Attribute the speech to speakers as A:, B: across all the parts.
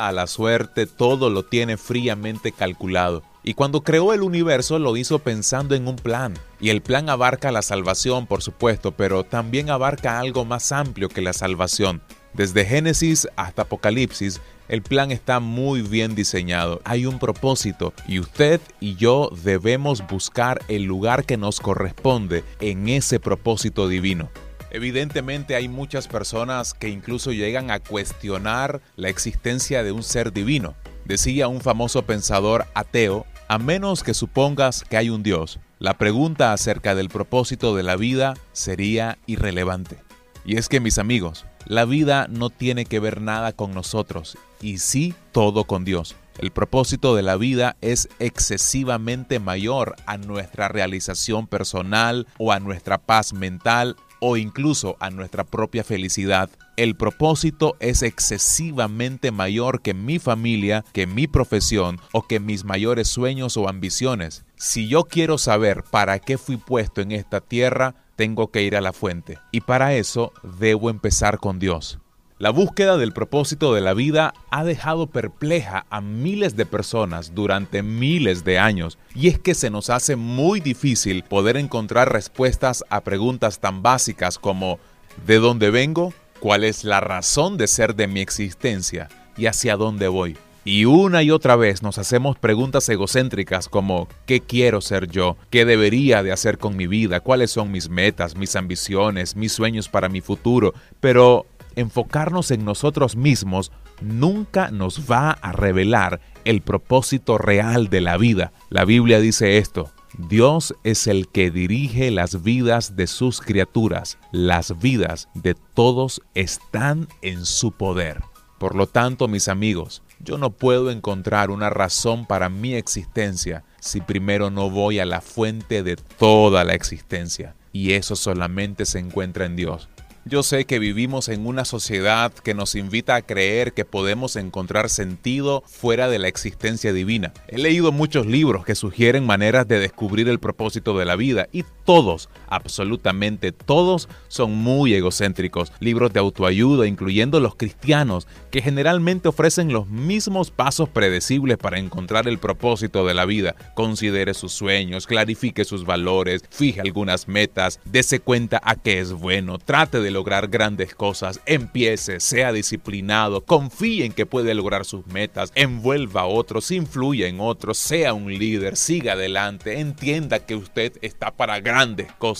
A: a la suerte, todo lo tiene fríamente calculado. Y cuando creó el universo lo hizo pensando en un plan. Y el plan abarca la salvación, por supuesto, pero también abarca algo más amplio que la salvación. Desde Génesis hasta Apocalipsis, el plan está muy bien diseñado. Hay un propósito y usted y yo debemos buscar el lugar que nos corresponde en ese propósito divino. Evidentemente hay muchas personas que incluso llegan a cuestionar la existencia de un ser divino. Decía un famoso pensador ateo, a menos que supongas que hay un Dios, la pregunta acerca del propósito de la vida sería irrelevante. Y es que mis amigos, la vida no tiene que ver nada con nosotros y sí todo con Dios. El propósito de la vida es excesivamente mayor a nuestra realización personal o a nuestra paz mental o incluso a nuestra propia felicidad. El propósito es excesivamente mayor que mi familia, que mi profesión o que mis mayores sueños o ambiciones. Si yo quiero saber para qué fui puesto en esta tierra, tengo que ir a la fuente. Y para eso debo empezar con Dios. La búsqueda del propósito de la vida ha dejado perpleja a miles de personas durante miles de años y es que se nos hace muy difícil poder encontrar respuestas a preguntas tan básicas como ¿de dónde vengo? ¿Cuál es la razón de ser de mi existencia? ¿Y hacia dónde voy? Y una y otra vez nos hacemos preguntas egocéntricas como ¿qué quiero ser yo? ¿Qué debería de hacer con mi vida? ¿Cuáles son mis metas, mis ambiciones, mis sueños para mi futuro? Pero enfocarnos en nosotros mismos nunca nos va a revelar el propósito real de la vida. La Biblia dice esto, Dios es el que dirige las vidas de sus criaturas. Las vidas de todos están en su poder. Por lo tanto, mis amigos, yo no puedo encontrar una razón para mi existencia si primero no voy a la fuente de toda la existencia. Y eso solamente se encuentra en Dios. Yo sé que vivimos en una sociedad que nos invita a creer que podemos encontrar sentido fuera de la existencia divina. He leído muchos libros que sugieren maneras de descubrir el propósito de la vida y todos, absolutamente todos, son muy egocéntricos. Libros de autoayuda, incluyendo los cristianos, que generalmente ofrecen los mismos pasos predecibles para encontrar el propósito de la vida. Considere sus sueños, clarifique sus valores, fije algunas metas, dese cuenta a qué es bueno, trate de lograr grandes cosas, empiece, sea disciplinado, confíe en que puede lograr sus metas, envuelva a otros, influya en otros, sea un líder, siga adelante, entienda que usted está para grandes cosas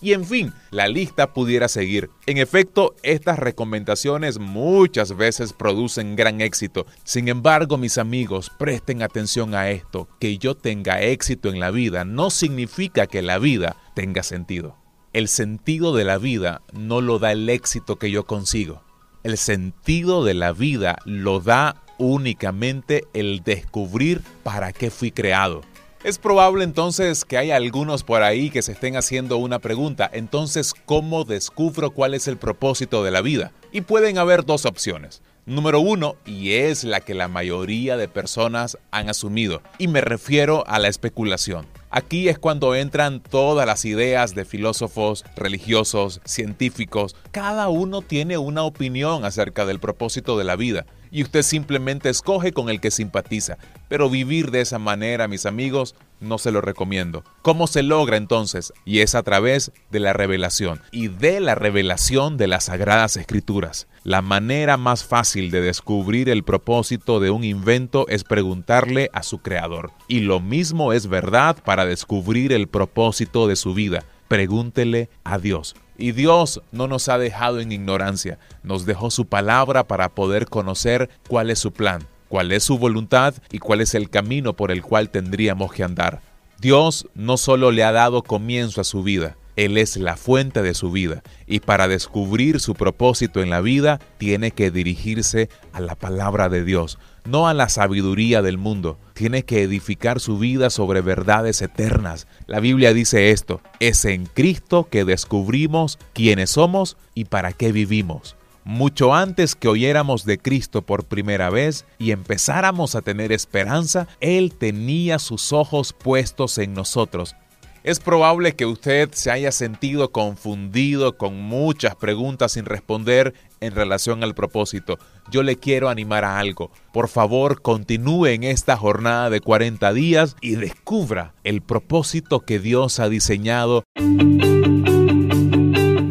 A: y en fin, la lista pudiera seguir. En efecto, estas recomendaciones muchas veces producen gran éxito. Sin embargo, mis amigos, presten atención a esto, que yo tenga éxito en la vida no significa que la vida tenga sentido. El sentido de la vida no lo da el éxito que yo consigo. El sentido de la vida lo da únicamente el descubrir para qué fui creado. Es probable entonces que hay algunos por ahí que se estén haciendo una pregunta, entonces ¿cómo descubro cuál es el propósito de la vida? Y pueden haber dos opciones. Número uno, y es la que la mayoría de personas han asumido, y me refiero a la especulación. Aquí es cuando entran todas las ideas de filósofos, religiosos, científicos. Cada uno tiene una opinión acerca del propósito de la vida y usted simplemente escoge con el que simpatiza. Pero vivir de esa manera, mis amigos, no se lo recomiendo. ¿Cómo se logra entonces? Y es a través de la revelación y de la revelación de las sagradas escrituras. La manera más fácil de descubrir el propósito de un invento es preguntarle a su creador. Y lo mismo es verdad para descubrir el propósito de su vida. Pregúntele a Dios. Y Dios no nos ha dejado en ignorancia, nos dejó su palabra para poder conocer cuál es su plan, cuál es su voluntad y cuál es el camino por el cual tendríamos que andar. Dios no solo le ha dado comienzo a su vida, él es la fuente de su vida y para descubrir su propósito en la vida tiene que dirigirse a la palabra de Dios, no a la sabiduría del mundo. Tiene que edificar su vida sobre verdades eternas. La Biblia dice esto, es en Cristo que descubrimos quiénes somos y para qué vivimos mucho antes que oyéramos de Cristo por primera vez y empezáramos a tener esperanza, Él tenía sus ojos puestos en nosotros Es probable que usted se haya sentido confundido con muchas preguntas sin responder en relación al propósito. Yo le quiero animar a algo. Por favor, continúe en esta jornada de 40 días y descubra el propósito que Dios ha diseñado.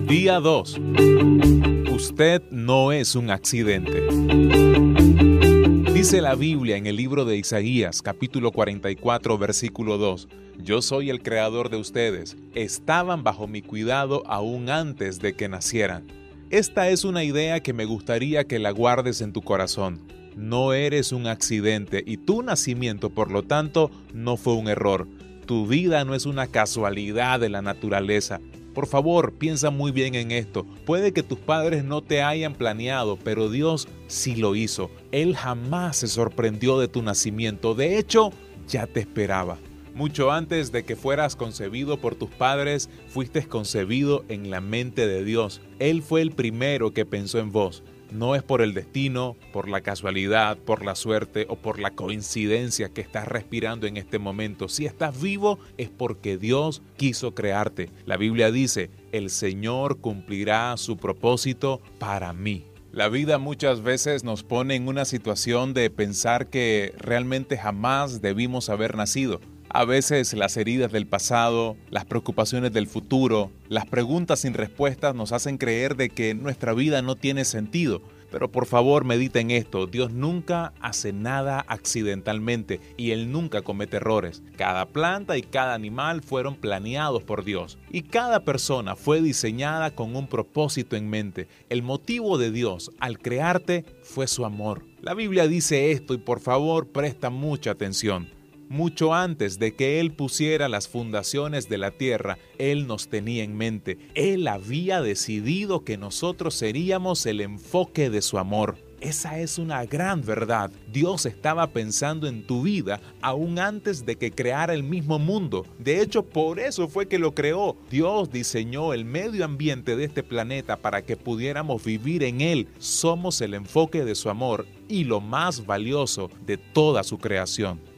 A: Día 2. Usted no es un accidente. Dice la Biblia en el libro de Isaías capítulo 44 versículo 2, Yo soy el creador de ustedes, estaban bajo mi cuidado aún antes de que nacieran. Esta es una idea que me gustaría que la guardes en tu corazón. No eres un accidente y tu nacimiento, por lo tanto, no fue un error. Tu vida no es una casualidad de la naturaleza. Por favor, piensa muy bien en esto. Puede que tus padres no te hayan planeado, pero Dios sí lo hizo. Él jamás se sorprendió de tu nacimiento. De hecho, ya te esperaba. Mucho antes de que fueras concebido por tus padres, fuiste concebido en la mente de Dios. Él fue el primero que pensó en vos no es por el destino, por la casualidad, por la suerte o por la coincidencia que estás respirando en este momento. Si estás vivo es porque Dios quiso crearte. La Biblia dice, el Señor cumplirá su propósito para mí. La vida muchas veces nos pone en una situación de pensar que realmente jamás debimos haber nacido. A veces las heridas del pasado, las preocupaciones del futuro, las preguntas sin respuestas nos hacen creer de que nuestra vida no tiene sentido. Pero por favor mediten esto, Dios nunca hace nada accidentalmente y Él nunca comete errores. Cada planta y cada animal fueron planeados por Dios y cada persona fue diseñada con un propósito en mente. El motivo de Dios al crearte fue su amor. La Biblia dice esto y por favor presta mucha atención. Mucho antes de que Él pusiera las fundaciones de la tierra, Él nos tenía en mente. Él había decidido que nosotros seríamos el enfoque de su amor. Esa es una gran verdad. Dios estaba pensando en tu vida aún antes de que creara el mismo mundo. De hecho, por eso fue que lo creó. Dios diseñó el medio ambiente de este planeta para que pudiéramos vivir en él. Somos el enfoque de su amor y lo más valioso de toda su creación.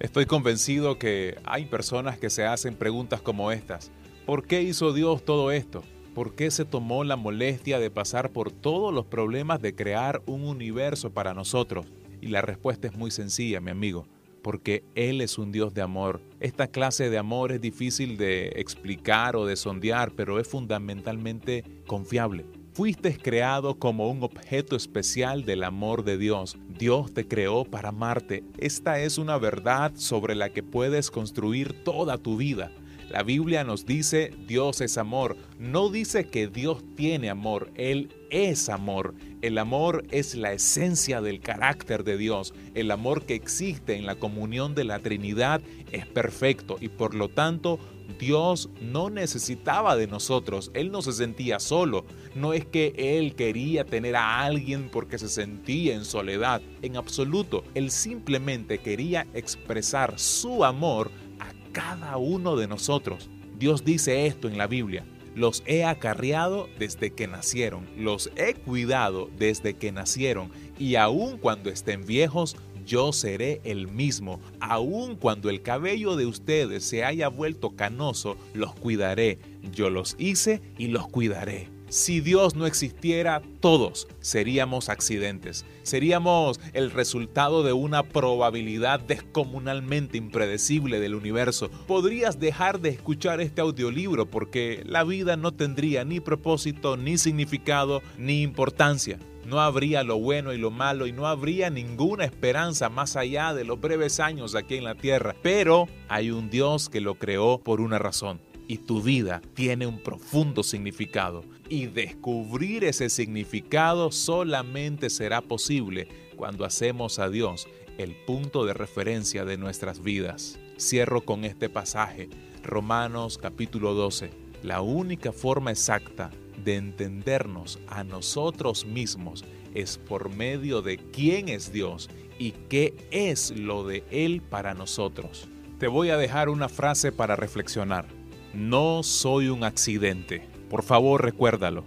A: Estoy convencido que hay personas que se hacen preguntas como estas. ¿Por qué hizo Dios todo esto? ¿Por qué se tomó la molestia de pasar por todos los problemas de crear un universo para nosotros? Y la respuesta es muy sencilla, mi amigo, porque Él es un Dios de amor. Esta clase de amor es difícil de explicar o de sondear, pero es fundamentalmente confiable. Fuiste creado como un objeto especial del amor de Dios. Dios te creó para amarte. Esta es una verdad sobre la que puedes construir toda tu vida. La Biblia nos dice Dios es amor. No dice que Dios tiene amor, Él es amor. El amor es la esencia del carácter de Dios. El amor que existe en la comunión de la Trinidad es perfecto y por lo tanto Dios no necesitaba de nosotros, Él no se sentía solo, no es que Él quería tener a alguien porque se sentía en soledad, en absoluto, Él simplemente quería expresar su amor a cada uno de nosotros. Dios dice esto en la Biblia, los he acarreado desde que nacieron, los he cuidado desde que nacieron, y aun cuando estén viejos, yo seré el mismo. Aun cuando el cabello de ustedes se haya vuelto canoso, los cuidaré. Yo los hice y los cuidaré. Si Dios no existiera, todos seríamos accidentes. Seríamos el resultado de una probabilidad descomunalmente impredecible del universo. Podrías dejar de escuchar este audiolibro porque la vida no tendría ni propósito, ni significado, ni importancia no habría lo bueno y lo malo y no habría ninguna esperanza más allá de los breves años aquí en la tierra. Pero hay un Dios que lo creó por una razón y tu vida tiene un profundo significado. Y descubrir ese significado solamente será posible cuando hacemos a Dios el punto de referencia de nuestras vidas. Cierro con este pasaje, Romanos capítulo 12. La única forma exacta de entendernos a nosotros mismos es por medio de quién es Dios y qué es lo de Él para nosotros. Te voy a dejar una frase para reflexionar. No soy un accidente. Por favor, recuérdalo.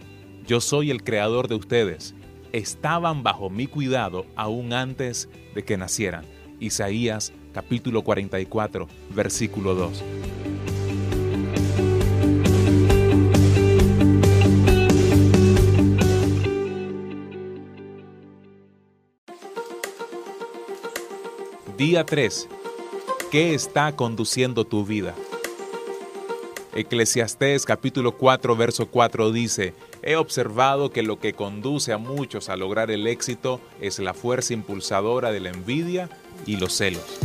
A: Yo soy el creador de ustedes. Estaban bajo mi cuidado aún antes de que nacieran. Isaías capítulo 44, versículo 2. Día 3. ¿Qué está conduciendo tu vida? Eclesiastés capítulo 4 verso 4 dice, He observado que lo que conduce a muchos a lograr el éxito es la fuerza impulsadora de la envidia y los celos.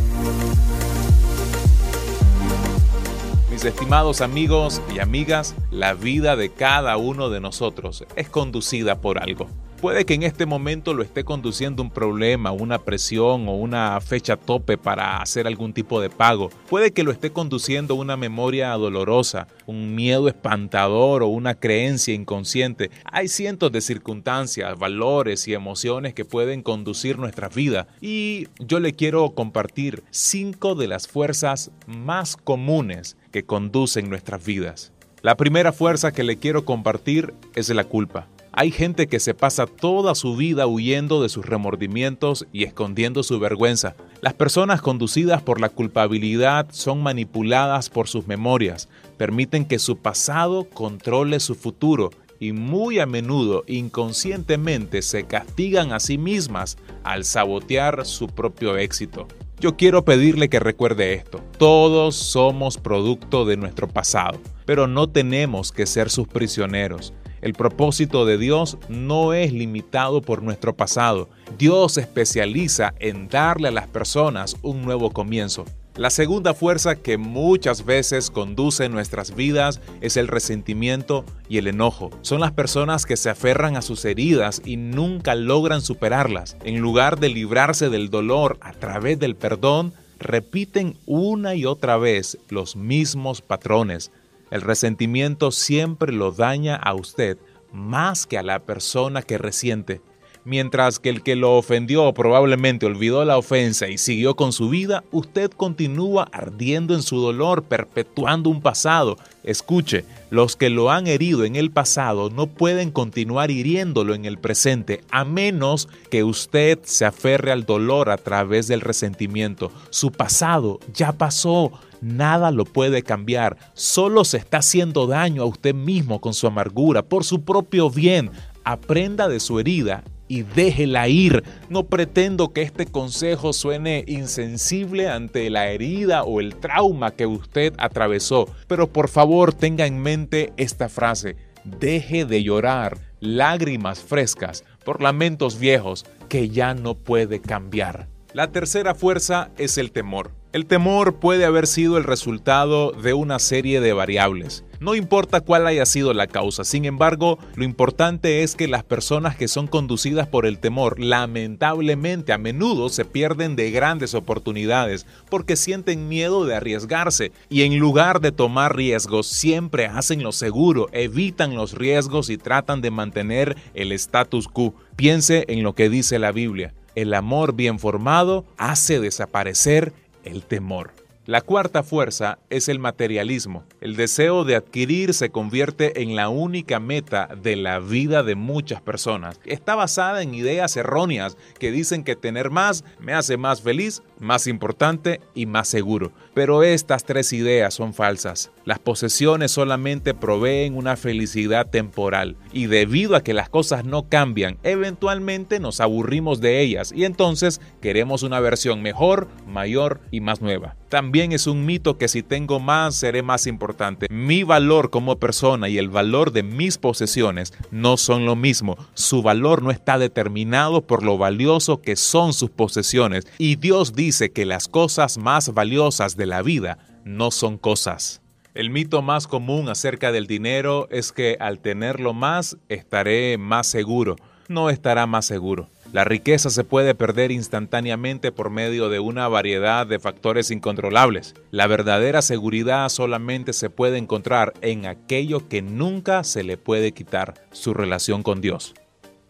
A: Mis estimados amigos y amigas, la vida de cada uno de nosotros es conducida por algo. Puede que en este momento lo esté conduciendo un problema, una presión o una fecha tope para hacer algún tipo de pago. Puede que lo esté conduciendo una memoria dolorosa, un miedo espantador o una creencia inconsciente. Hay cientos de circunstancias, valores y emociones que pueden conducir nuestra vida y yo le quiero compartir cinco de las fuerzas más comunes que conducen nuestras vidas. La primera fuerza que le quiero compartir es la culpa. Hay gente que se pasa toda su vida huyendo de sus remordimientos y escondiendo su vergüenza. Las personas conducidas por la culpabilidad son manipuladas por sus memorias, permiten que su pasado controle su futuro y muy a menudo inconscientemente se castigan a sí mismas al sabotear su propio éxito. Yo quiero pedirle que recuerde esto. Todos somos producto de nuestro pasado, pero no tenemos que ser sus prisioneros. El propósito de Dios no es limitado por nuestro pasado. Dios se especializa en darle a las personas un nuevo comienzo. La segunda fuerza que muchas veces conduce nuestras vidas es el resentimiento y el enojo. Son las personas que se aferran a sus heridas y nunca logran superarlas. En lugar de librarse del dolor a través del perdón, repiten una y otra vez los mismos patrones. El resentimiento siempre lo daña a usted más que a la persona que resiente, mientras que el que lo ofendió probablemente olvidó la ofensa y siguió con su vida, usted continúa ardiendo en su dolor, perpetuando un pasado. Escuche, los que lo han herido en el pasado no pueden continuar hiriéndolo en el presente, a menos que usted se aferre al dolor a través del resentimiento. Su pasado ya pasó, Nada lo puede cambiar, solo se está haciendo daño a usted mismo con su amargura, por su propio bien. Aprenda de su herida y déjela ir. No pretendo que este consejo suene insensible ante la herida o el trauma que usted atravesó, pero por favor tenga en mente esta frase. Deje de llorar lágrimas frescas por lamentos viejos que ya no puede cambiar. La tercera fuerza es el temor. El temor puede haber sido el resultado de una serie de variables. No importa cuál haya sido la causa, sin embargo, lo importante es que las personas que son conducidas por el temor lamentablemente a menudo se pierden de grandes oportunidades porque sienten miedo de arriesgarse y en lugar de tomar riesgos siempre hacen lo seguro, evitan los riesgos y tratan de mantener el status quo. Piense en lo que dice la Biblia. El amor bien formado hace desaparecer el temor. La cuarta fuerza es el materialismo. El deseo de adquirir se convierte en la única meta de la vida de muchas personas. Está basada en ideas erróneas que dicen que tener más me hace más feliz, más importante y más seguro. Pero estas tres ideas son falsas. Las posesiones solamente proveen una felicidad temporal y debido a que las cosas no cambian, eventualmente nos aburrimos de ellas y entonces queremos una versión mejor, mayor y más nueva. También es un mito que si tengo más seré más importante. Mi valor como persona y el valor de mis posesiones no son lo mismo. Su valor no está determinado por lo valioso que son sus posesiones. Y Dios dice que las cosas más valiosas de la vida no son cosas. El mito más común acerca del dinero es que al tenerlo más estaré más seguro. No estará más seguro. La riqueza se puede perder instantáneamente por medio de una variedad de factores incontrolables. La verdadera seguridad solamente se puede encontrar en aquello que nunca se le puede quitar, su relación con Dios.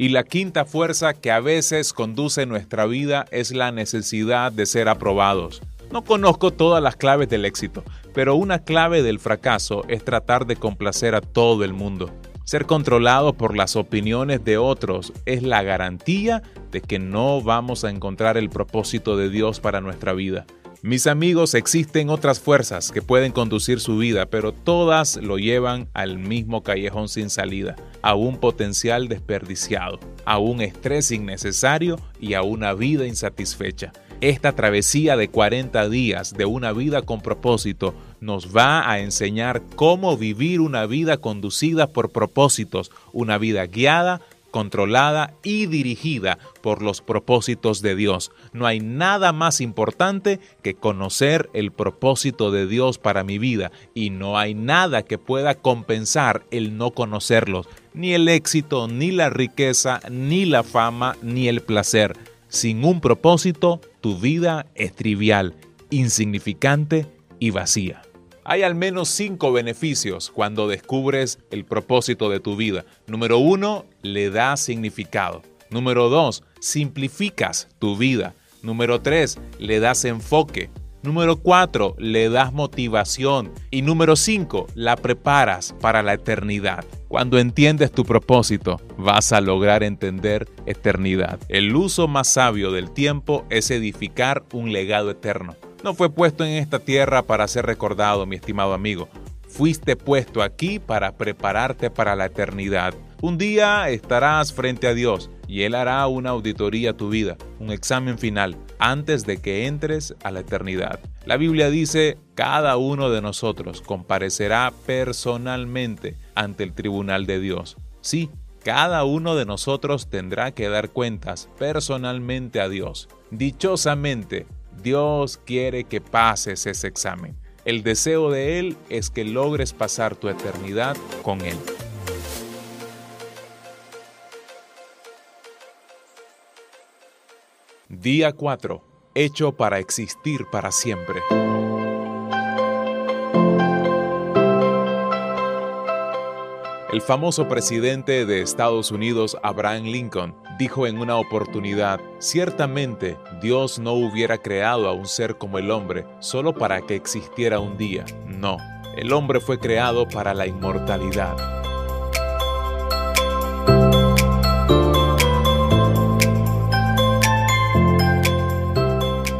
A: Y la quinta fuerza que a veces conduce nuestra vida es la necesidad de ser aprobados. No conozco todas las claves del éxito, pero una clave del fracaso es tratar de complacer a todo el mundo. Ser controlado por las opiniones de otros es la garantía de que no vamos a encontrar el propósito de Dios para nuestra vida. Mis amigos, existen otras fuerzas que pueden conducir su vida, pero todas lo llevan al mismo callejón sin salida, a un potencial desperdiciado, a un estrés innecesario y a una vida insatisfecha. Esta travesía de 40 días de una vida con propósito nos va a enseñar cómo vivir una vida conducida por propósitos, una vida guiada, controlada y dirigida por los propósitos de Dios. No hay nada más importante que conocer el propósito de Dios para mi vida y no hay nada que pueda compensar el no conocerlos, ni el éxito, ni la riqueza, ni la fama, ni el placer. Sin un propósito, tu vida es trivial, insignificante y vacía. Hay al menos cinco beneficios cuando descubres el propósito de tu vida. Número uno, le das significado. Número dos, simplificas tu vida. Número tres, le das enfoque. Número 4, le das motivación. Y número 5, la preparas para la eternidad. Cuando entiendes tu propósito, vas a lograr entender eternidad. El uso más sabio del tiempo es edificar un legado eterno. No fue puesto en esta tierra para ser recordado, mi estimado amigo. Fuiste puesto aquí para prepararte para la eternidad. Un día estarás frente a Dios y Él hará una auditoría a tu vida, un examen final, antes de que entres a la eternidad. La Biblia dice, cada uno de nosotros comparecerá personalmente ante el tribunal de Dios. Sí, cada uno de nosotros tendrá que dar cuentas personalmente a Dios. Dichosamente, Dios quiere que pases ese examen. El deseo de Él es que logres pasar tu eternidad con Él. Día 4. Hecho para existir para siempre. El famoso presidente de Estados Unidos, Abraham Lincoln, dijo en una oportunidad, ciertamente Dios no hubiera creado a un ser como el hombre solo para que existiera un día. No, el hombre fue creado para la inmortalidad.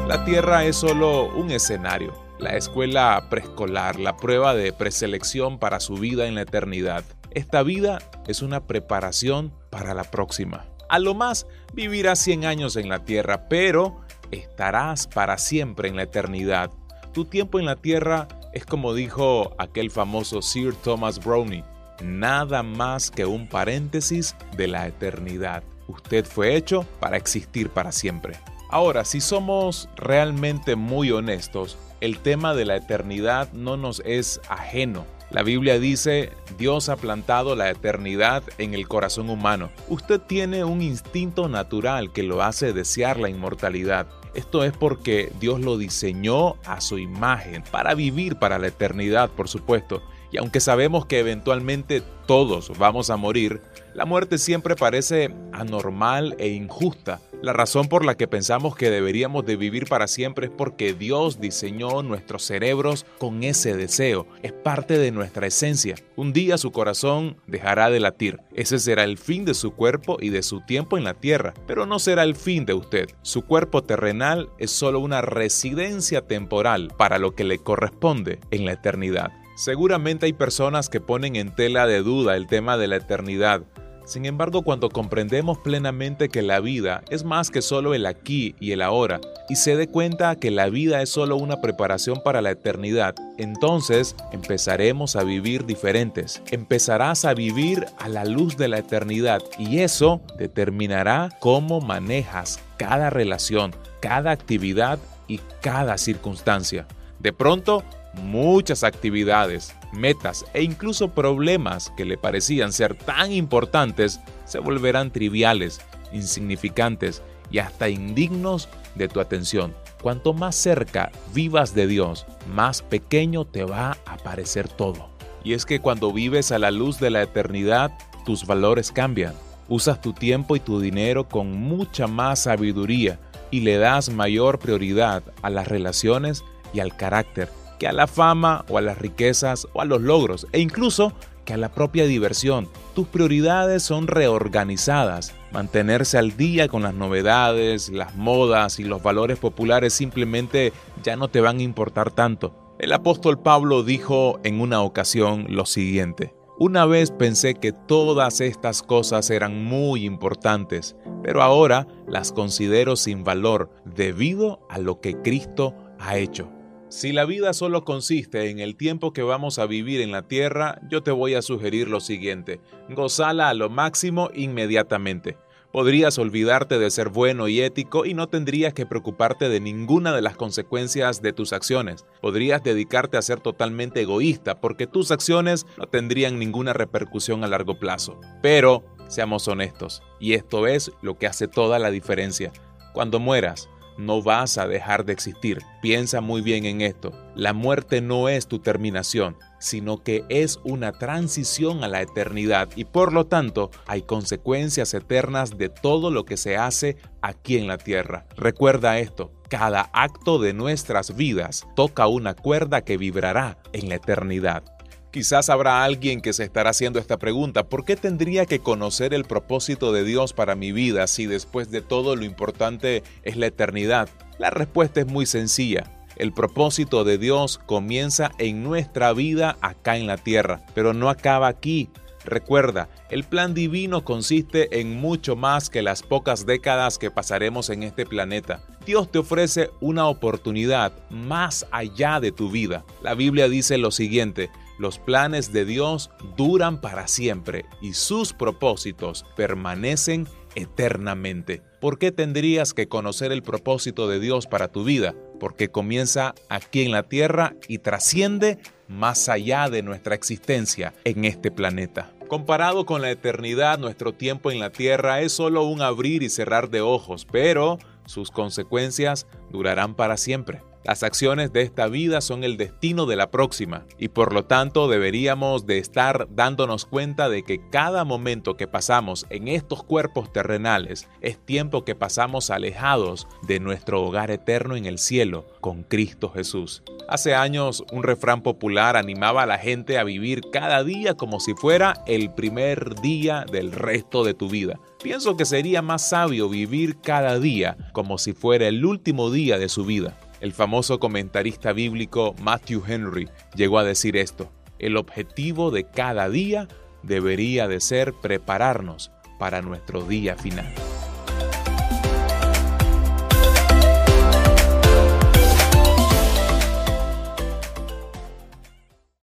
A: La Tierra es solo un escenario, la escuela preescolar, la prueba de preselección para su vida en la eternidad. Esta vida es una preparación para la próxima. A lo más vivirás 100 años en la tierra, pero estarás para siempre en la eternidad. Tu tiempo en la tierra es como dijo aquel famoso Sir Thomas Browne, nada más que un paréntesis de la eternidad. Usted fue hecho para existir para siempre. Ahora, si somos realmente muy honestos, el tema de la eternidad no nos es ajeno. La Biblia dice, Dios ha plantado la eternidad en el corazón humano. Usted tiene un instinto natural que lo hace desear la inmortalidad. Esto es porque Dios lo diseñó a su imagen, para vivir para la eternidad, por supuesto. Y aunque sabemos que eventualmente todos vamos a morir, la muerte siempre parece anormal e injusta. La razón por la que pensamos que deberíamos de vivir para siempre es porque Dios diseñó nuestros cerebros con ese deseo. Es parte de nuestra esencia. Un día su corazón dejará de latir. Ese será el fin de su cuerpo y de su tiempo en la tierra, pero no será el fin de usted. Su cuerpo terrenal es solo una residencia temporal para lo que le corresponde en la eternidad. Seguramente hay personas que ponen en tela de duda el tema de la eternidad. Sin embargo, cuando comprendemos plenamente que la vida es más que solo el aquí y el ahora, y se dé cuenta que la vida es solo una preparación para la eternidad, entonces empezaremos a vivir diferentes. Empezarás a vivir a la luz de la eternidad y eso determinará cómo manejas cada relación, cada actividad y cada circunstancia. De pronto, muchas actividades, metas e incluso problemas que le parecían ser tan importantes se volverán triviales, insignificantes y hasta indignos de tu atención. Cuanto más cerca vivas de Dios, más pequeño te va a parecer todo. Y es que cuando vives a la luz de la eternidad, tus valores cambian. Usas tu tiempo y tu dinero con mucha más sabiduría y le das mayor prioridad a las relaciones y al carácter que a la fama o a las riquezas o a los logros e incluso que a la propia diversión. Tus prioridades son reorganizadas Mantenerse al día con las novedades, las modas y los valores populares simplemente ya no te van a importar tanto. El apóstol Pablo dijo en una ocasión lo siguiente. Una vez pensé que todas estas cosas eran muy importantes, pero ahora las considero sin valor debido a lo que Cristo ha hecho. Si la vida solo consiste en el tiempo que vamos a vivir en la tierra, yo te voy a sugerir lo siguiente, gozala a lo máximo inmediatamente. Podrías olvidarte de ser bueno y ético y no tendrías que preocuparte de ninguna de las consecuencias de tus acciones. Podrías dedicarte a ser totalmente egoísta porque tus acciones no tendrían ninguna repercusión a largo plazo. Pero, seamos honestos, y esto es lo que hace toda la diferencia. Cuando mueras, no vas a dejar de existir. Piensa muy bien en esto. La muerte no es tu terminación, sino que es una transición a la eternidad y por lo tanto hay consecuencias eternas de todo lo que se hace aquí en la tierra. Recuerda esto, cada acto de nuestras vidas toca una cuerda que vibrará en la eternidad. Quizás habrá alguien que se estará haciendo esta pregunta, ¿por qué tendría que conocer el propósito de Dios para mi vida si después de todo lo importante es la eternidad? La respuesta es muy sencilla. El propósito de Dios comienza en nuestra vida acá en la tierra, pero no acaba aquí. Recuerda, el plan divino consiste en mucho más que las pocas décadas que pasaremos en este planeta. Dios te ofrece una oportunidad más allá de tu vida. La Biblia dice lo siguiente, los planes de Dios duran para siempre y sus propósitos permanecen eternamente. ¿Por qué tendrías que conocer el propósito de Dios para tu vida? Porque comienza aquí en la tierra y trasciende más allá de nuestra existencia en este planeta. Comparado con la eternidad, nuestro tiempo en la tierra es solo un abrir y cerrar de ojos, pero sus consecuencias durarán para siempre. Las acciones de esta vida son el destino de la próxima y por lo tanto deberíamos de estar dándonos cuenta de que cada momento que pasamos en estos cuerpos terrenales es tiempo que pasamos alejados de nuestro hogar eterno en el cielo con Cristo Jesús. Hace años un refrán popular animaba a la gente a vivir cada día como si fuera el primer día del resto de tu vida. Pienso que sería más sabio vivir cada día como si fuera el último día de su vida. El famoso comentarista bíblico Matthew Henry llegó a decir esto, el objetivo de cada día debería de ser prepararnos para nuestro día final.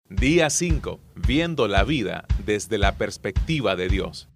A: Día 5. Viendo la vida desde la perspectiva de Dios.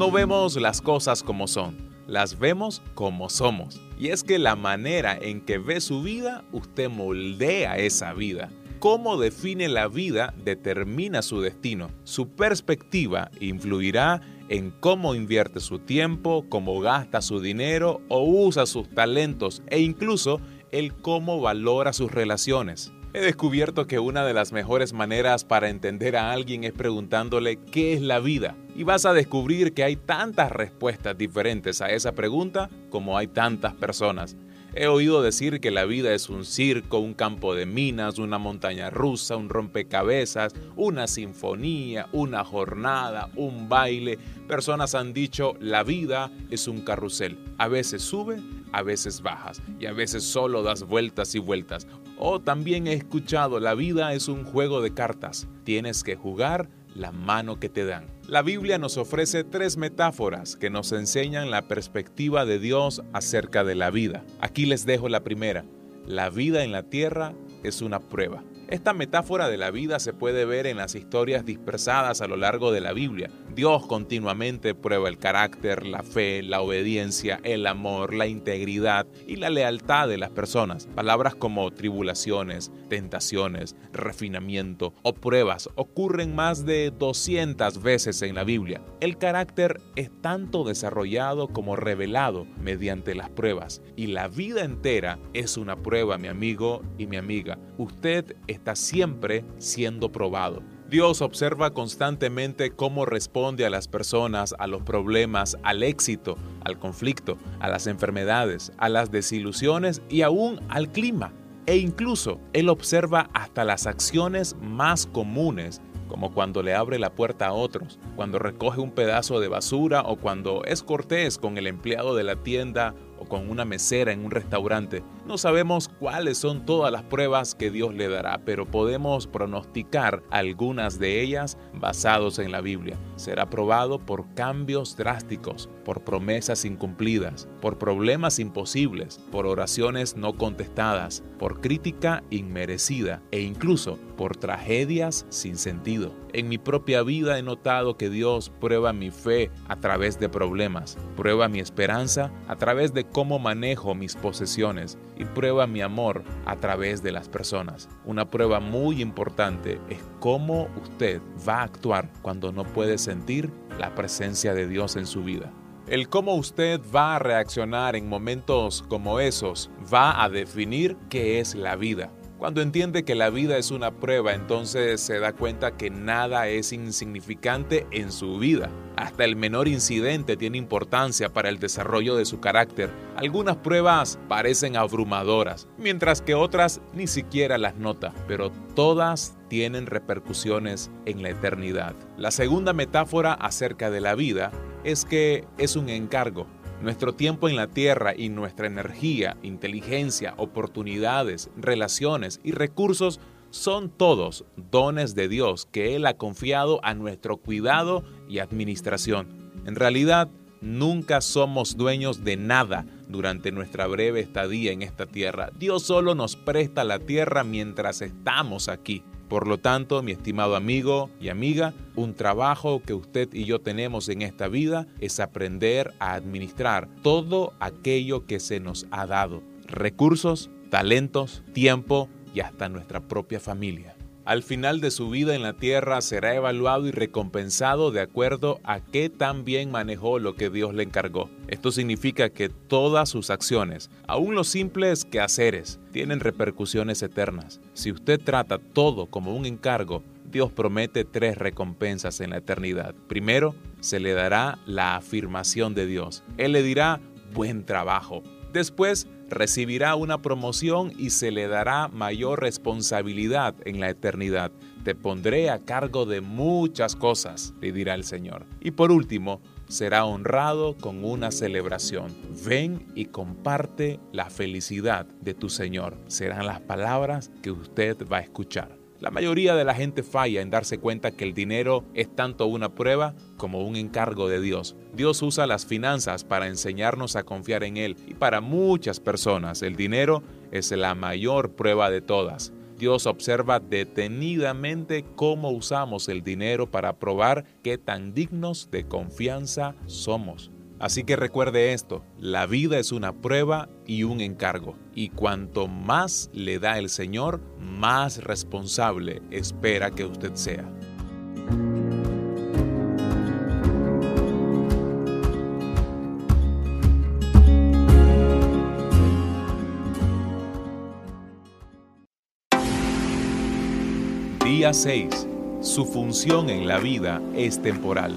A: No vemos las cosas como son, las vemos como somos. Y es que la manera en que ve su vida, usted moldea esa vida. Cómo define la vida determina su destino. Su perspectiva influirá en cómo invierte su tiempo, cómo gasta su dinero o usa sus talentos e incluso el cómo valora sus relaciones. He descubierto que una de las mejores maneras para entender a alguien es preguntándole qué es la vida. Y vas a descubrir que hay tantas respuestas diferentes a esa pregunta como hay tantas personas. He oído decir que la vida es un circo, un campo de minas, una montaña rusa, un rompecabezas, una sinfonía, una jornada, un baile. Personas han dicho la vida es un carrusel. A veces sube, a veces bajas y a veces solo das vueltas y vueltas. O también he escuchado, la vida es un juego de cartas, tienes que jugar la mano que te dan. La Biblia nos ofrece tres metáforas que nos enseñan la perspectiva de Dios acerca de la vida. Aquí les dejo la primera. La vida en la tierra es una prueba. Esta metáfora de la vida se puede ver en las historias dispersadas a lo largo de la Biblia. Dios continuamente prueba el carácter, la fe, la obediencia, el amor, la integridad y la lealtad de las personas. Palabras como tribulaciones, tentaciones, refinamiento o pruebas ocurren más de 200 veces en la Biblia. El carácter es tanto desarrollado como revelado mediante las pruebas y la vida entera es una prueba, mi amigo y mi amiga. Usted siempre siendo probado. Dios observa constantemente cómo responde a las personas, a los problemas, al éxito, al conflicto, a las enfermedades, a las desilusiones y aún al clima. E incluso Él observa hasta las acciones más comunes como cuando le abre la puerta a otros, cuando recoge un pedazo de basura o cuando es cortés con el empleado de la tienda con una mesera en un restaurante. No sabemos cuáles son todas las pruebas que Dios le dará, pero podemos pronosticar algunas de ellas basados en la Biblia. Será probado por cambios drásticos, por promesas incumplidas, por problemas imposibles, por oraciones no contestadas, por crítica inmerecida e incluso por tragedias sin sentido. En mi propia vida he notado que Dios prueba mi fe a través de problemas, prueba mi esperanza a través de cómo manejo mis posesiones y prueba mi amor a través de las personas. Una prueba muy importante es cómo usted va a actuar cuando no puede sentir la presencia de Dios en su vida. El cómo usted va a reaccionar en momentos como esos va a definir qué es la vida. Cuando entiende que la vida es una prueba, entonces se da cuenta que nada es insignificante en su vida. Hasta el menor incidente tiene importancia para el desarrollo de su carácter. Algunas pruebas parecen abrumadoras, mientras que otras ni siquiera las nota, pero todas tienen repercusiones en la eternidad. La segunda metáfora acerca de la vida es que es un encargo. Nuestro tiempo en la tierra y nuestra energía, inteligencia, oportunidades, relaciones y recursos son todos dones de Dios que Él ha confiado a nuestro cuidado y administración. En realidad, nunca somos dueños de nada durante nuestra breve estadía en esta tierra. Dios solo nos presta la tierra mientras estamos aquí. Por lo tanto, mi estimado amigo y amiga, un trabajo que usted y yo tenemos en esta vida es aprender a administrar todo aquello que se nos ha dado. Recursos, talentos, tiempo y hasta nuestra propia familia. Al final de su vida en la tierra será evaluado y recompensado de acuerdo a qué tan bien manejó lo que Dios le encargó. Esto significa que todas sus acciones, aun los simples quehaceres, tienen repercusiones eternas. Si usted trata todo como un encargo, Dios promete tres recompensas en la eternidad. Primero, se le dará la afirmación de Dios. Él le dirá, buen trabajo. Después, recibirá una promoción y se le dará mayor responsabilidad en la eternidad. Te pondré a cargo de muchas cosas, le dirá el Señor. Y por último, será honrado con una celebración. Ven y comparte la felicidad de tu Señor. Serán las palabras que usted va a escuchar. La mayoría de la gente falla en darse cuenta que el dinero es tanto una prueba como un encargo de Dios. Dios usa las finanzas para enseñarnos a confiar en Él y para muchas personas el dinero es la mayor prueba de todas. Dios observa detenidamente cómo usamos el dinero para probar qué tan dignos de confianza somos. Así que recuerde esto, la vida es una prueba y un encargo, y cuanto más le da el Señor, más responsable espera que usted sea. Día 6. Su función en la vida es temporal.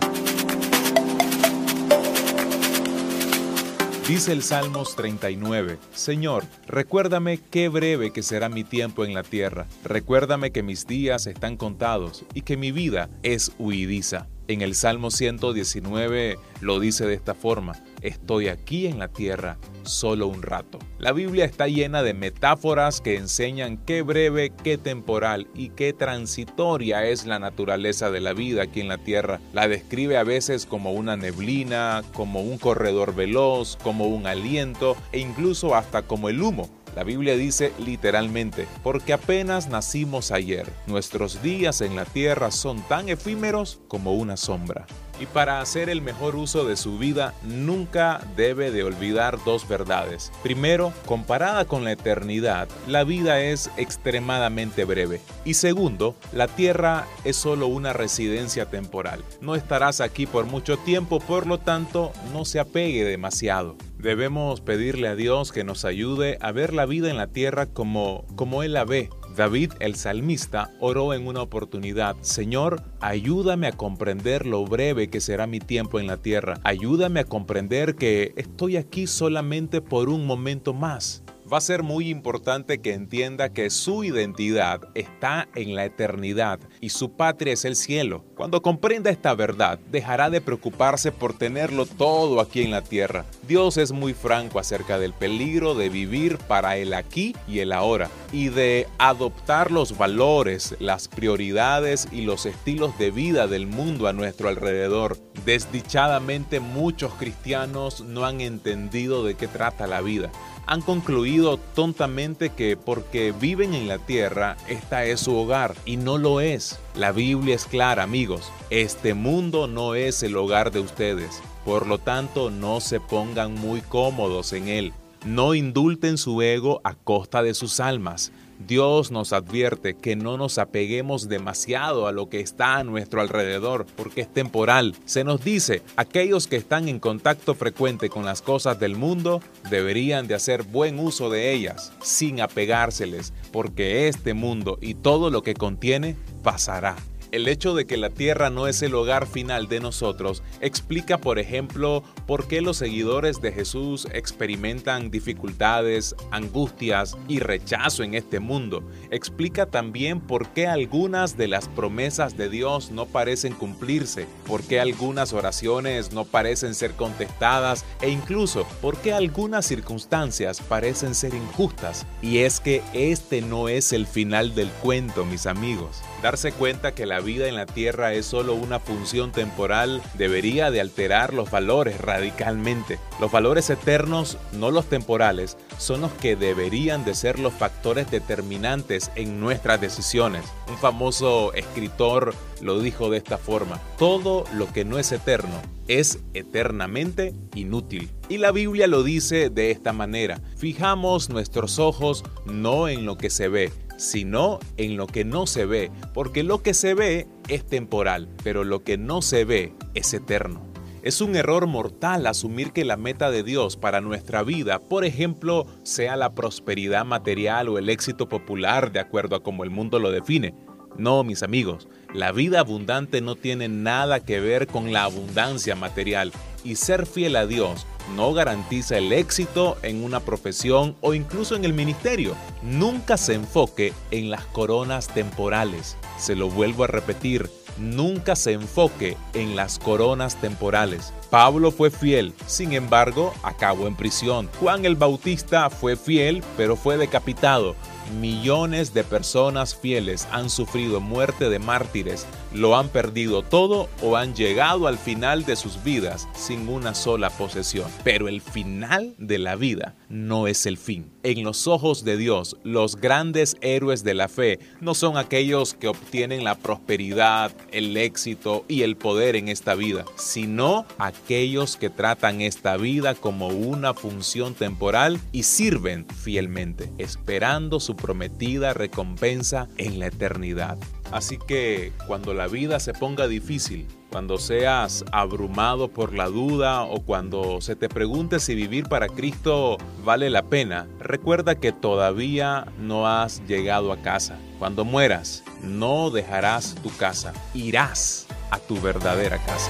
A: Dice el Salmos 39, Señor, recuérdame qué breve que será mi tiempo en la tierra, recuérdame que mis días están contados y que mi vida es huidiza. En el Salmo 119 lo dice de esta forma, estoy aquí en la tierra solo un rato. La Biblia está llena de metáforas que enseñan qué breve, qué temporal y qué transitoria es la naturaleza de la vida aquí en la tierra. La describe a veces como una neblina, como un corredor veloz, como un aliento e incluso hasta como el humo. La Biblia dice literalmente, porque apenas nacimos ayer, nuestros días en la tierra son tan efímeros como una sombra. Y para hacer el mejor uso de su vida, nunca debe de olvidar dos verdades. Primero, comparada con la eternidad, la vida es extremadamente breve. Y segundo, la tierra es solo una residencia temporal. No estarás aquí por mucho tiempo, por lo tanto, no se apegue demasiado. Debemos pedirle a Dios que nos ayude a ver la vida en la tierra como, como Él la ve. David el salmista oró en una oportunidad, Señor, ayúdame a comprender lo breve que será mi tiempo en la tierra. Ayúdame a comprender que estoy aquí solamente por un momento más va a ser muy importante que entienda que su identidad está en la eternidad y su patria es el cielo. Cuando comprenda esta verdad, dejará de preocuparse por tenerlo todo aquí en la tierra. Dios es muy franco acerca del peligro de vivir para el aquí y el ahora y de adoptar los valores, las prioridades y los estilos de vida del mundo a nuestro alrededor. Desdichadamente muchos cristianos no han entendido de qué trata la vida han concluido tontamente que porque viven en la tierra, esta es su hogar y no lo es. La Biblia es clara, amigos, este mundo no es el hogar de ustedes. Por lo tanto, no se pongan muy cómodos en él. No indulten su ego a costa de sus almas. Dios nos advierte que no nos apeguemos demasiado a lo que está a nuestro alrededor, porque es temporal. Se nos dice, aquellos que están en contacto frecuente con las cosas del mundo deberían de hacer buen uso de ellas, sin apegárseles, porque este mundo y todo lo que contiene pasará. El hecho de que la Tierra no es el hogar final de nosotros explica, por ejemplo, por qué los seguidores de Jesús experimentan dificultades, angustias y rechazo en este mundo. Explica también por qué algunas de las promesas de Dios no parecen cumplirse, por qué algunas oraciones no parecen ser contestadas e incluso por qué algunas circunstancias parecen ser injustas. Y es que este no es el final del cuento, mis amigos. Darse cuenta que la vida en la Tierra es solo una función temporal debería de alterar los valores radicalmente. Los valores eternos, no los temporales, son los que deberían de ser los factores determinantes en nuestras decisiones. Un famoso escritor lo dijo de esta forma, todo lo que no es eterno es eternamente inútil. Y la Biblia lo dice de esta manera, fijamos nuestros ojos no en lo que se ve, sino en lo que no se ve, porque lo que se ve es temporal, pero lo que no se ve es eterno. Es un error mortal asumir que la meta de Dios para nuestra vida, por ejemplo, sea la prosperidad material o el éxito popular de acuerdo a como el mundo lo define. No, mis amigos, la vida abundante no tiene nada que ver con la abundancia material y ser fiel a Dios no garantiza el éxito en una profesión o incluso en el ministerio. Nunca se enfoque en las coronas temporales. Se lo vuelvo a repetir, nunca se enfoque en las coronas temporales. Pablo fue fiel, sin embargo, acabó en prisión. Juan el Bautista fue fiel, pero fue decapitado. Millones de personas fieles han sufrido muerte de mártires, lo han perdido todo o han llegado al final de sus vidas sin una sola posesión. Pero el final de la vida no es el fin. En los ojos de Dios, los grandes héroes de la fe no son aquellos que obtienen la prosperidad, el éxito y el poder en esta vida, sino aquellos que tratan esta vida como una función temporal y sirven fielmente, esperando su prometida recompensa en la eternidad. Así que cuando la vida se ponga difícil, cuando seas abrumado por la duda o cuando se te pregunte si vivir para Cristo vale la pena, recuerda que todavía no has llegado a casa. Cuando mueras, no dejarás tu casa, irás a tu verdadera casa.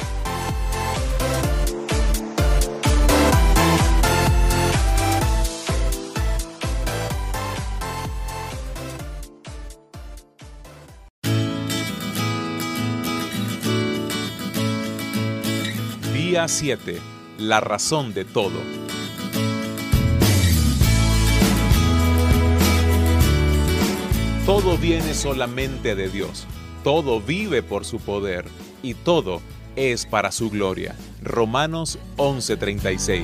A: Día 7. La razón de todo. Todo viene solamente de Dios, todo vive por su poder y todo es para su gloria. Romanos 11:36.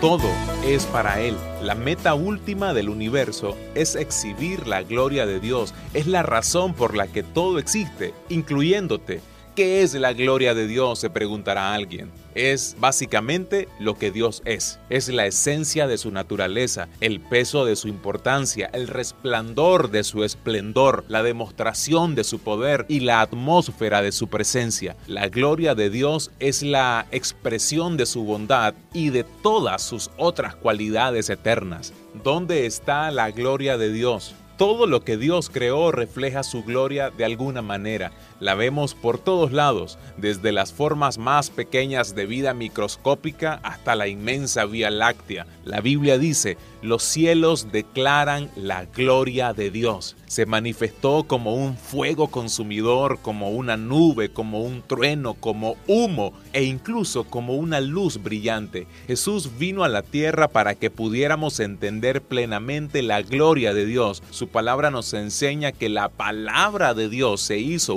A: Todo es para Él. La meta última del universo es exhibir la gloria de Dios. Es la razón por la que todo existe, incluyéndote. ¿Qué es la gloria de Dios? se preguntará alguien. Es básicamente lo que Dios es. Es la esencia de su naturaleza, el peso de su importancia, el resplandor de su esplendor, la demostración de su poder y la atmósfera de su presencia. La gloria de Dios es la expresión de su bondad y de todas sus otras cualidades eternas. ¿Dónde está la gloria de Dios? Todo lo que Dios creó refleja su gloria de alguna manera. La vemos por todos lados, desde las formas más pequeñas de vida microscópica hasta la inmensa Vía Láctea. La Biblia dice, los cielos declaran la gloria de Dios. Se manifestó como un fuego consumidor, como una nube, como un trueno, como humo e incluso como una luz brillante. Jesús vino a la tierra para que pudiéramos entender plenamente la gloria de Dios. Su palabra nos enseña que la palabra de Dios se hizo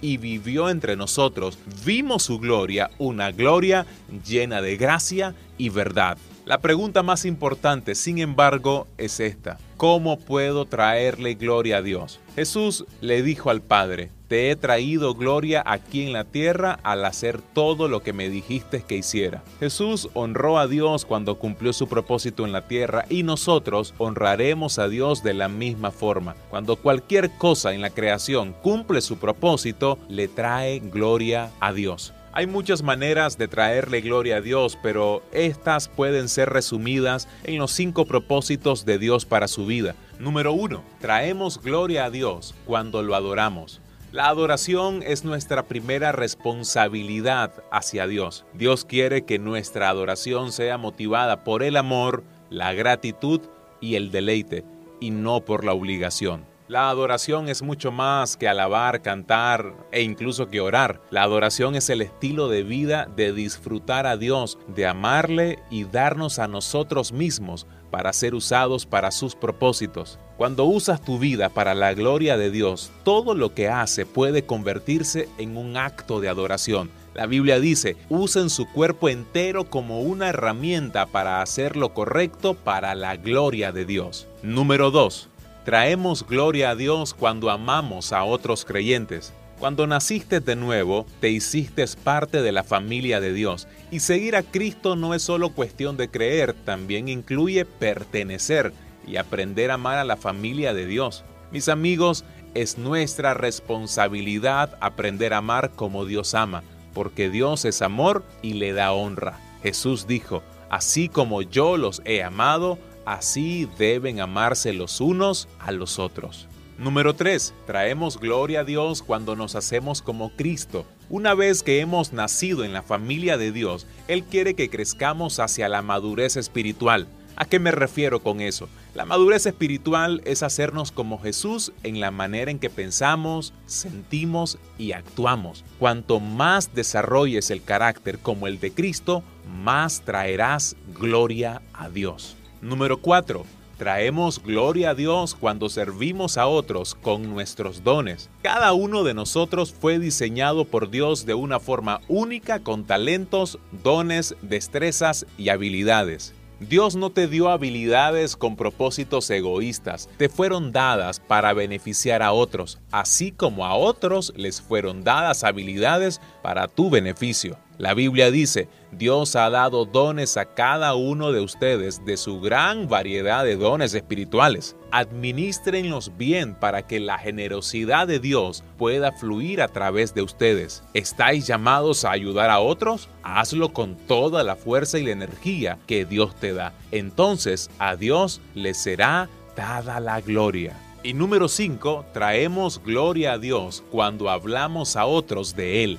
A: y vivió entre nosotros. Vimos su gloria, una gloria llena de gracia y verdad. La pregunta más importante, sin embargo, es esta. ¿Cómo puedo traerle gloria a Dios? Jesús le dijo al Padre, te he traído gloria aquí en la tierra al hacer todo lo que me dijiste que hiciera. Jesús honró a Dios cuando cumplió su propósito en la tierra y nosotros honraremos a Dios de la misma forma. Cuando cualquier cosa en la creación cumple su propósito, le trae gloria a Dios. Hay muchas maneras de traerle gloria a Dios, pero estas pueden ser resumidas en los cinco propósitos de Dios para su vida. Número uno, traemos gloria a Dios cuando lo adoramos. La adoración es nuestra primera responsabilidad hacia Dios. Dios quiere que nuestra adoración sea motivada por el amor, la gratitud y el deleite, y no por la obligación. La adoración es mucho más que alabar, cantar e incluso que orar. La adoración es el estilo de vida de disfrutar a Dios, de amarle y darnos a nosotros mismos para ser usados para sus propósitos. Cuando usas tu vida para la gloria de Dios, todo lo que hace puede convertirse en un acto de adoración. La Biblia dice, usen su cuerpo entero como una herramienta para hacer lo correcto para la gloria de Dios. Número 2 Traemos gloria a Dios cuando amamos a otros creyentes. Cuando naciste de nuevo, te hiciste parte de la familia de Dios. Y seguir a Cristo no es solo cuestión de creer, también incluye pertenecer y aprender a amar a la familia de Dios. Mis amigos, es nuestra responsabilidad aprender a amar como Dios ama, porque Dios es amor y le da honra. Jesús dijo, así como yo los he amado, Así deben amarse los unos a los otros. Número 3. Traemos gloria a Dios cuando nos hacemos como Cristo. Una vez que hemos nacido en la familia de Dios, Él quiere que crezcamos hacia la madurez espiritual. ¿A qué me refiero con eso? La madurez espiritual es hacernos como Jesús en la manera en que pensamos, sentimos y actuamos. Cuanto más desarrolles el carácter como el de Cristo, más traerás gloria a Dios. Número 4. Traemos gloria a Dios cuando servimos a otros con nuestros dones. Cada uno de nosotros fue diseñado por Dios de una forma única con talentos, dones, destrezas y habilidades. Dios no te dio habilidades con propósitos egoístas, te fueron dadas para beneficiar a otros, así como a otros les fueron dadas habilidades para tu beneficio. La Biblia dice, Dios ha dado dones a cada uno de ustedes de su gran variedad de dones espirituales. Administrenlos bien para que la generosidad de Dios pueda fluir a través de ustedes. ¿Estáis llamados a ayudar a otros? Hazlo con toda la fuerza y la energía que Dios te da. Entonces a Dios le será dada la gloria. Y número 5, traemos gloria a Dios cuando hablamos a otros de Él.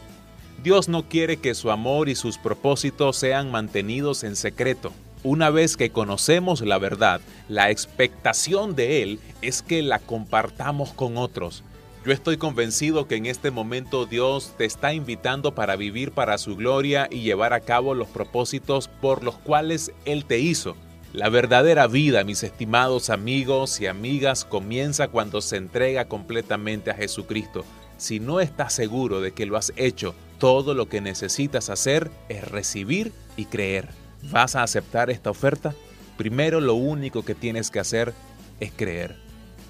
A: Dios no quiere que su amor y sus propósitos sean mantenidos en secreto. Una vez que conocemos la verdad, la expectación de Él es que la compartamos con otros. Yo estoy convencido que en este momento Dios te está invitando para vivir para su gloria y llevar a cabo los propósitos por los cuales Él te hizo. La verdadera vida, mis estimados amigos y amigas, comienza cuando se entrega completamente a Jesucristo. Si no estás seguro de que lo has hecho, todo lo que necesitas hacer es recibir y creer. ¿Vas a aceptar esta oferta? Primero lo único que tienes que hacer es creer.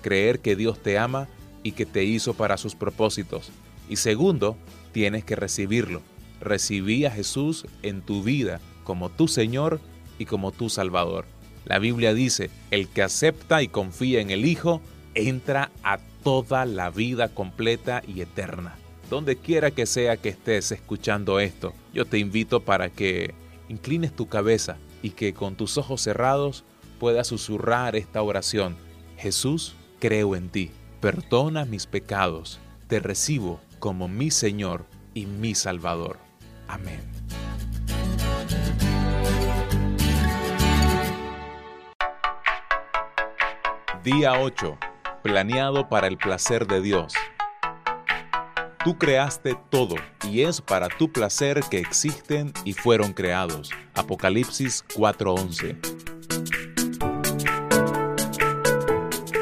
A: Creer que Dios te ama y que te hizo para sus propósitos. Y segundo, tienes que recibirlo. Recibí a Jesús en tu vida como tu Señor y como tu Salvador. La Biblia dice, el que acepta y confía en el Hijo, entra a toda la vida completa y eterna donde quiera que sea que estés escuchando esto, yo te invito para que inclines tu cabeza y que con tus ojos cerrados puedas susurrar esta oración. Jesús, creo en ti, perdona mis pecados, te recibo como mi Señor y mi Salvador. Amén. Día 8. Planeado para el placer de Dios. Tú creaste todo y es para tu placer que existen y fueron creados. Apocalipsis 4:11.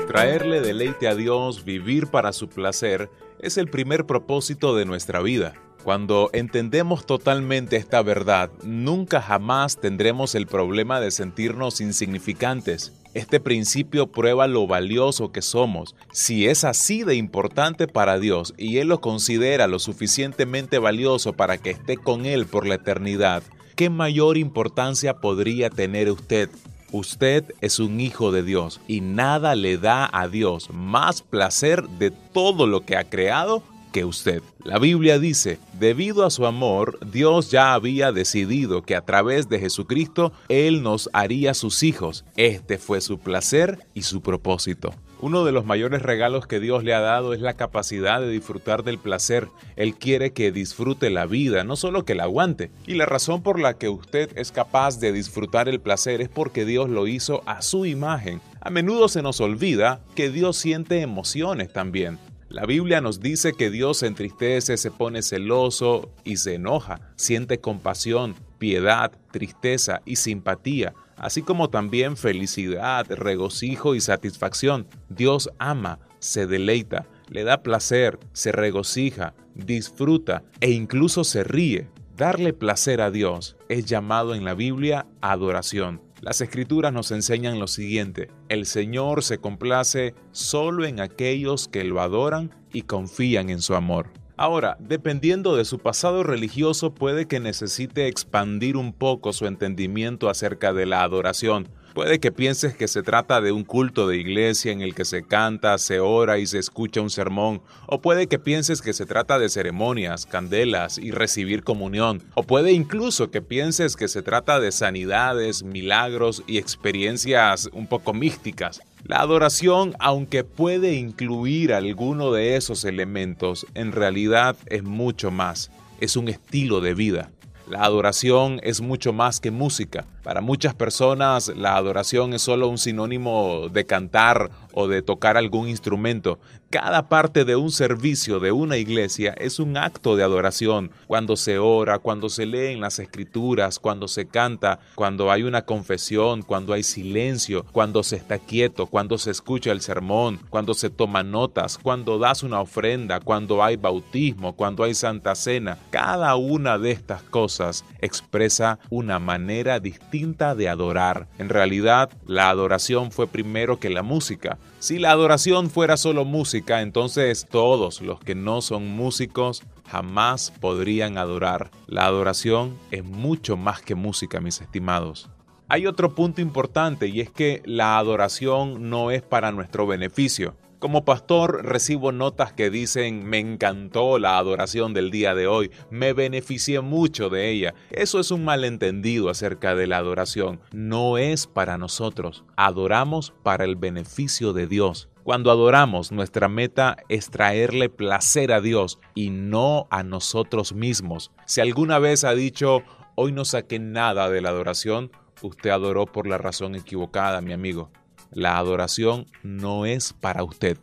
A: Traerle deleite a Dios, vivir para su placer, es el primer propósito de nuestra vida. Cuando entendemos totalmente esta verdad, nunca jamás tendremos el problema de sentirnos insignificantes. Este principio prueba lo valioso que somos. Si es así de importante para Dios y Él lo considera lo suficientemente valioso para que esté con Él por la eternidad, ¿qué mayor importancia podría tener usted? Usted es un hijo de Dios y nada le da a Dios más placer de todo lo que ha creado usted. La Biblia dice, debido a su amor, Dios ya había decidido que a través de Jesucristo Él nos haría sus hijos. Este fue su placer y su propósito. Uno de los mayores regalos que Dios le ha dado es la capacidad de disfrutar del placer. Él quiere que disfrute la vida, no solo que la aguante. Y la razón por la que usted es capaz de disfrutar el placer es porque Dios lo hizo a su imagen. A menudo se nos olvida que Dios siente emociones también. La Biblia nos dice que Dios se entristece, se pone celoso y se enoja, siente compasión, piedad, tristeza y simpatía, así como también felicidad, regocijo y satisfacción. Dios ama, se deleita, le da placer, se regocija, disfruta e incluso se ríe. Darle placer a Dios es llamado en la Biblia adoración. Las escrituras nos enseñan lo siguiente, el Señor se complace solo en aquellos que lo adoran y confían en su amor. Ahora, dependiendo de su pasado religioso, puede que necesite expandir un poco su entendimiento acerca de la adoración, Puede que pienses que se trata de un culto de iglesia en el que se canta, se ora y se escucha un sermón, o puede que pienses que se trata de ceremonias, candelas y recibir comunión, o puede incluso que pienses que se trata de sanidades, milagros y experiencias un poco místicas. La adoración, aunque puede incluir alguno de esos elementos, en realidad es mucho más. Es un estilo de vida. La adoración es mucho más que música. Para muchas personas la adoración es solo un sinónimo de cantar o de tocar algún instrumento. Cada parte de un servicio de una iglesia es un acto de adoración. Cuando se ora, cuando se leen las escrituras, cuando se canta, cuando hay una confesión, cuando hay silencio, cuando se está quieto, cuando se escucha el sermón, cuando se toma notas, cuando das una ofrenda, cuando hay bautismo, cuando hay santa cena. Cada una de estas cosas expresa una manera distinta de adorar. En realidad, la adoración fue primero que la música. Si la adoración fuera solo música, entonces todos los que no son músicos jamás podrían adorar. La adoración es mucho más que música, mis estimados. Hay otro punto importante y es que la adoración no es para nuestro beneficio. Como pastor recibo notas que dicen me encantó la adoración del día de hoy, me beneficié mucho de ella. Eso es un malentendido acerca de la adoración. No es para nosotros, adoramos para el beneficio de Dios. Cuando adoramos, nuestra meta es traerle placer a Dios y no a nosotros mismos. Si alguna vez ha dicho, hoy no saqué nada de la adoración, usted adoró por la razón equivocada, mi amigo. La adoración no es para usted,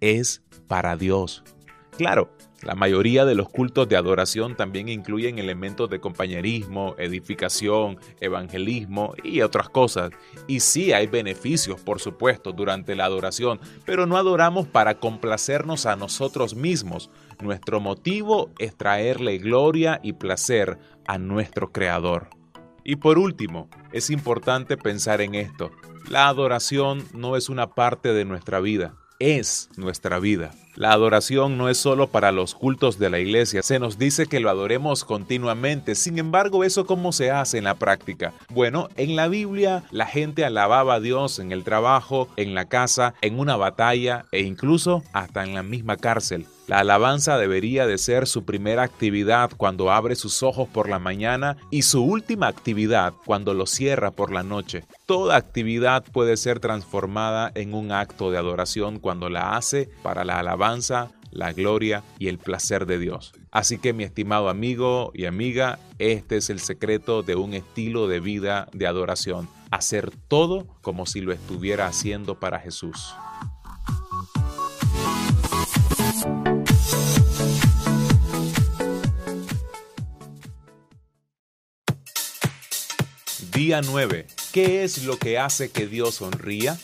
A: es para Dios. Claro, la mayoría de los cultos de adoración también incluyen elementos de compañerismo, edificación, evangelismo y otras cosas. Y sí hay beneficios, por supuesto, durante la adoración, pero no adoramos para complacernos a nosotros mismos. Nuestro motivo es traerle gloria y placer a nuestro Creador. Y por último, es importante pensar en esto. La adoración no es una parte de nuestra vida, es nuestra vida. La adoración no es solo para los cultos de la iglesia, se nos dice que lo adoremos continuamente, sin embargo, ¿eso cómo se hace en la práctica? Bueno, en la Biblia la gente alababa a Dios en el trabajo, en la casa, en una batalla e incluso hasta en la misma cárcel. La alabanza debería de ser su primera actividad cuando abre sus ojos por la mañana y su última actividad cuando los cierra por la noche. Toda actividad puede ser transformada en un acto de adoración cuando la hace para la alabanza, la gloria y el placer de Dios. Así que mi estimado amigo y amiga, este es el secreto de un estilo de vida de adoración hacer todo como si lo estuviera haciendo para Jesús. Día 9. ¿Qué es lo que hace que Dios sonría?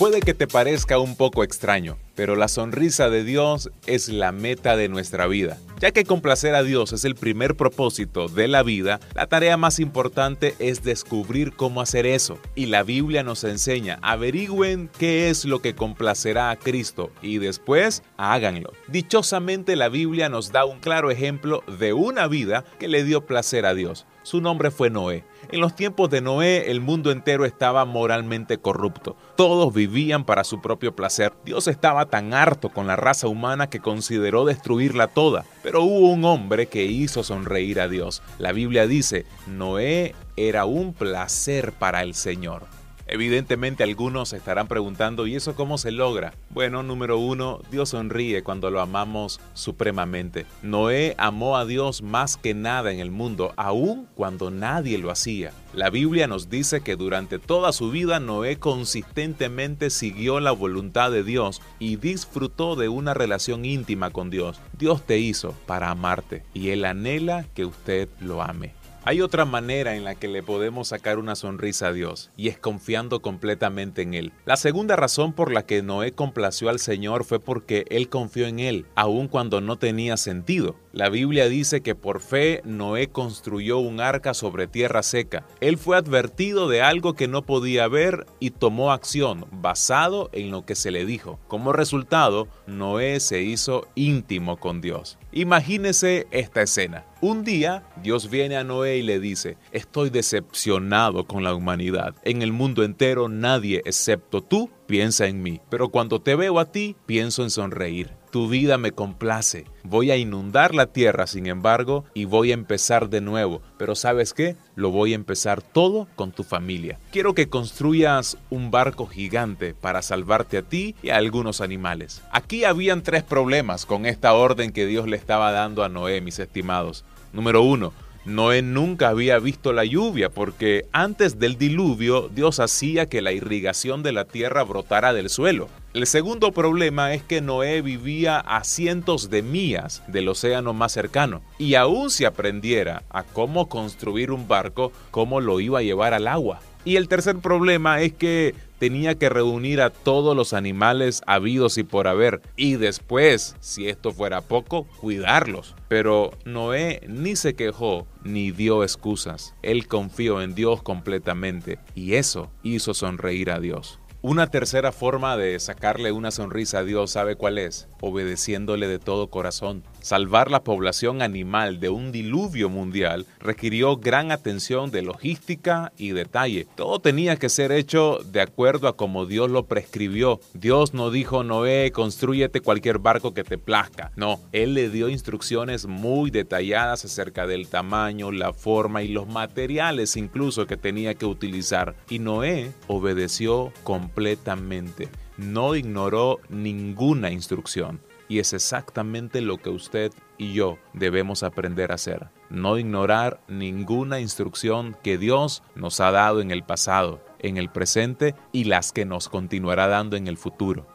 A: Puede que te parezca un poco extraño, pero la sonrisa de Dios es la meta de nuestra vida. Ya que complacer a Dios es el primer propósito de la vida, la tarea más importante es descubrir cómo hacer eso. Y la Biblia nos enseña, averigüen qué es lo que complacerá a Cristo y después háganlo. Dichosamente la Biblia nos da un claro ejemplo de una vida que le dio placer a Dios. Su nombre fue Noé. En los tiempos de Noé el mundo entero estaba moralmente corrupto. Todos vivían para su propio placer. Dios estaba tan harto con la raza humana que consideró destruirla toda. Pero hubo un hombre que hizo sonreír a Dios. La Biblia dice, Noé era un placer para el Señor. Evidentemente algunos estarán preguntando, ¿y eso cómo se logra? Bueno, número uno, Dios sonríe cuando lo amamos supremamente. Noé amó a Dios más que nada en el mundo, aun cuando nadie lo hacía. La Biblia nos dice que durante toda su vida Noé consistentemente siguió la voluntad de Dios y disfrutó de una relación íntima con Dios. Dios te hizo para amarte y Él anhela que usted lo ame. Hay otra manera en la que le podemos sacar una sonrisa a Dios, y es confiando completamente en Él. La segunda razón por la que Noé complació al Señor fue porque Él confió en Él, aun cuando no tenía sentido. La Biblia dice que por fe Noé construyó un arca sobre tierra seca. Él fue advertido de algo que no podía ver y tomó acción basado en lo que se le dijo. Como resultado, Noé se hizo íntimo con Dios. Imagínese esta escena. Un día Dios viene a Noé y le dice, estoy decepcionado con la humanidad. En el mundo entero nadie excepto tú piensa en mí, pero cuando te veo a ti pienso en sonreír. Tu vida me complace. Voy a inundar la tierra, sin embargo, y voy a empezar de nuevo. Pero ¿sabes qué? Lo voy a empezar todo con tu familia. Quiero que construyas un barco gigante para salvarte a ti y a algunos animales. Aquí habían tres problemas con esta orden que Dios le estaba dando a Noé, mis estimados. Número uno, Noé nunca había visto la lluvia porque antes del diluvio Dios hacía que la irrigación de la tierra brotara del suelo. El segundo problema es que Noé vivía a cientos de millas del océano más cercano y aún si aprendiera a cómo construir un barco, cómo lo iba a llevar al agua. Y el tercer problema es que tenía que reunir a todos los animales habidos y por haber, y después, si esto fuera poco, cuidarlos. Pero Noé ni se quejó ni dio excusas. Él confió en Dios completamente, y eso hizo sonreír a Dios. Una tercera forma de sacarle una sonrisa a Dios, ¿sabe cuál es? Obedeciéndole de todo corazón. Salvar la población animal de un diluvio mundial requirió gran atención de logística y detalle. Todo tenía que ser hecho de acuerdo a como Dios lo prescribió. Dios no dijo, Noé, construyete cualquier barco que te plazca. No, Él le dio instrucciones muy detalladas acerca del tamaño, la forma y los materiales incluso que tenía que utilizar. Y Noé obedeció completamente. No ignoró ninguna instrucción. Y es exactamente lo que usted y yo debemos aprender a hacer. No ignorar ninguna instrucción que Dios nos ha dado en el pasado, en el presente y las que nos continuará dando en el futuro.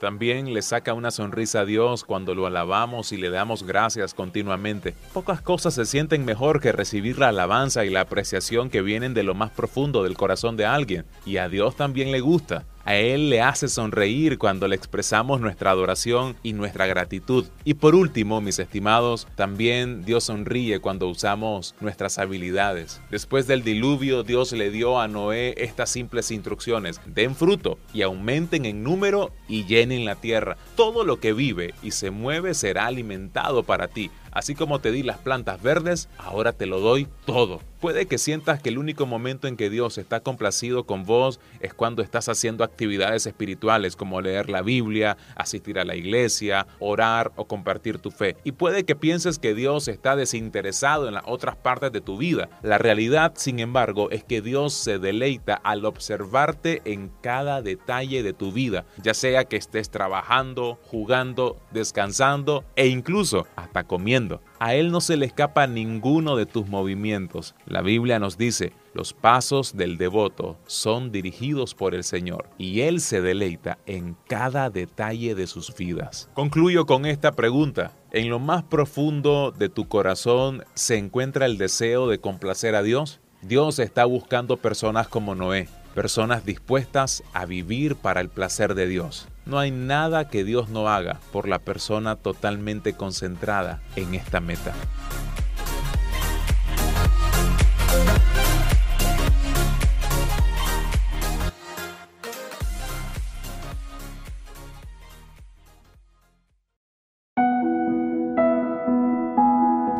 A: También le saca una sonrisa a Dios cuando lo alabamos y le damos gracias continuamente. Pocas cosas se sienten mejor que recibir la alabanza y la apreciación que vienen de lo más profundo del corazón de alguien. Y a Dios también le gusta. A Él le hace sonreír cuando le expresamos nuestra adoración y nuestra gratitud. Y por último, mis estimados, también Dios sonríe cuando usamos nuestras habilidades. Después del diluvio, Dios le dio a Noé estas simples instrucciones. Den fruto y aumenten en número y llenen la tierra. Todo lo que vive y se mueve será alimentado para ti. Así como te di las plantas verdes, ahora te lo doy todo. Puede que sientas que el único momento en que Dios está complacido con vos es cuando estás haciendo actividades espirituales como leer la Biblia, asistir a la iglesia, orar o compartir tu fe. Y puede que pienses que Dios está desinteresado en las otras partes de tu vida. La realidad, sin embargo, es que Dios se deleita al observarte en cada detalle de tu vida, ya sea que estés trabajando, jugando, descansando e incluso hasta comiendo A Él no se le escapa ninguno de tus movimientos. La Biblia nos dice, los pasos del devoto son dirigidos por el Señor y Él se deleita en cada detalle de sus vidas. Concluyo con esta pregunta. ¿En lo más profundo de tu corazón se encuentra el deseo de complacer a Dios? Dios está buscando personas como Noé, personas dispuestas a vivir para el placer de Dios. No hay nada que Dios no haga por la persona totalmente concentrada en esta meta.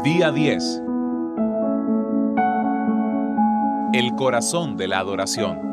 A: Día 10. El corazón de la adoración.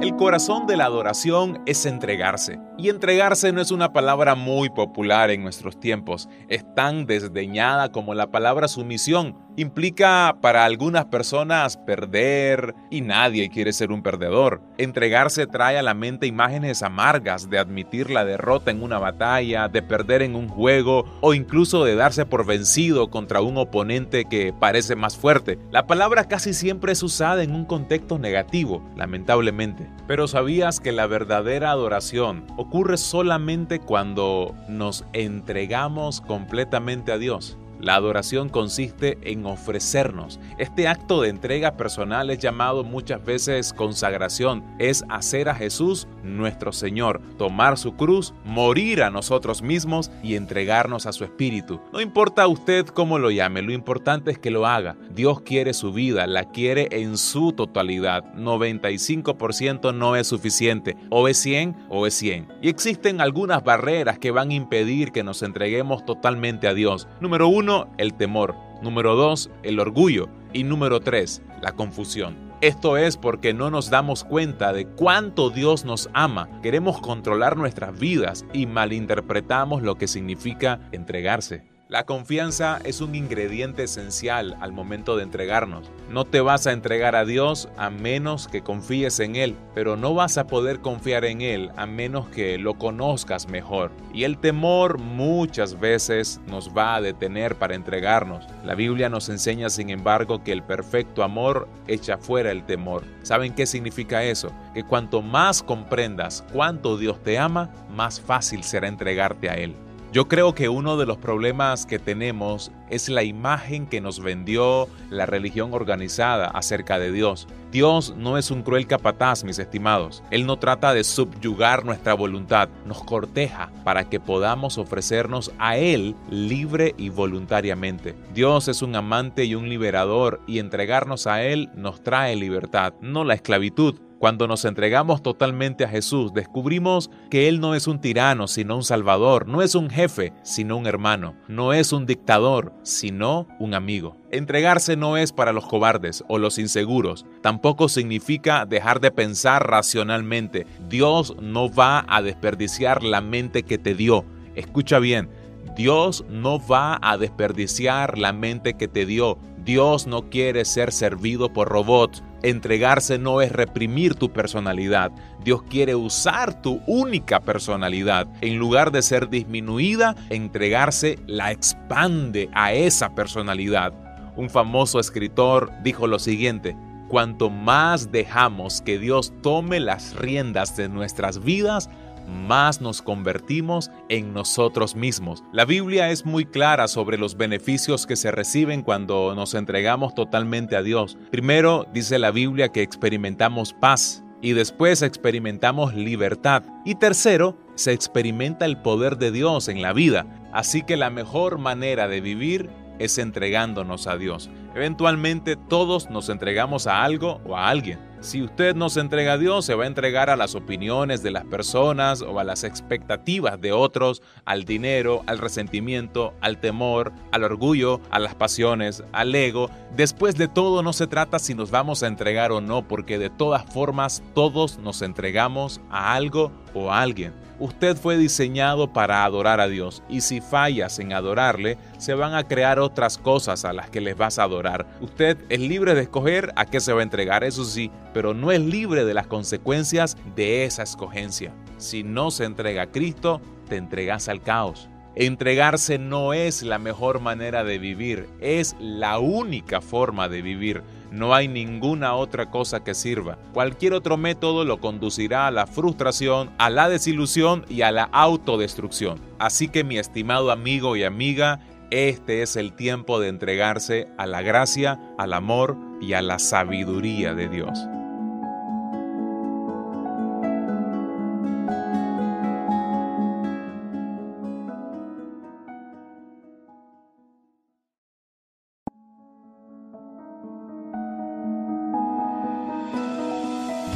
A: El corazón de la adoración es entregarse. Y entregarse no es una palabra muy popular en nuestros tiempos. Es tan desdeñada como la palabra sumisión. Implica para algunas personas perder y nadie quiere ser un perdedor. Entregarse trae a la mente imágenes amargas de admitir la derrota en una batalla, de perder en un juego o incluso de darse por vencido contra un oponente que parece más fuerte. La palabra casi siempre es usada en un contexto negativo, lamentablemente. Pero ¿sabías que la verdadera adoración ocurre solamente cuando nos entregamos completamente a Dios? La adoración consiste en ofrecernos. Este acto de entrega personal es llamado muchas veces consagración. Es hacer a Jesús nuestro Señor, tomar su cruz, morir a nosotros mismos y entregarnos a su Espíritu. No importa usted cómo lo llame, lo importante es que lo haga. Dios quiere su vida, la quiere en su totalidad. 95% no es suficiente. O es 100 o es 100. Y existen algunas barreras que van a impedir que nos entreguemos totalmente a Dios. Número uno, el temor. Número dos, el orgullo. Y número tres, la confusión. Esto es porque no nos damos cuenta de cuánto Dios nos ama, queremos controlar nuestras vidas y malinterpretamos lo que significa entregarse. La confianza es un ingrediente esencial al momento de entregarnos. No te vas a entregar a Dios a menos que confíes en Él, pero no vas a poder confiar en Él a menos que lo conozcas mejor. Y el temor muchas veces nos va a detener para entregarnos. La Biblia nos enseña, sin embargo, que el perfecto amor echa fuera el temor. ¿Saben qué significa eso? Que cuanto más comprendas cuánto Dios te ama, más fácil será entregarte a Él. Yo creo que uno de los problemas que tenemos es la imagen que nos vendió la religión organizada acerca de Dios. Dios no es un cruel capataz, mis estimados. Él no trata de subyugar nuestra voluntad, nos corteja para que podamos ofrecernos a Él libre y voluntariamente. Dios es un amante y un liberador y entregarnos a Él nos trae libertad, no la esclavitud. Cuando nos entregamos totalmente a Jesús, descubrimos que Él no es un tirano, sino un salvador, no es un jefe, sino un hermano, no es un dictador, sino un amigo. Entregarse no es para los cobardes o los inseguros, tampoco significa dejar de pensar racionalmente. Dios no va a desperdiciar la mente que te dio. Escucha bien, Dios no va a desperdiciar la mente que te dio. Dios no quiere ser servido por robots. Entregarse no es reprimir tu personalidad. Dios quiere usar tu única personalidad. En lugar de ser disminuida, entregarse la expande a esa personalidad. Un famoso escritor dijo lo siguiente, cuanto más dejamos que Dios tome las riendas de nuestras vidas, más nos convertimos en nosotros mismos. La Biblia es muy clara sobre los beneficios que se reciben cuando nos entregamos totalmente a Dios. Primero dice la Biblia que experimentamos paz y después experimentamos libertad. Y tercero, se experimenta el poder de Dios en la vida. Así que la mejor manera de vivir es entregándonos a Dios. Eventualmente todos nos entregamos a algo o a alguien. Si usted no entrega a Dios, se va a entregar a las opiniones de las personas o a las expectativas de otros, al dinero, al resentimiento, al temor, al orgullo, a las pasiones, al ego. Después de todo, no se trata si nos vamos a entregar o no, porque de todas formas todos nos entregamos a algo o a alguien. Usted fue diseñado para adorar a Dios y si fallas en adorarle, se van a crear otras cosas a las que les vas a adorar. Usted es libre de escoger a qué se va a entregar, eso sí, pero no es libre de las consecuencias de esa escogencia. Si no se entrega a Cristo, te entregas al caos. Entregarse no es la mejor manera de vivir, es la única forma de vivir. No hay ninguna otra cosa que sirva. Cualquier otro método lo conducirá a la frustración, a la desilusión y a la autodestrucción. Así que mi estimado amigo y amiga, este es el tiempo de entregarse a la gracia, al amor y a la sabiduría de Dios.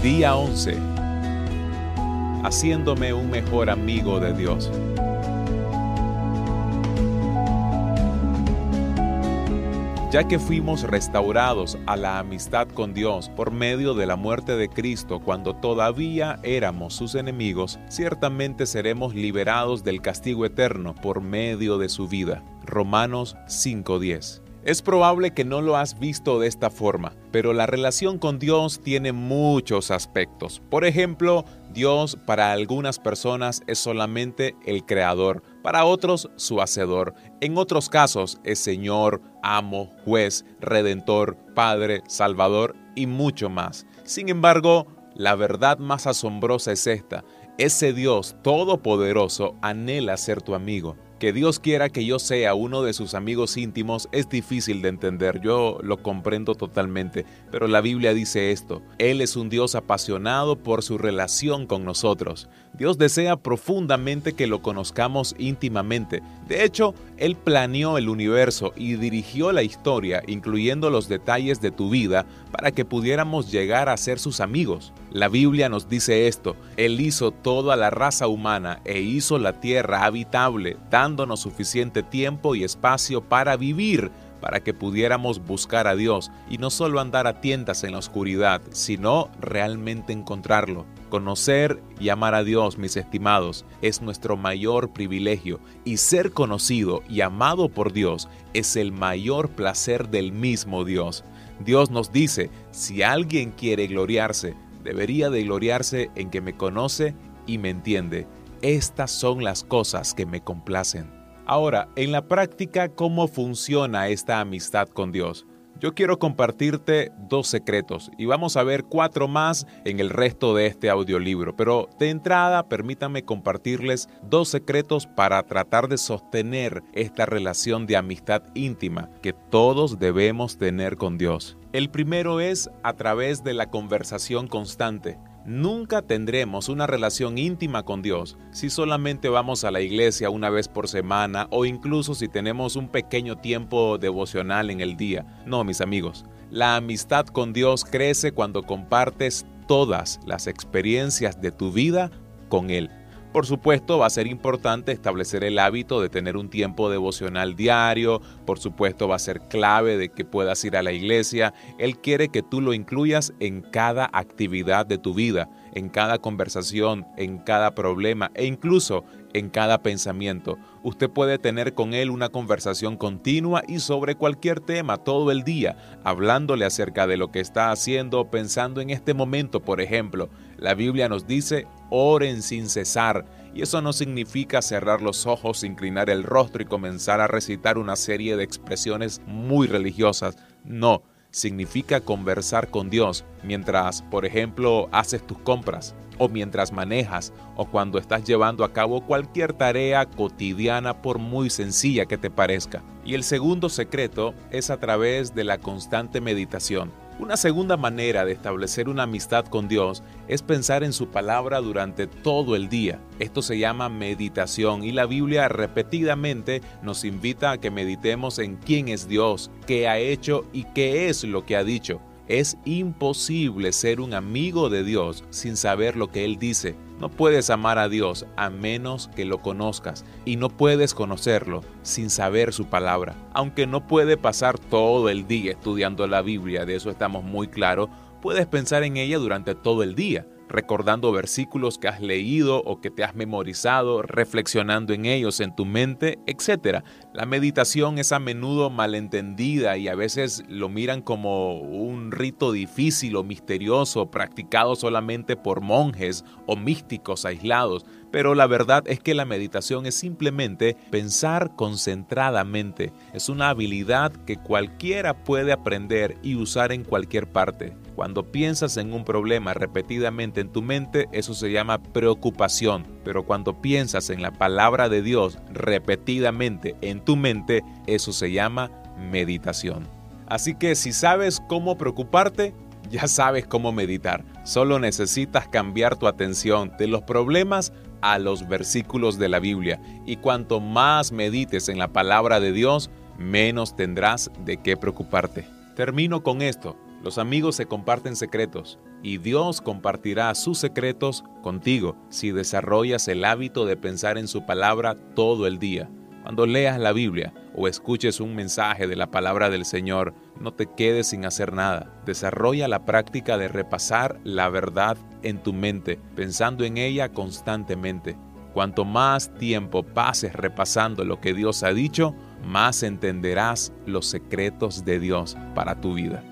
A: Día 11. Haciéndome un mejor amigo de Dios. Ya que fuimos restaurados a la amistad con Dios por medio de la muerte de Cristo cuando todavía éramos sus enemigos, ciertamente seremos liberados del castigo eterno por medio de su vida. Romanos 5:10 es probable que no lo has visto de esta forma, pero la relación con Dios tiene muchos aspectos. Por ejemplo, Dios para algunas personas es solamente el creador, para otros su hacedor. En otros casos es Señor, amo, juez, redentor, Padre, Salvador y mucho más. Sin embargo, la verdad más asombrosa es esta. Ese Dios todopoderoso anhela ser tu amigo. Que Dios quiera que yo sea uno de sus amigos íntimos es difícil de entender, yo lo comprendo totalmente, pero la Biblia dice esto, Él es un Dios apasionado por su relación con nosotros. Dios desea profundamente que lo conozcamos íntimamente. De hecho, Él planeó el universo y dirigió la historia, incluyendo los detalles de tu vida, para que pudiéramos llegar a ser sus amigos. La Biblia nos dice esto, Él hizo toda la raza humana e hizo la tierra habitable, dándonos suficiente tiempo y espacio para vivir para que pudiéramos buscar a Dios y no solo andar a tiendas en la oscuridad, sino realmente encontrarlo. Conocer y amar a Dios, mis estimados, es nuestro mayor privilegio y ser conocido y amado por Dios es el mayor placer del mismo Dios. Dios nos dice, si alguien quiere gloriarse, debería de gloriarse en que me conoce y me entiende. Estas son las cosas que me complacen. Ahora, en la práctica, ¿cómo funciona esta amistad con Dios? Yo quiero compartirte dos secretos y vamos a ver cuatro más en el resto de este audiolibro, pero de entrada permítanme compartirles dos secretos para tratar de sostener esta relación de amistad íntima que todos debemos tener con Dios. El primero es a través de la conversación constante. Nunca tendremos una relación íntima con Dios si solamente vamos a la iglesia una vez por semana o incluso si tenemos un pequeño tiempo devocional en el día. No, mis amigos, la amistad con Dios crece cuando compartes todas las experiencias de tu vida con Él. Por supuesto, va a ser importante establecer el hábito de tener un tiempo devocional diario. Por supuesto, va a ser clave de que puedas ir a la iglesia. Él quiere que tú lo incluyas en cada actividad de tu vida, en cada conversación, en cada problema e incluso en cada pensamiento. Usted puede tener con Él una conversación continua y sobre cualquier tema todo el día, hablándole acerca de lo que está haciendo, pensando en este momento, por ejemplo. La Biblia nos dice, oren sin cesar. Y eso no significa cerrar los ojos, inclinar el rostro y comenzar a recitar una serie de expresiones muy religiosas. No, significa conversar con Dios mientras, por ejemplo, haces tus compras o mientras manejas o cuando estás llevando a cabo cualquier tarea cotidiana por muy sencilla que te parezca. Y el segundo secreto es a través de la constante meditación. Una segunda manera de establecer una amistad con Dios es pensar en su palabra durante todo el día. Esto se llama meditación y la Biblia repetidamente nos invita a que meditemos en quién es Dios, qué ha hecho y qué es lo que ha dicho. Es imposible ser un amigo de Dios sin saber lo que Él dice. No puedes amar a Dios a menos que lo conozcas y no puedes conocerlo sin saber su palabra. Aunque no puede pasar todo el día estudiando la Biblia, de eso estamos muy claros, puedes pensar en ella durante todo el día. Recordando versículos que has leído o que te has memorizado, reflexionando en ellos en tu mente, etc. La meditación es a menudo malentendida y a veces lo miran como un rito difícil o misterioso practicado solamente por monjes o místicos aislados, pero la verdad es que la meditación es simplemente pensar concentradamente. Es una habilidad que cualquiera puede aprender y usar en cualquier parte. Cuando piensas en un problema repetidamente en tu mente, eso se llama preocupación. Pero cuando piensas en la palabra de Dios repetidamente en tu mente, eso se llama meditación. Así que si sabes cómo preocuparte, ya sabes cómo meditar. Solo necesitas cambiar tu atención de los problemas a los versículos de la Biblia. Y cuanto más medites en la palabra de Dios, menos tendrás de qué preocuparte. Termino con esto. Los amigos se comparten secretos y Dios compartirá sus secretos contigo si desarrollas el hábito de pensar en su palabra todo el día. Cuando leas la Biblia o escuches un mensaje de la palabra del Señor, no te quedes sin hacer nada. Desarrolla la práctica de repasar la verdad en tu mente, pensando en ella constantemente. Cuanto más tiempo pases repasando lo que Dios ha dicho, más entenderás los secretos de Dios para tu vida.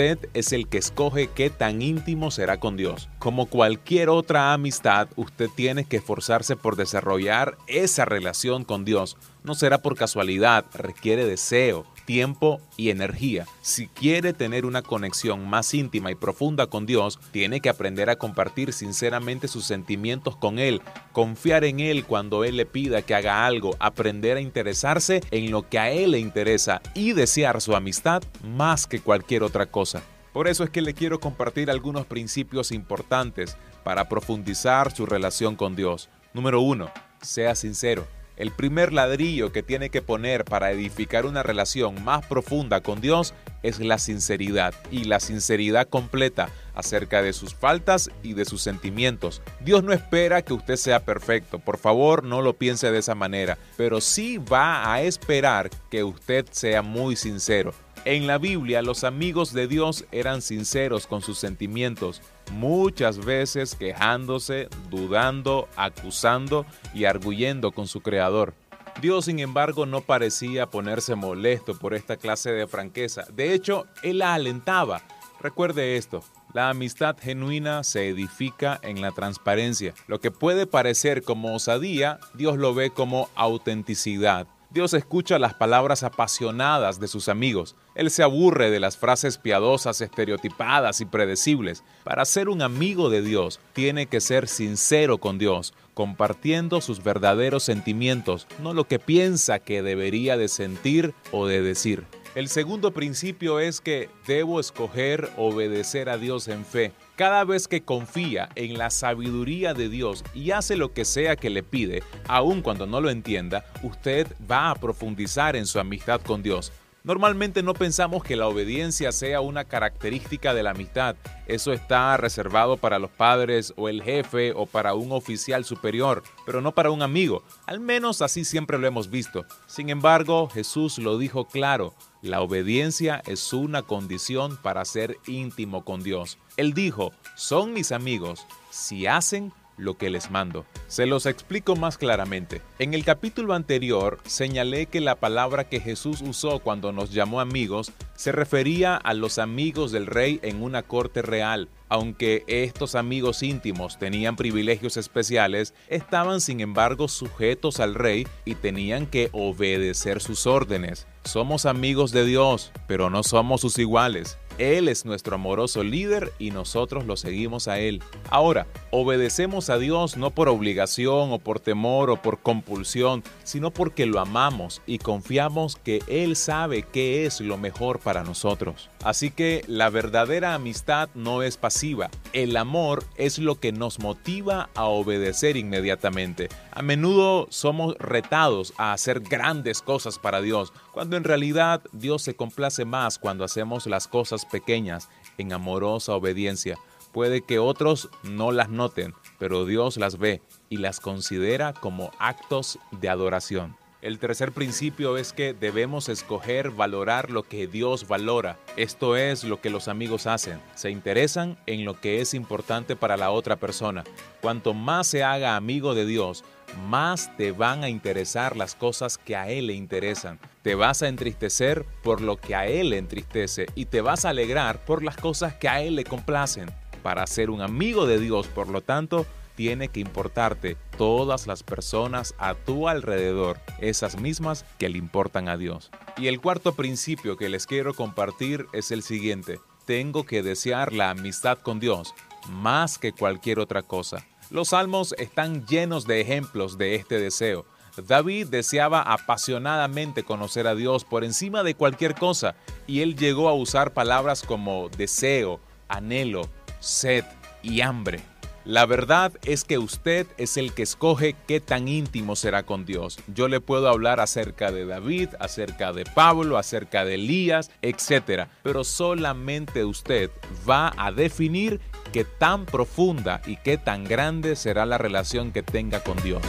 A: Usted es el que escoge qué tan íntimo será con Dios. Como cualquier otra amistad, usted tiene que esforzarse por desarrollar esa relación con Dios. No será por casualidad, requiere deseo, tiempo y energía. Si quiere tener una conexión más íntima y profunda con Dios, tiene que aprender a compartir sinceramente sus sentimientos con Él, confiar en Él cuando Él le pida que haga algo, aprender a interesarse en lo que a Él le interesa y desear su amistad más que cualquier otra cosa. Por eso es que le quiero compartir algunos principios importantes para profundizar su relación con Dios. Número uno, sea sincero. El primer ladrillo que tiene que poner para edificar una relación más profunda con Dios es la sinceridad y la sinceridad completa acerca de sus faltas y de sus sentimientos. Dios no espera que usted sea perfecto, por favor no lo piense de esa manera, pero sí va a esperar que usted sea muy sincero. En la Biblia los amigos de Dios eran sinceros con sus sentimientos, muchas veces quejándose, dudando, acusando y arguyendo con su Creador. Dios, sin embargo, no parecía ponerse molesto por esta clase de franqueza. De hecho, Él la alentaba. Recuerde esto, la amistad genuina se edifica en la transparencia. Lo que puede parecer como osadía, Dios lo ve como autenticidad. Dios escucha las palabras apasionadas de sus amigos. Él se aburre de las frases piadosas, estereotipadas y predecibles. Para ser un amigo de Dios, tiene que ser sincero con Dios, compartiendo sus verdaderos sentimientos, no lo que piensa que debería de sentir o de decir. El segundo principio es que debo escoger obedecer a Dios en fe. Cada vez que confía en la sabiduría de Dios y hace lo que sea que le pide, aun cuando no lo entienda, usted va a profundizar en su amistad con Dios. Normalmente no pensamos que la obediencia sea una característica de la amistad. Eso está reservado para los padres o el jefe o para un oficial superior, pero no para un amigo. Al menos así siempre lo hemos visto. Sin embargo, Jesús lo dijo claro. La obediencia es una condición para ser íntimo con Dios. Él dijo, son mis amigos si hacen lo que les mando. Se los explico más claramente. En el capítulo anterior señalé que la palabra que Jesús usó cuando nos llamó amigos se refería a los amigos del rey en una corte real. Aunque estos amigos íntimos tenían privilegios especiales, estaban sin embargo sujetos al rey y tenían que obedecer sus órdenes. Somos amigos de Dios, pero no somos sus iguales. Él es nuestro amoroso líder y nosotros lo seguimos a Él. Ahora, obedecemos a Dios no por obligación o por temor o por compulsión, sino porque lo amamos y confiamos que Él sabe qué es lo mejor para nosotros. Así que la verdadera amistad no es pasiva. El amor es lo que nos motiva a obedecer inmediatamente. A menudo somos retados a hacer grandes cosas para Dios, cuando en realidad Dios se complace más cuando hacemos las cosas pequeñas en amorosa obediencia. Puede que otros no las noten, pero Dios las ve y las considera como actos de adoración. El tercer principio es que debemos escoger valorar lo que Dios valora. Esto es lo que los amigos hacen. Se interesan en lo que es importante para la otra persona. Cuanto más se haga amigo de Dios, más te van a interesar las cosas que a Él le interesan. Te vas a entristecer por lo que a Él le entristece y te vas a alegrar por las cosas que a Él le complacen. Para ser un amigo de Dios, por lo tanto, tiene que importarte todas las personas a tu alrededor, esas mismas que le importan a Dios. Y el cuarto principio que les quiero compartir es el siguiente. Tengo que desear la amistad con Dios más que cualquier otra cosa. Los salmos están llenos de ejemplos de este deseo. David deseaba apasionadamente conocer a Dios por encima de cualquier cosa y él llegó a usar palabras como deseo, anhelo, sed y hambre. La verdad es que usted es el que escoge qué tan íntimo será con Dios. Yo le puedo hablar acerca de David, acerca de Pablo, acerca de Elías, etc. Pero solamente usted va a definir qué tan profunda y qué tan grande será la relación que tenga con Dios.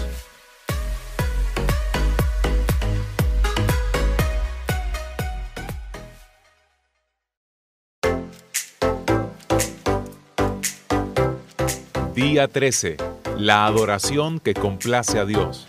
A: Día 13. La adoración que complace a Dios.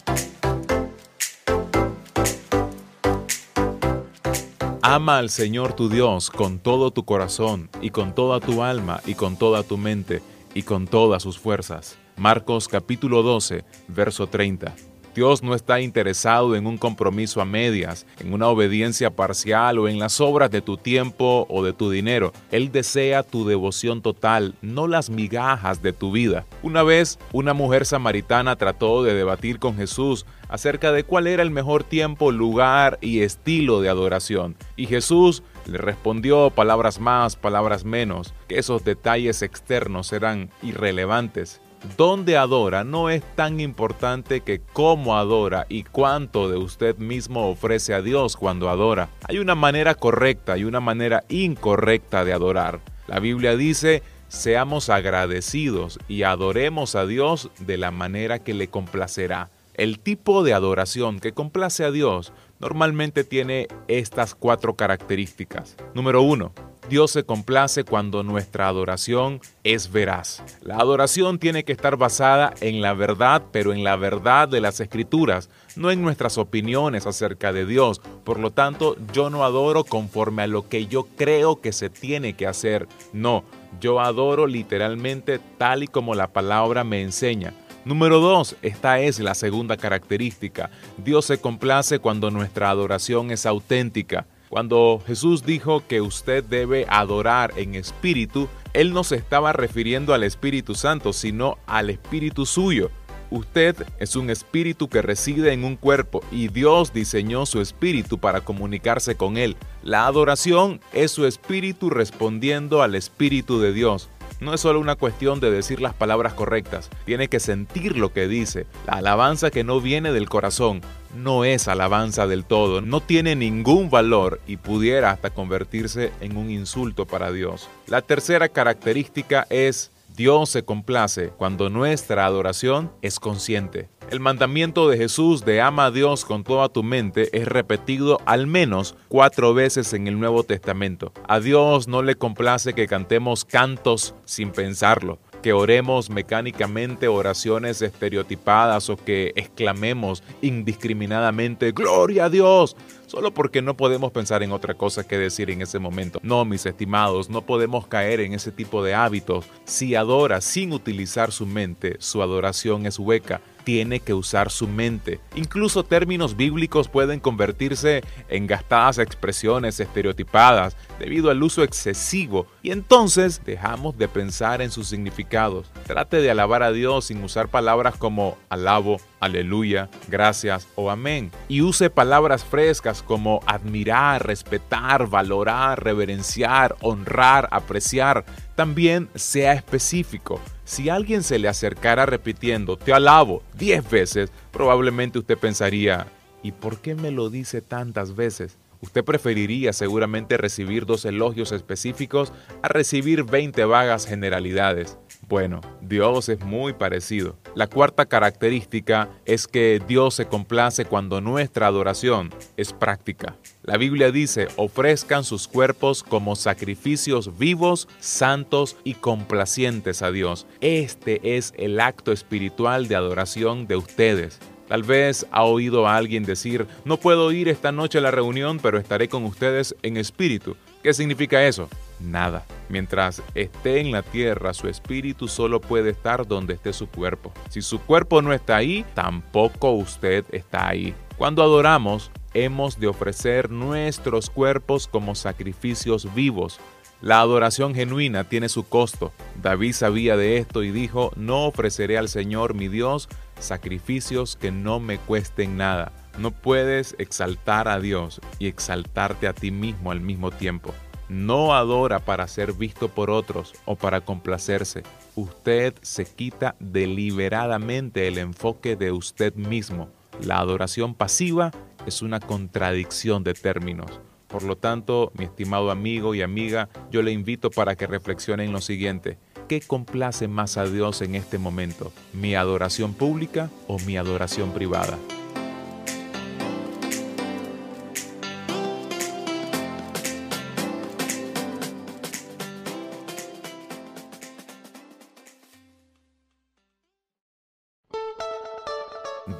A: Ama al Señor tu Dios con todo tu corazón y con toda tu alma y con toda tu mente y con todas sus fuerzas. Marcos capítulo 12, verso 30. Dios no está interesado en un compromiso a medias, en una obediencia parcial o en las obras de tu tiempo o de tu dinero. Él desea tu devoción total, no las migajas de tu vida. Una vez, una mujer samaritana trató de debatir con Jesús acerca de cuál era el mejor tiempo, lugar y estilo de adoración. Y Jesús le respondió palabras más, palabras menos, que esos detalles externos eran irrelevantes dónde adora no es tan importante que cómo adora y cuánto de usted mismo ofrece a Dios cuando adora. Hay una manera correcta y una manera incorrecta de adorar. La Biblia dice, seamos agradecidos y adoremos a Dios de la manera que le complacerá. El tipo de adoración que complace a Dios normalmente tiene estas cuatro características. Número uno, Dios se complace cuando nuestra adoración es veraz. La adoración tiene que estar basada en la verdad, pero en la verdad de las escrituras, no en nuestras opiniones acerca de Dios. Por lo tanto, yo no adoro conforme a lo que yo creo que se tiene que hacer. No, yo adoro literalmente tal y como la palabra me enseña. Número dos, esta es la segunda característica. Dios se complace cuando nuestra adoración es auténtica. Cuando Jesús dijo que usted debe adorar en espíritu, Él no se estaba refiriendo al Espíritu Santo, sino al Espíritu suyo. Usted es un espíritu que reside en un cuerpo y Dios diseñó su espíritu para comunicarse con Él. La adoración es su espíritu respondiendo al espíritu de Dios. No es solo una cuestión de decir las palabras correctas, tiene que sentir lo que dice. La alabanza que no viene del corazón no es alabanza del todo, no tiene ningún valor y pudiera hasta convertirse en un insulto para Dios. La tercera característica es Dios se complace cuando nuestra adoración es consciente. El mandamiento de Jesús de ama a Dios con toda tu mente es repetido al menos cuatro veces en el Nuevo Testamento. A Dios no le complace que cantemos cantos sin pensarlo que oremos mecánicamente oraciones estereotipadas o que exclamemos indiscriminadamente, Gloria a Dios, solo porque no podemos pensar en otra cosa que decir en ese momento. No, mis estimados, no podemos caer en ese tipo de hábitos. Si adora sin utilizar su mente, su adoración es hueca tiene que usar su mente. Incluso términos bíblicos pueden convertirse en gastadas expresiones estereotipadas debido al uso excesivo y entonces dejamos de pensar en sus significados. Trate de alabar a Dios sin usar palabras como alabo, aleluya, gracias o amén. Y use palabras frescas como admirar, respetar, valorar, reverenciar, honrar, apreciar. También sea específico. Si alguien se le acercara repitiendo, te alabo, diez veces, probablemente usted pensaría, ¿y por qué me lo dice tantas veces? Usted preferiría seguramente recibir dos elogios específicos a recibir 20 vagas generalidades. Bueno, Dios es muy parecido. La cuarta característica es que Dios se complace cuando nuestra adoración es práctica. La Biblia dice, ofrezcan sus cuerpos como sacrificios vivos, santos y complacientes a Dios. Este es el acto espiritual de adoración de ustedes. Tal vez ha oído a alguien decir, no puedo ir esta noche a la reunión, pero estaré con ustedes en espíritu. ¿Qué significa eso? Nada. Mientras esté en la tierra, su espíritu solo puede estar donde esté su cuerpo. Si su cuerpo no está ahí, tampoco usted está ahí. Cuando adoramos, hemos de ofrecer nuestros cuerpos como sacrificios vivos. La adoración genuina tiene su costo. David sabía de esto y dijo, no ofreceré al Señor mi Dios sacrificios que no me cuesten nada. No puedes exaltar a Dios y exaltarte a ti mismo al mismo tiempo. No adora para ser visto por otros o para complacerse. Usted se quita deliberadamente el enfoque de usted mismo. La adoración pasiva es una contradicción de términos. Por lo tanto, mi estimado amigo y amiga, yo le invito para que reflexione en lo siguiente. ¿Qué complace más a Dios en este momento? ¿Mi adoración pública o mi adoración privada?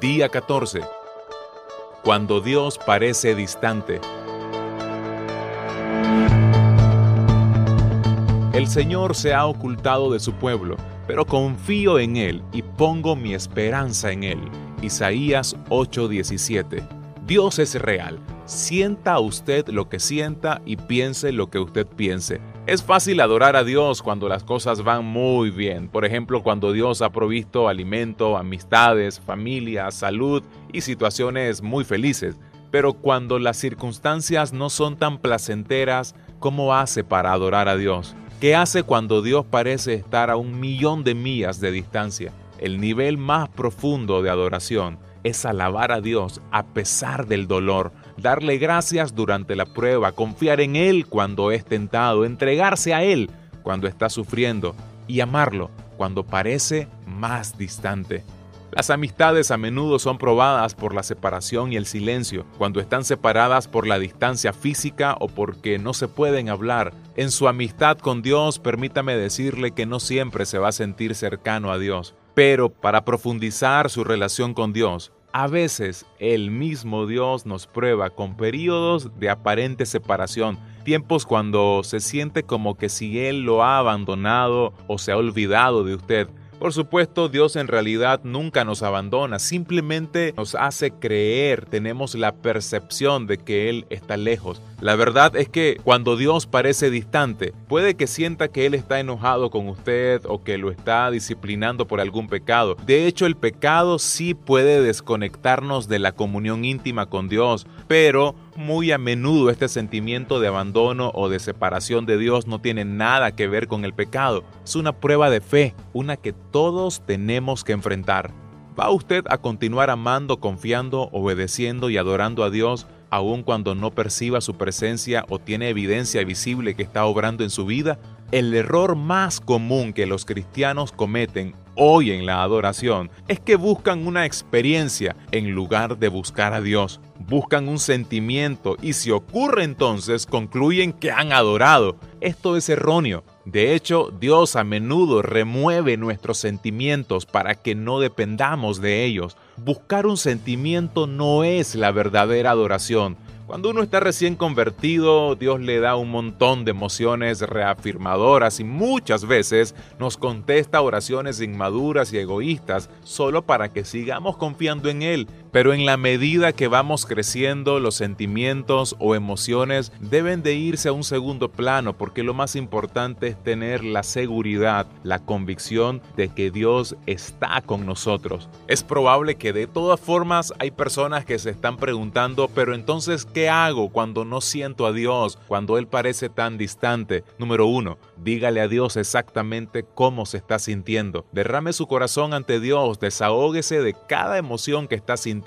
A: Día 14. Cuando Dios parece distante. El Señor se ha ocultado de su pueblo, pero confío en Él y pongo mi esperanza en Él. Isaías 8:17. Dios es real. Sienta usted lo que sienta y piense lo que usted piense. Es fácil adorar a Dios cuando las cosas van muy bien. Por ejemplo, cuando Dios ha provisto alimento, amistades, familia, salud y situaciones muy felices. Pero cuando las circunstancias no son tan placenteras, ¿cómo hace para adorar a Dios? ¿Qué hace cuando Dios parece estar a un millón de millas de distancia? El nivel más profundo de adoración es alabar a Dios a pesar del dolor, darle gracias durante la prueba, confiar en Él cuando es tentado, entregarse a Él cuando está sufriendo y amarlo cuando parece más distante. Las amistades a menudo son probadas por la separación y el silencio, cuando están separadas por la distancia física o porque no se pueden hablar. En su amistad con Dios, permítame decirle que no siempre se va a sentir cercano a Dios, pero para profundizar su relación con Dios, a veces el mismo Dios nos prueba con periodos de aparente separación, tiempos cuando se siente como que si Él lo ha abandonado o se ha olvidado de usted. Por supuesto, Dios en realidad nunca nos abandona, simplemente nos hace creer, tenemos la percepción de que Él está lejos. La verdad es que cuando Dios parece distante, puede que sienta que Él está enojado con usted o que lo está disciplinando por algún pecado. De hecho, el pecado sí puede desconectarnos de la comunión íntima con Dios, pero muy a menudo este sentimiento de abandono o de separación de Dios no tiene nada que ver con el pecado. Es una prueba de fe, una que todos tenemos que enfrentar. ¿Va usted a continuar amando, confiando, obedeciendo y adorando a Dios aun cuando no perciba su presencia o tiene evidencia visible que está obrando en su vida? El error más común que los cristianos cometen hoy en la adoración es que buscan una experiencia en lugar de buscar a Dios. Buscan un sentimiento y si ocurre entonces concluyen que han adorado. Esto es erróneo. De hecho, Dios a menudo remueve nuestros sentimientos para que no dependamos de ellos. Buscar un sentimiento no es la verdadera adoración. Cuando uno está recién convertido, Dios le da un montón de emociones reafirmadoras y muchas veces nos contesta oraciones inmaduras y egoístas solo para que sigamos confiando en Él. Pero en la medida que vamos creciendo, los sentimientos o emociones deben de irse a un segundo plano porque lo más importante es tener la seguridad, la convicción de que Dios está con nosotros. Es probable que de todas formas hay personas que se están preguntando, pero entonces, ¿qué hago cuando no siento a Dios, cuando Él parece tan distante? Número uno, dígale a Dios exactamente cómo se está sintiendo. Derrame su corazón ante Dios, desahógese de cada emoción que está sintiendo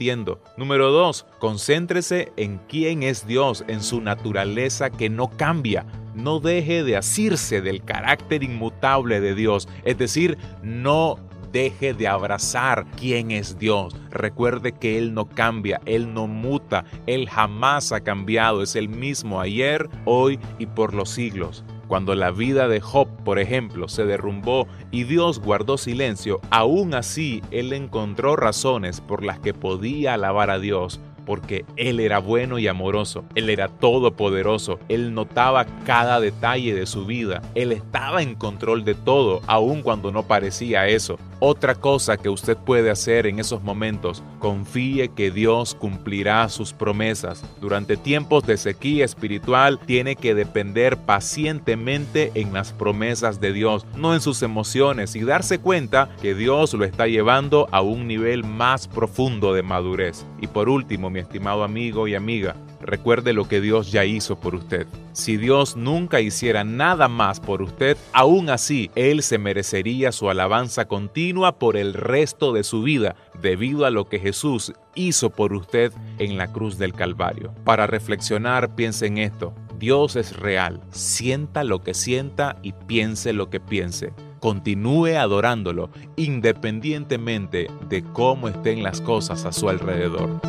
A: Número dos, concéntrese en quién es Dios, en su naturaleza que no cambia. No deje de asirse del carácter inmutable de Dios, es decir, no deje de abrazar quién es Dios. Recuerde que Él no cambia, Él no muta, Él jamás ha cambiado, es el mismo ayer, hoy y por los siglos. Cuando la vida de Job, por ejemplo, se derrumbó y Dios guardó silencio, aún así Él encontró razones por las que podía alabar a Dios porque Él era bueno y amoroso, Él era todopoderoso, Él notaba cada detalle de su vida, Él estaba en control de todo, aun cuando no parecía eso. Otra cosa que usted puede hacer en esos momentos, confíe que Dios cumplirá sus promesas. Durante tiempos de sequía espiritual tiene que depender pacientemente en las promesas de Dios, no en sus emociones y darse cuenta que Dios lo está llevando a un nivel más profundo de madurez. Y por último, mi estimado amigo y amiga, recuerde lo que Dios ya hizo por usted. Si Dios nunca hiciera nada más por usted, aún así Él se merecería su alabanza continua por el resto de su vida, debido a lo que Jesús hizo por usted en la cruz del Calvario. Para reflexionar, piense en esto. Dios es real. Sienta lo que sienta y piense lo que piense continúe adorándolo independientemente de cómo estén las cosas a su alrededor.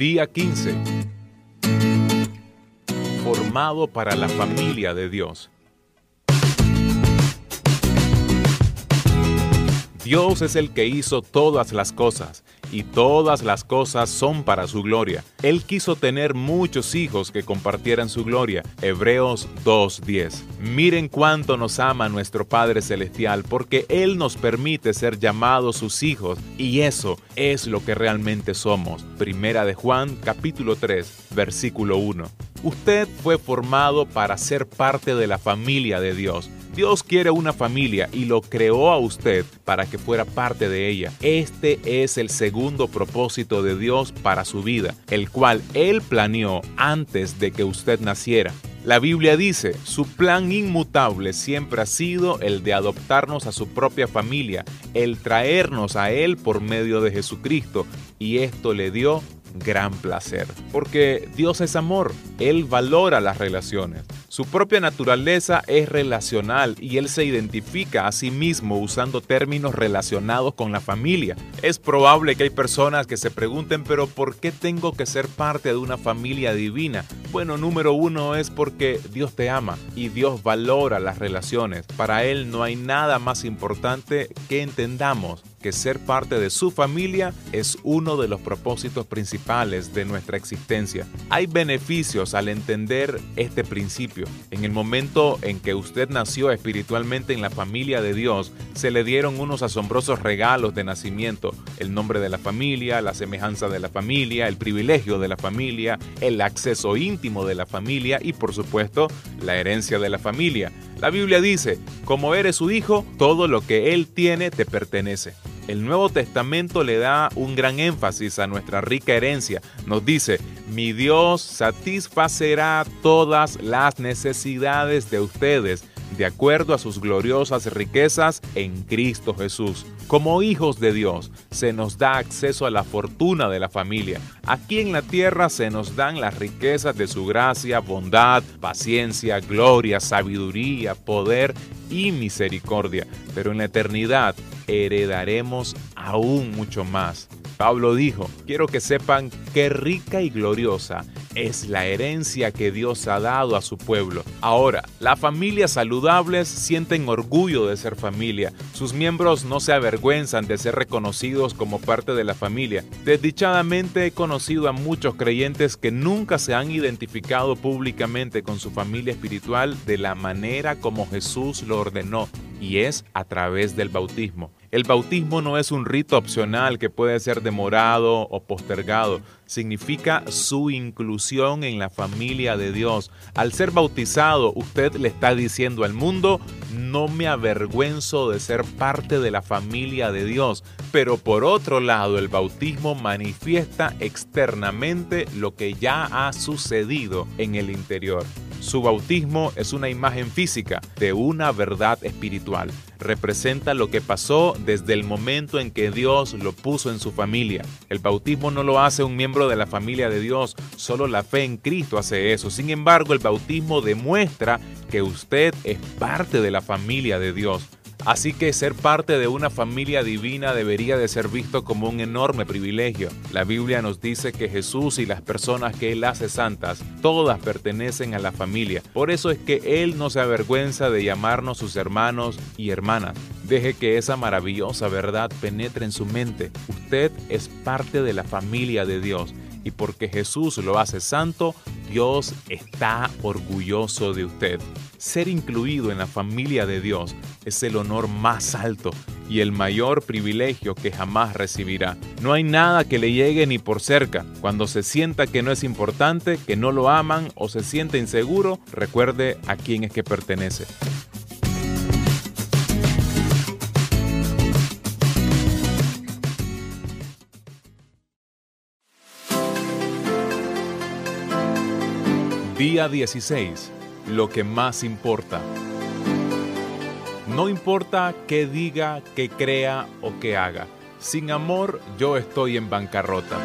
A: Día 15. Formado para la familia de Dios. Dios es el que hizo todas las cosas, y todas las cosas son para su gloria. Él quiso tener muchos hijos que compartieran su gloria. Hebreos 2.10. Miren cuánto nos ama nuestro Padre Celestial, porque Él nos permite ser llamados sus hijos, y eso es lo que realmente somos. Primera de Juan, capítulo 3, versículo 1. Usted fue formado para ser parte de la familia de Dios. Dios quiere una familia y lo creó a usted para que fuera parte de ella. Este es el segundo propósito de Dios para su vida, el cual Él planeó antes de que usted naciera. La Biblia dice, su plan inmutable siempre ha sido el de adoptarnos a su propia familia, el traernos a Él por medio de Jesucristo, y esto le dio gran placer, porque Dios es amor, Él valora las relaciones. Su propia naturaleza es relacional y él se identifica a sí mismo usando términos relacionados con la familia. Es probable que hay personas que se pregunten, pero ¿por qué tengo que ser parte de una familia divina? Bueno, número uno es porque Dios te ama y Dios valora las relaciones. Para Él no hay nada más importante que entendamos que ser parte de su familia es uno de los propósitos principales de nuestra existencia. Hay beneficios al entender este principio. En el momento en que usted nació espiritualmente en la familia de Dios, se le dieron unos asombrosos regalos de nacimiento, el nombre de la familia, la semejanza de la familia, el privilegio de la familia, el acceso íntimo de la familia y por supuesto la herencia de la familia. La Biblia dice, como eres su hijo, todo lo que él tiene te pertenece. El Nuevo Testamento le da un gran énfasis a nuestra rica herencia. Nos dice, mi Dios satisfacerá todas las necesidades de ustedes de acuerdo a sus gloriosas riquezas en Cristo Jesús. Como hijos de Dios, se nos da acceso a la fortuna de la familia. Aquí en la tierra se nos dan las riquezas de su gracia, bondad, paciencia, gloria, sabiduría, poder y misericordia. Pero en la eternidad heredaremos aún mucho más. Pablo dijo, quiero que sepan qué rica y gloriosa es la herencia que Dios ha dado a su pueblo. Ahora, las familias saludables sienten orgullo de ser familia. Sus miembros no se avergüenzan de ser reconocidos como parte de la familia. Desdichadamente he conocido a muchos creyentes que nunca se han identificado públicamente con su familia espiritual de la manera como Jesús lo ordenó, y es a través del bautismo. El bautismo no es un rito opcional que puede ser demorado o postergado. Significa su inclusión en la familia de Dios. Al ser bautizado, usted le está diciendo al mundo, no me avergüenzo de ser parte de la familia de Dios. Pero por otro lado, el bautismo manifiesta externamente lo que ya ha sucedido en el interior. Su bautismo es una imagen física de una verdad espiritual. Representa lo que pasó desde el momento en que Dios lo puso en su familia. El bautismo no lo hace un miembro de la familia de Dios, solo la fe en Cristo hace eso. Sin embargo, el bautismo demuestra que usted es parte de la familia de Dios. Así que ser parte de una familia divina debería de ser visto como un enorme privilegio. La Biblia nos dice que Jesús y las personas que Él hace santas, todas pertenecen a la familia. Por eso es que Él no se avergüenza de llamarnos sus hermanos y hermanas. Deje que esa maravillosa verdad penetre en su mente. Usted es parte de la familia de Dios y porque Jesús lo hace santo, Dios está orgulloso de usted. Ser incluido en la familia de Dios es el honor más alto y el mayor privilegio que jamás recibirá. No hay nada que le llegue ni por cerca. Cuando se sienta que no es importante, que no lo aman o se siente inseguro, recuerde a quién es que pertenece. Día 16. Lo que más importa. No importa qué diga, qué crea o qué haga. Sin amor yo estoy en bancarrota.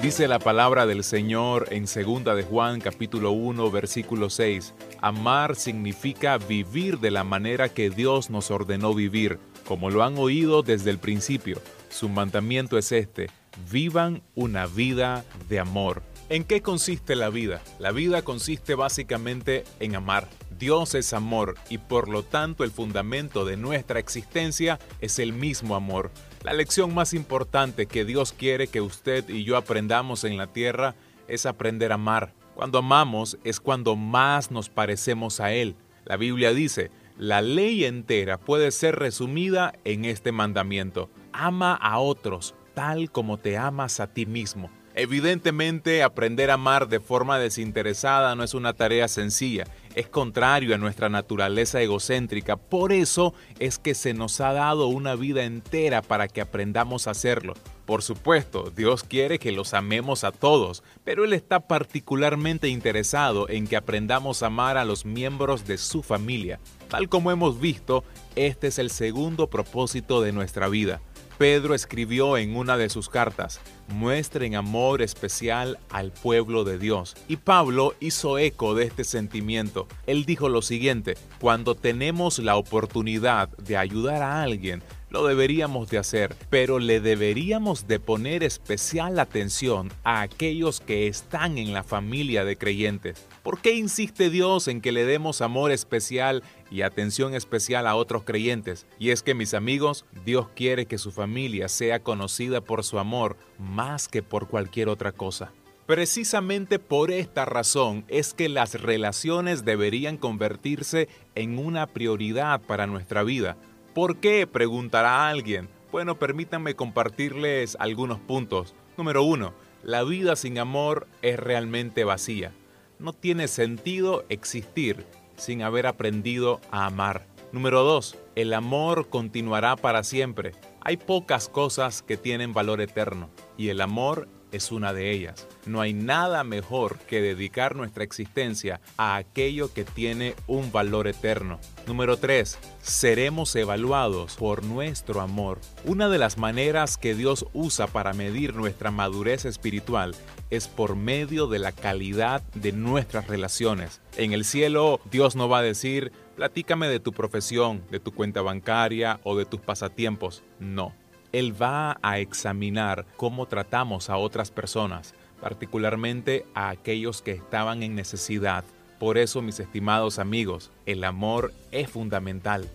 A: Dice la palabra del Señor en 2 de Juan capítulo 1 versículo 6. Amar significa vivir de la manera que Dios nos ordenó vivir, como lo han oído desde el principio. Su mandamiento es este, vivan una vida de amor. ¿En qué consiste la vida? La vida consiste básicamente en amar. Dios es amor y por lo tanto el fundamento de nuestra existencia es el mismo amor. La lección más importante que Dios quiere que usted y yo aprendamos en la tierra es aprender a amar. Cuando amamos es cuando más nos parecemos a Él. La Biblia dice, la ley entera puede ser resumida en este mandamiento. Ama a otros tal como te amas a ti mismo. Evidentemente, aprender a amar de forma desinteresada no es una tarea sencilla, es contrario a nuestra naturaleza egocéntrica, por eso es que se nos ha dado una vida entera para que aprendamos a hacerlo. Por supuesto, Dios quiere que los amemos a todos, pero Él está particularmente interesado en que aprendamos a amar a los miembros de su familia. Tal como hemos visto, este es el segundo propósito de nuestra vida Pedro escribió en una de sus cartas, muestren amor especial al pueblo de Dios. Y Pablo hizo eco de este sentimiento. Él dijo lo siguiente, cuando tenemos la oportunidad de ayudar a alguien, lo deberíamos de hacer, pero le deberíamos de poner especial atención a aquellos que están en la familia de creyentes. ¿Por qué insiste Dios en que le demos amor especial y atención especial a otros creyentes? Y es que mis amigos, Dios quiere que su familia sea conocida por su amor más que por cualquier otra cosa. Precisamente por esta razón es que las relaciones deberían convertirse en una prioridad para nuestra vida ¿Por qué? Preguntará alguien. Bueno, permítanme compartirles algunos puntos. Número uno, la vida sin amor es realmente vacía. No tiene sentido existir sin haber aprendido a amar. Número dos, el amor continuará para siempre. Hay pocas cosas que tienen valor eterno y el amor es una de ellas. No hay nada mejor que dedicar nuestra existencia a aquello que tiene un valor eterno. Número 3. Seremos evaluados por nuestro amor. Una de las maneras que Dios usa para medir nuestra madurez espiritual es por medio de la calidad de nuestras relaciones. En el cielo, Dios no va a decir, platícame de tu profesión, de tu cuenta bancaria o de tus pasatiempos. No. Él va a examinar cómo tratamos a otras personas, particularmente a aquellos que estaban en necesidad. Por eso, mis estimados amigos, el amor es fundamental.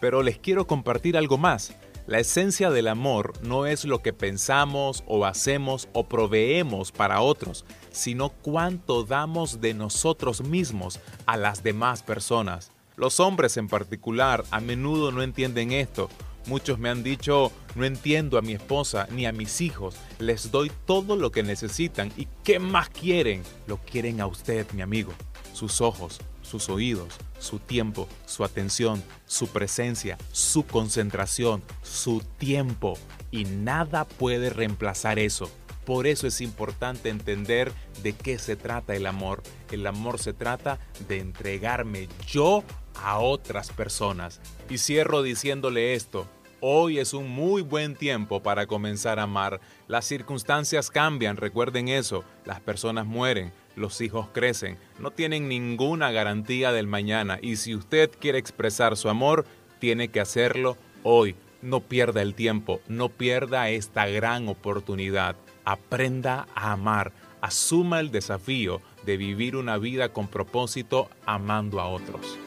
A: Pero les quiero compartir algo más. La esencia del amor no es lo que pensamos o hacemos o proveemos para otros, sino cuánto damos de nosotros mismos a las demás personas. Los hombres en particular a menudo no entienden esto. Muchos me han dicho, no entiendo a mi esposa ni a mis hijos, les doy todo lo que necesitan y ¿qué más quieren? Lo quieren a usted, mi amigo, sus ojos, sus oídos, su tiempo, su atención, su presencia, su concentración, su tiempo. Y nada puede reemplazar eso. Por eso es importante entender de qué se trata el amor. El amor se trata de entregarme yo a otras personas. Y cierro diciéndole esto. Hoy es un muy buen tiempo para comenzar a amar. Las circunstancias cambian, recuerden eso. Las personas mueren, los hijos crecen, no tienen ninguna garantía del mañana. Y si usted quiere expresar su amor, tiene que hacerlo hoy. No pierda el tiempo, no pierda esta gran oportunidad. Aprenda a amar, asuma el desafío de vivir una vida con propósito amando a otros.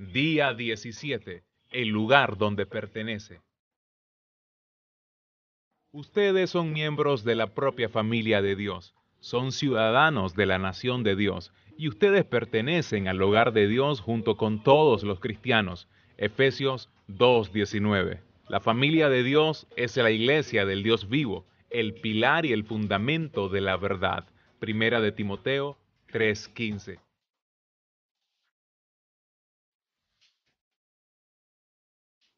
A: Día 17. El lugar donde pertenece. Ustedes son miembros de la propia familia de Dios, son ciudadanos de la nación de Dios, y ustedes pertenecen al hogar de Dios junto con todos los cristianos. Efesios 2.19. La familia de Dios es la iglesia del Dios vivo, el pilar y el fundamento de la verdad. Primera de Timoteo 3.15.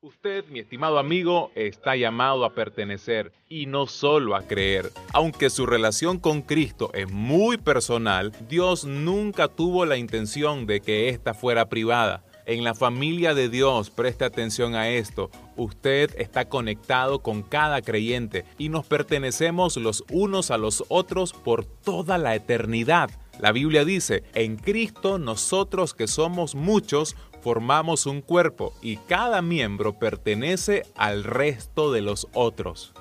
A: Usted, mi estimado amigo, está llamado a pertenecer y no solo a creer. Aunque su relación con Cristo es muy personal, Dios nunca tuvo la intención de que ésta fuera privada. En la familia de Dios, preste atención a esto, usted está conectado con cada creyente y nos pertenecemos los unos a los otros por toda la eternidad. La Biblia dice, en Cristo nosotros que somos muchos, formamos un cuerpo y cada miembro pertenece al resto de los otros.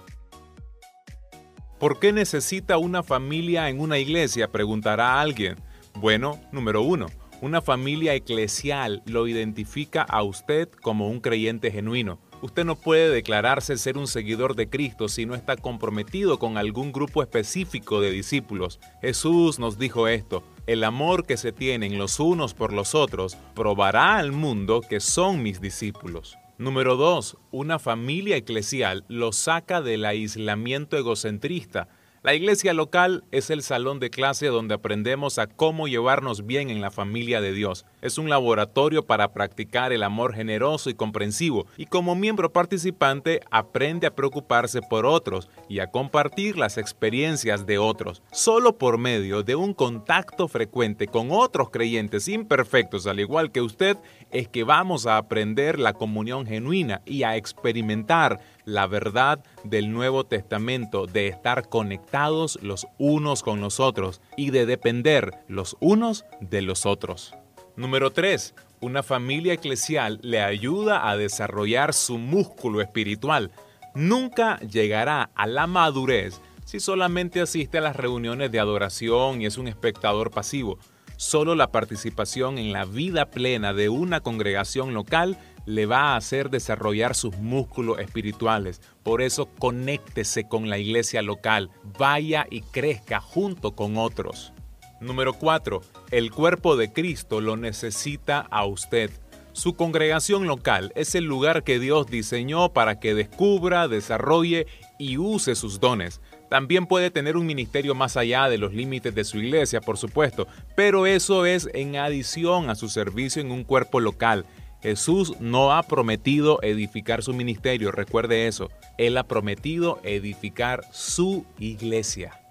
A: ¿Por qué necesita una familia en una iglesia? Preguntará alguien. Bueno, número uno, una familia eclesial lo identifica a usted como un creyente genuino. Usted no puede declararse ser un seguidor de Cristo si no está comprometido con algún grupo específico de discípulos. Jesús nos dijo esto, el amor que se tienen los unos por los otros probará al mundo que son mis discípulos. Número 2. Una familia eclesial lo saca del aislamiento egocentrista la iglesia local es el salón de clase donde aprendemos a cómo llevarnos bien en la familia de Dios. Es un laboratorio para practicar el amor generoso y comprensivo y como miembro participante aprende a preocuparse por otros y a compartir las experiencias de otros. Solo por medio de un contacto frecuente con otros creyentes imperfectos al igual que usted es que vamos a aprender la comunión genuina y a experimentar la verdad del Nuevo Testamento, de estar conectados los unos con los otros y de depender los unos de los otros. Número 3. Una familia eclesial le ayuda a desarrollar su músculo espiritual. Nunca llegará a la madurez si solamente asiste a las reuniones de adoración y es un espectador pasivo. Solo la participación en la vida plena de una congregación local le va a hacer desarrollar sus músculos espirituales. Por eso conéctese con la iglesia local, vaya y crezca junto con otros. Número 4. El cuerpo de Cristo lo necesita a usted. Su congregación local es el lugar que Dios diseñó para que descubra, desarrolle y use sus dones. También puede tener un ministerio más allá de los límites de su iglesia, por supuesto, pero eso es en adición a su servicio en un cuerpo local. Jesús no ha prometido edificar su ministerio, recuerde eso. Él ha prometido edificar su iglesia.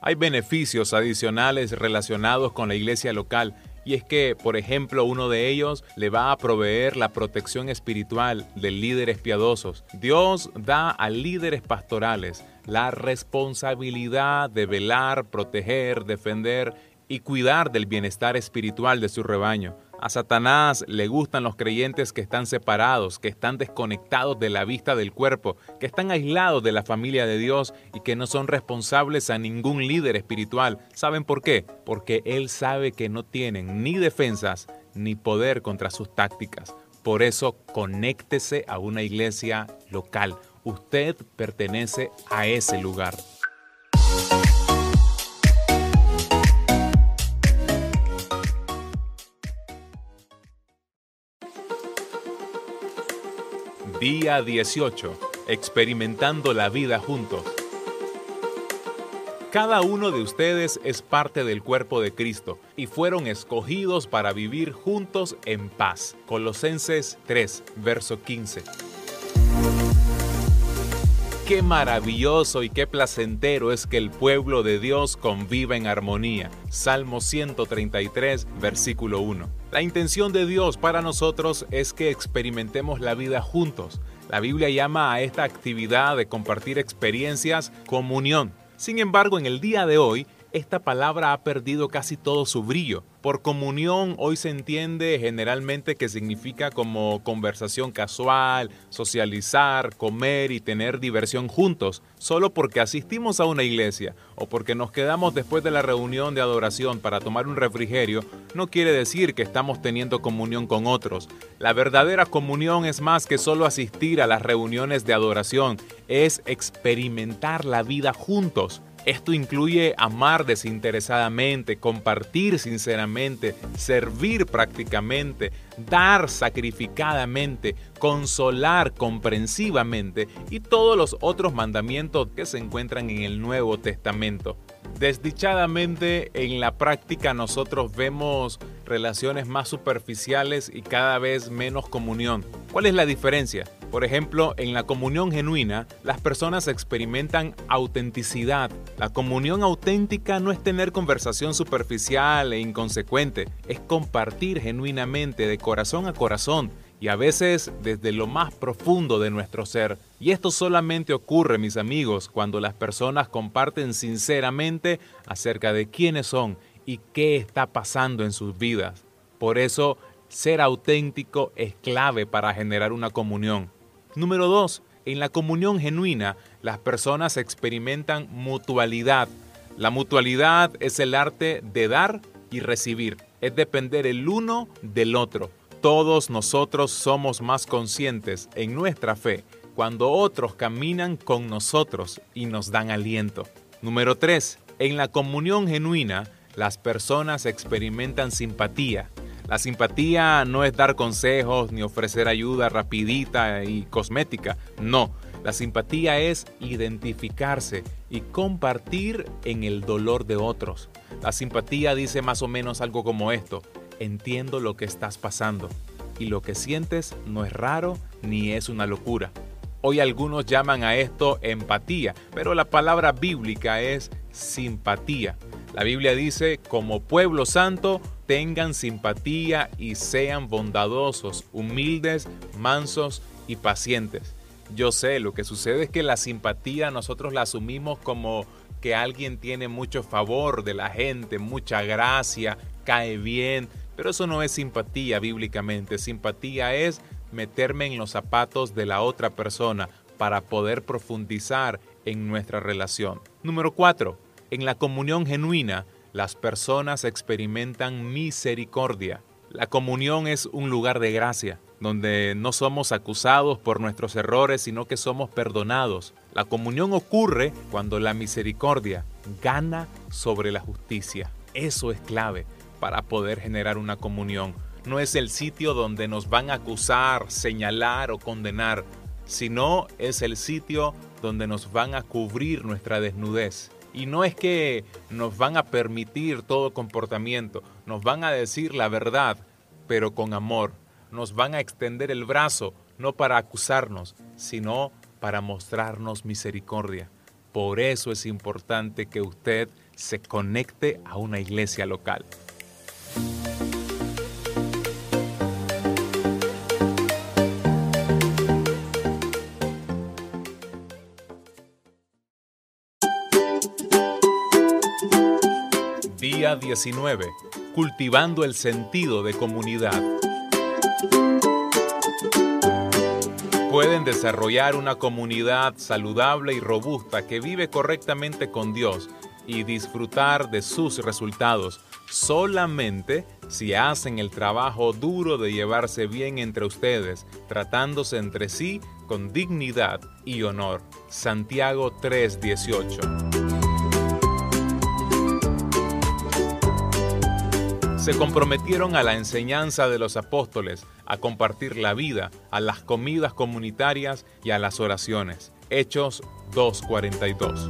A: Hay beneficios adicionales relacionados con la iglesia local y es que, por ejemplo, uno de ellos le va a proveer la protección espiritual de líderes piadosos. Dios da a líderes pastorales la responsabilidad de velar, proteger, defender y cuidar del bienestar espiritual de su rebaño. A Satanás le gustan los creyentes que están separados, que están desconectados de la vista del cuerpo, que están aislados de la familia de Dios y que no son responsables a ningún líder espiritual. ¿Saben por qué? Porque Él sabe que no tienen ni defensas ni poder contra sus tácticas. Por eso, conéctese a una iglesia local, usted pertenece a ese lugar. Día 18. Experimentando la vida juntos. Cada uno de ustedes es parte del cuerpo de Cristo y fueron escogidos para vivir juntos en paz. Colosenses 3, verso 15. Qué maravilloso y qué placentero es que el pueblo de Dios conviva en armonía. Salmo 133, versículo 1. La intención de Dios para nosotros es que experimentemos la vida juntos. La Biblia llama a esta actividad de compartir experiencias comunión. Sin embargo, en el día de hoy, esta palabra ha perdido casi todo su brillo. Por comunión hoy se entiende generalmente que significa como conversación casual, socializar, comer y tener diversión juntos, solo porque asistimos a una iglesia o porque nos quedamos después de la reunión de adoración para tomar un refrigerio, no quiere decir que estamos teniendo comunión con otros. La verdadera comunión es más que solo asistir a las reuniones de adoración, es experimentar la vida juntos. Esto incluye amar desinteresadamente, compartir sinceramente, servir prácticamente, dar sacrificadamente, consolar comprensivamente y todos los otros mandamientos que se encuentran en el Nuevo Testamento. Desdichadamente, en la práctica nosotros vemos relaciones más superficiales y cada vez menos comunión. ¿Cuál es la diferencia? Por ejemplo, en la comunión genuina, las personas experimentan autenticidad. La comunión auténtica no es tener conversación superficial e inconsecuente, es compartir genuinamente de corazón a corazón y a veces desde lo más profundo de nuestro ser. Y esto solamente ocurre, mis amigos, cuando las personas comparten sinceramente acerca de quiénes son y qué está pasando en sus vidas. Por eso, ser auténtico es clave para generar una comunión. Número dos, en la comunión genuina, las personas experimentan mutualidad. La mutualidad es el arte de dar y recibir, es depender el uno del otro. Todos nosotros somos más conscientes en nuestra fe cuando otros caminan con nosotros y nos dan aliento. Número 3. En la comunión genuina, las personas experimentan simpatía. La simpatía no es dar consejos ni ofrecer ayuda rapidita y cosmética. No, la simpatía es identificarse y compartir en el dolor de otros. La simpatía dice más o menos algo como esto. Entiendo lo que estás pasando y lo que sientes no es raro ni es una locura. Hoy algunos llaman a esto empatía, pero la palabra bíblica es simpatía. La Biblia dice, como pueblo santo, tengan simpatía y sean bondadosos, humildes, mansos y pacientes. Yo sé, lo que sucede es que la simpatía nosotros la asumimos como que alguien tiene mucho favor de la gente, mucha gracia, cae bien, pero eso no es simpatía bíblicamente. Simpatía es meterme en los zapatos de la otra persona para poder profundizar en nuestra relación. Número 4. En la comunión genuina, las personas experimentan misericordia. La comunión es un lugar de gracia, donde no somos acusados por nuestros errores, sino que somos perdonados. La comunión ocurre cuando la misericordia gana sobre la justicia. Eso es clave para poder generar una comunión. No es el sitio donde nos van a acusar, señalar o condenar, sino es el sitio donde nos van a cubrir nuestra desnudez. Y no es que nos van a permitir todo comportamiento, nos van a decir la verdad, pero con amor. Nos van a extender el brazo, no para acusarnos, sino para mostrarnos misericordia. Por eso es importante que usted se conecte a una iglesia local. Día 19. Cultivando el sentido de comunidad. Pueden desarrollar una comunidad saludable y robusta que vive correctamente con Dios y disfrutar de sus resultados solamente si hacen el trabajo duro de llevarse bien entre ustedes, tratándose entre sí con dignidad y honor. Santiago 3:18. Se comprometieron a la enseñanza de los apóstoles, a compartir la vida, a las comidas comunitarias y a las oraciones. Hechos 2:42.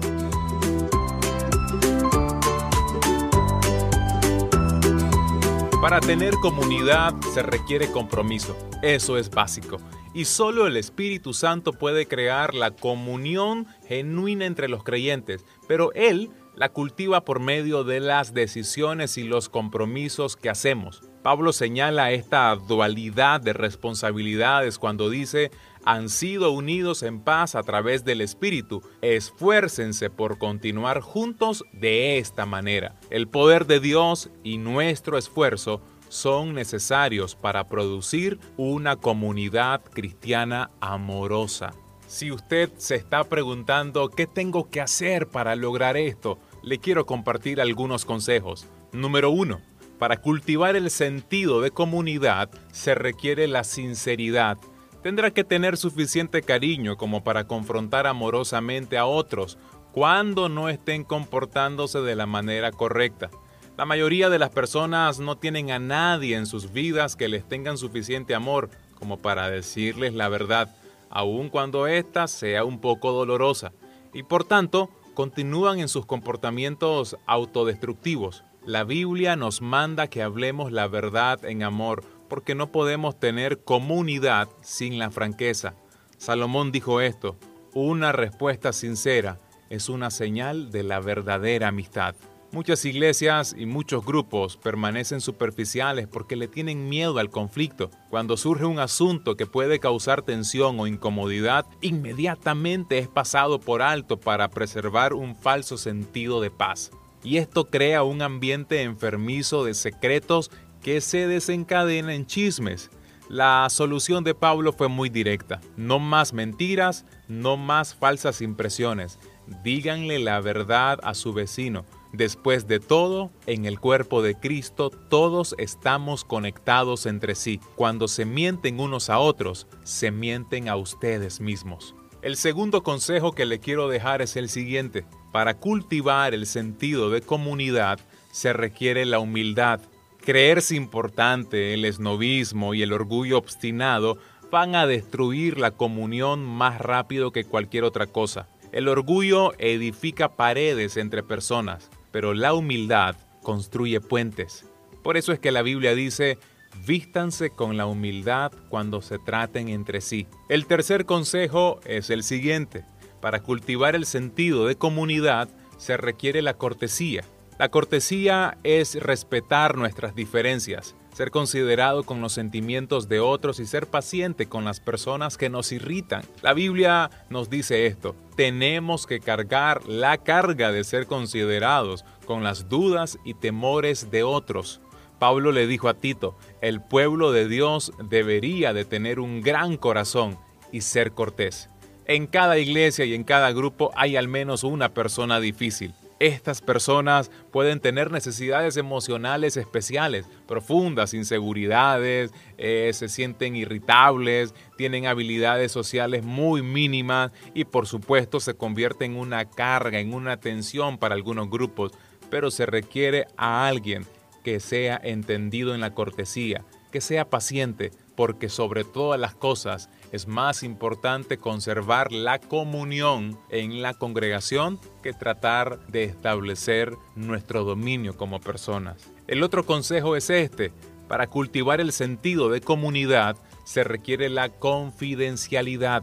A: Para tener comunidad se requiere compromiso, eso es básico. Y solo el Espíritu Santo puede crear la comunión genuina entre los creyentes, pero Él la cultiva por medio de las decisiones y los compromisos que hacemos. Pablo señala esta dualidad de responsabilidades cuando dice, han sido unidos en paz a través del Espíritu. Esfuércense por continuar juntos de esta manera. El poder de Dios y nuestro esfuerzo son necesarios para producir una comunidad cristiana amorosa. Si usted se está preguntando qué tengo que hacer para lograr esto, le quiero compartir algunos consejos. Número uno, para cultivar el sentido de comunidad se requiere la sinceridad. Tendrá que tener suficiente cariño como para confrontar amorosamente a otros cuando no estén comportándose de la manera correcta. La mayoría de las personas no tienen a nadie en sus vidas que les tengan suficiente amor como para decirles la verdad, aun cuando ésta sea un poco dolorosa, y por tanto continúan en sus comportamientos autodestructivos. La Biblia nos manda que hablemos la verdad en amor, porque no podemos tener comunidad sin la franqueza. Salomón dijo esto, una respuesta sincera es una señal de la verdadera amistad. Muchas iglesias y muchos grupos permanecen superficiales porque le tienen miedo al conflicto. Cuando surge un asunto que puede causar tensión o incomodidad, inmediatamente es pasado por alto para preservar un falso sentido de paz. Y esto crea un ambiente enfermizo de secretos que se desencadena en chismes. La solución de Pablo fue muy directa. No más mentiras, no más falsas impresiones. Díganle la verdad a su vecino Después de todo, en el cuerpo de Cristo todos estamos conectados entre sí. Cuando se mienten unos a otros, se mienten a ustedes mismos. El segundo consejo que le quiero dejar es el siguiente. Para cultivar el sentido de comunidad se requiere la humildad. Creerse importante, el esnovismo y el orgullo obstinado van a destruir la comunión más rápido que cualquier otra cosa. El orgullo edifica paredes entre personas pero la humildad construye puentes. Por eso es que la Biblia dice, vístanse con la humildad cuando se traten entre sí. El tercer consejo es el siguiente. Para cultivar el sentido de comunidad se requiere la cortesía. La cortesía es respetar nuestras diferencias, ser considerado con los sentimientos de otros y ser paciente con las personas que nos irritan. La Biblia nos dice esto, tenemos que cargar la carga de ser considerados con las dudas y temores de otros. Pablo le dijo a Tito, el pueblo de Dios debería de tener un gran corazón y ser cortés. En cada iglesia y en cada grupo hay al menos una persona difícil. Estas personas pueden tener necesidades emocionales especiales, profundas, inseguridades, eh, se sienten irritables, tienen habilidades sociales muy mínimas y por supuesto se convierten en una carga, en una tensión para algunos grupos, pero se requiere a alguien que sea entendido en la cortesía, que sea paciente, porque sobre todas las cosas es más importante conservar la comunión en la congregación que tratar de establecer nuestro dominio como personas. El otro consejo es este. Para cultivar el sentido de comunidad se requiere la confidencialidad.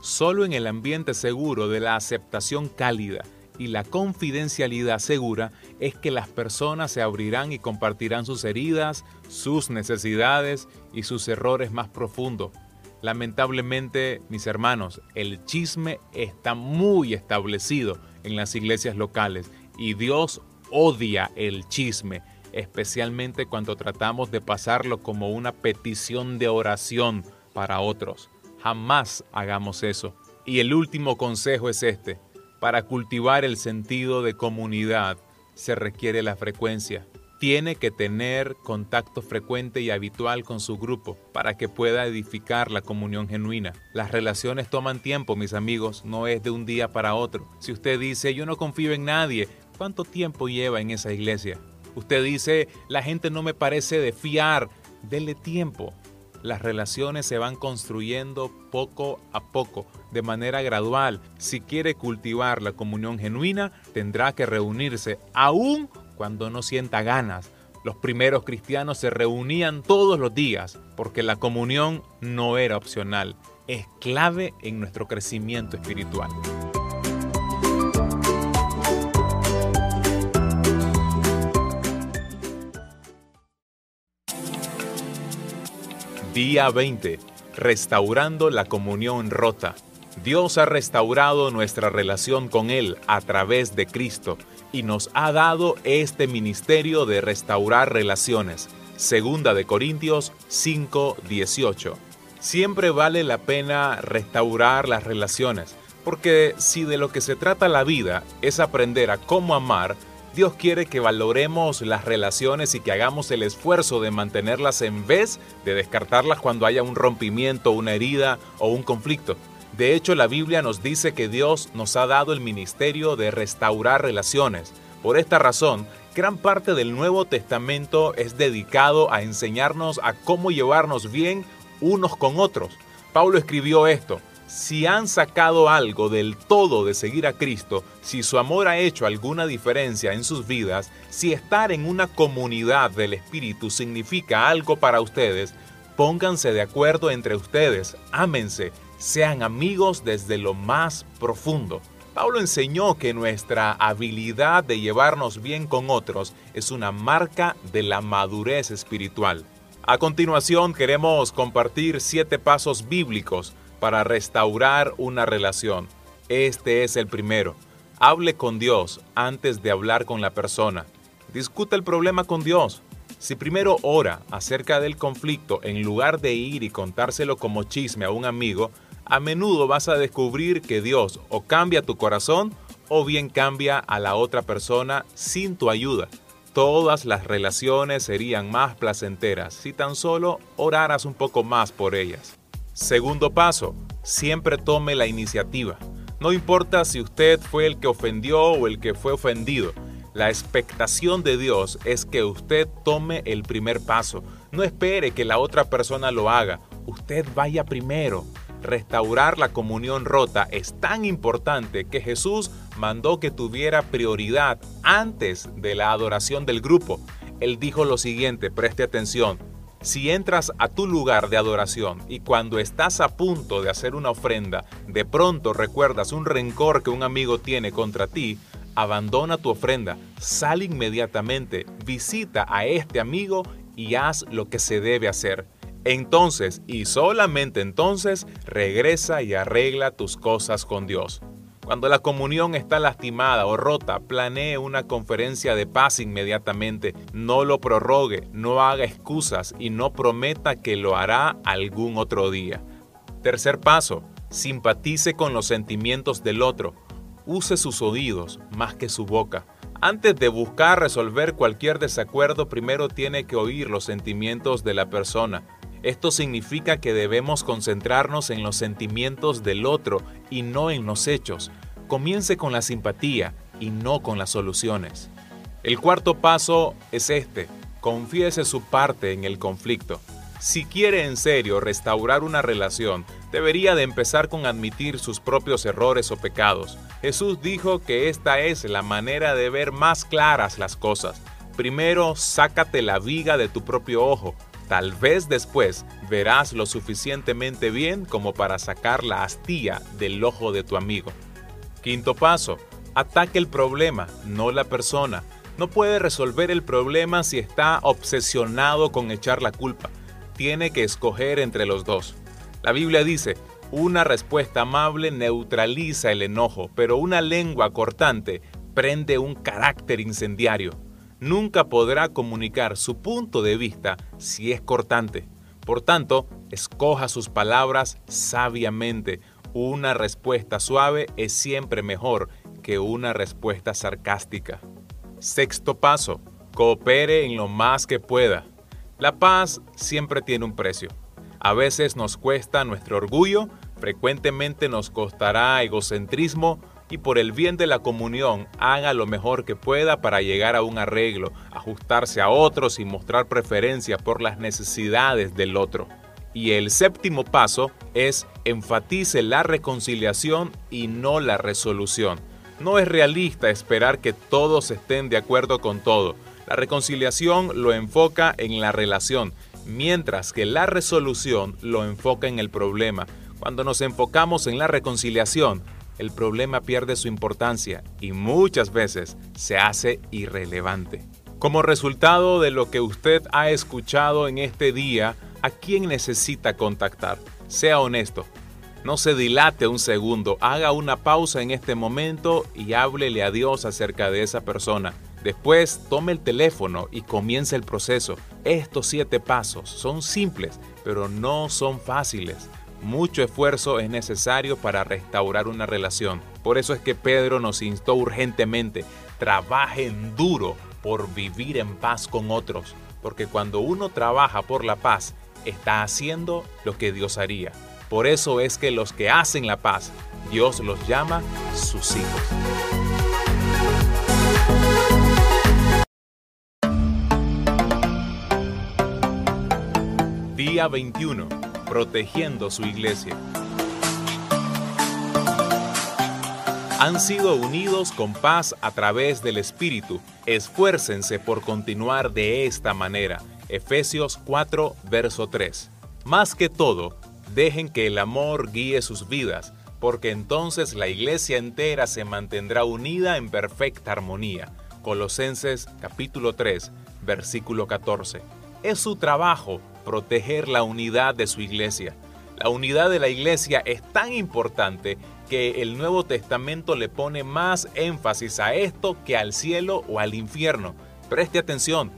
A: Solo en el ambiente seguro de la aceptación cálida y la confidencialidad segura es que las personas se abrirán y compartirán sus heridas, sus necesidades y sus errores más profundos. Lamentablemente, mis hermanos, el chisme está muy establecido en las iglesias locales y Dios odia el chisme, especialmente cuando tratamos de pasarlo como una petición de oración para otros. Jamás hagamos eso. Y el último consejo es este. Para cultivar el sentido de comunidad se requiere la frecuencia. tiene que tener contacto frecuente y habitual con su grupo para que pueda edificar la comunión genuina. Las relaciones toman tiempo, mis amigos, no es de un día para otro. Si usted dice, yo no confío en nadie, ¿cuánto tiempo lleva en esa iglesia? Usted dice, la gente no me parece de fiar, dele tiempo. Las relaciones se van construyendo poco a poco, de manera gradual. Si quiere cultivar la comunión genuina, tendrá que reunirse aún cuando no sienta ganas. Los primeros cristianos se reunían todos los días porque la comunión no era opcional, es clave en nuestro crecimiento espiritual. Día 20. Restaurando la comunión rota. Dios ha restaurado nuestra relación con Él a través de Cristo y nos ha dado este ministerio de restaurar relaciones. Segunda de Corintios 5:18. Siempre vale la pena restaurar las relaciones, porque si de lo que se trata la vida es aprender a cómo amar, Dios quiere que valoremos las relaciones y que hagamos el esfuerzo de mantenerlas en vez de descartarlas cuando haya un rompimiento, una herida o un conflicto. De hecho, la Biblia nos dice que Dios nos ha dado el ministerio de restaurar relaciones. Por esta razón, gran parte del Nuevo Testamento es dedicado a enseñarnos a cómo llevarnos bien unos con otros. Pablo escribió esto, si han sacado algo del todo de seguir a Cristo, si su amor ha hecho alguna diferencia en sus vidas, si estar en una comunidad del Espíritu significa algo para ustedes, pónganse de acuerdo entre ustedes, ámense, sean amigos desde lo más profundo. Pablo enseñó que nuestra habilidad de llevarnos bien con otros es una marca de la madurez espiritual. A continuación queremos compartir siete pasos bíblicos para restaurar una relación. Este es el primero. Hable con Dios antes de hablar con la persona. Discuta el problema con Dios. Si primero ora acerca del conflicto en lugar de ir y contárselo como chisme a un amigo, a menudo vas a descubrir que Dios o cambia tu corazón o bien cambia a la otra persona sin tu ayuda. Todas las relaciones serían más placenteras si tan solo oraras un poco más por ellas. Segundo paso, siempre tome la iniciativa. No importa si usted fue el que ofendió o el que fue ofendido. La expectación de Dios es que usted tome el primer paso. No espere que la otra persona lo haga. Usted vaya primero restaurar la comunión rota es tan importante que Jesús mandó que tuviera prioridad antes de la adoración del grupo. Él dijo lo siguiente, preste atención, si entras a tu lugar de adoración y cuando estás a punto de hacer una ofrenda, de pronto recuerdas un rencor que un amigo tiene contra ti, abandona tu ofrenda, sal inmediatamente, visita a este amigo y haz lo que se debe hacer. Entonces, y solamente entonces, regresa y arregla tus cosas con Dios. Cuando la comunión está lastimada o rota, planee una conferencia de paz inmediatamente. No lo prorrogue, no haga excusas y no prometa que lo hará algún otro día. Tercer paso, simpatice con los sentimientos del otro. Use sus oídos más que su boca. Antes de buscar resolver cualquier desacuerdo, primero tiene que oír los sentimientos de la persona. Esto significa que debemos concentrarnos en los sentimientos del otro y no en los hechos. Comience con la simpatía y no con las soluciones. El cuarto paso es este. Confiese su parte en el conflicto. Si quiere en serio restaurar una relación, debería de empezar con admitir sus propios errores o pecados. Jesús dijo que esta es la manera de ver más claras las cosas. Primero, sácate la viga de tu propio ojo Tal vez después verás lo suficientemente bien como para sacar la astilla del ojo de tu amigo. Quinto paso, ataque el problema, no la persona. No puede resolver el problema si está obsesionado con echar la culpa. Tiene que escoger entre los dos. La Biblia dice, una respuesta amable neutraliza el enojo, pero una lengua cortante prende un carácter incendiario nunca podrá comunicar su punto de vista si es cortante. Por tanto, escoja sus palabras sabiamente. Una respuesta suave es siempre mejor que una respuesta sarcástica. Sexto paso. Coopere en lo más que pueda. La paz siempre tiene un precio. A veces nos cuesta nuestro orgullo, frecuentemente nos costará egocentrismo y por el bien de la comunión haga lo mejor que pueda para llegar a un arreglo, ajustarse a otros y mostrar preferencia por las necesidades del otro. Y el séptimo paso es enfatice la reconciliación y no la resolución. No es realista esperar que todos estén de acuerdo con todo. La reconciliación lo enfoca en la relación, mientras que la resolución lo enfoca en el problema. Cuando nos enfocamos en la reconciliación, el problema pierde su importancia y muchas veces se hace irrelevante. Como resultado de lo que usted ha escuchado en este día, ¿a quién necesita contactar? Sea honesto. No se dilate un segundo, haga una pausa en este momento y háblele a Dios acerca de esa persona. Después tome el teléfono y comience el proceso. Estos siete pasos son simples, pero no son fáciles. Mucho esfuerzo es necesario para restaurar una relación. Por eso es que Pedro nos instó urgentemente, trabajen duro por vivir en paz con otros, porque cuando uno trabaja por la paz, está haciendo lo que Dios haría. Por eso es que los que hacen la paz, Dios los llama sus hijos. Día 21. Protegiendo su iglesia. Han sido unidos con paz a través del Espíritu. Esfuércense por continuar de esta manera. Efesios 4, verso 3. Más que todo, dejen que el amor guíe sus vidas, porque entonces la iglesia entera se mantendrá unida en perfecta armonía. Colosenses capítulo 3, versículo 14. Es su trabajo proteger la unidad de su iglesia. La unidad de la iglesia es tan importante que el Nuevo Testamento le pone más énfasis a esto que al cielo o al infierno. Preste atención,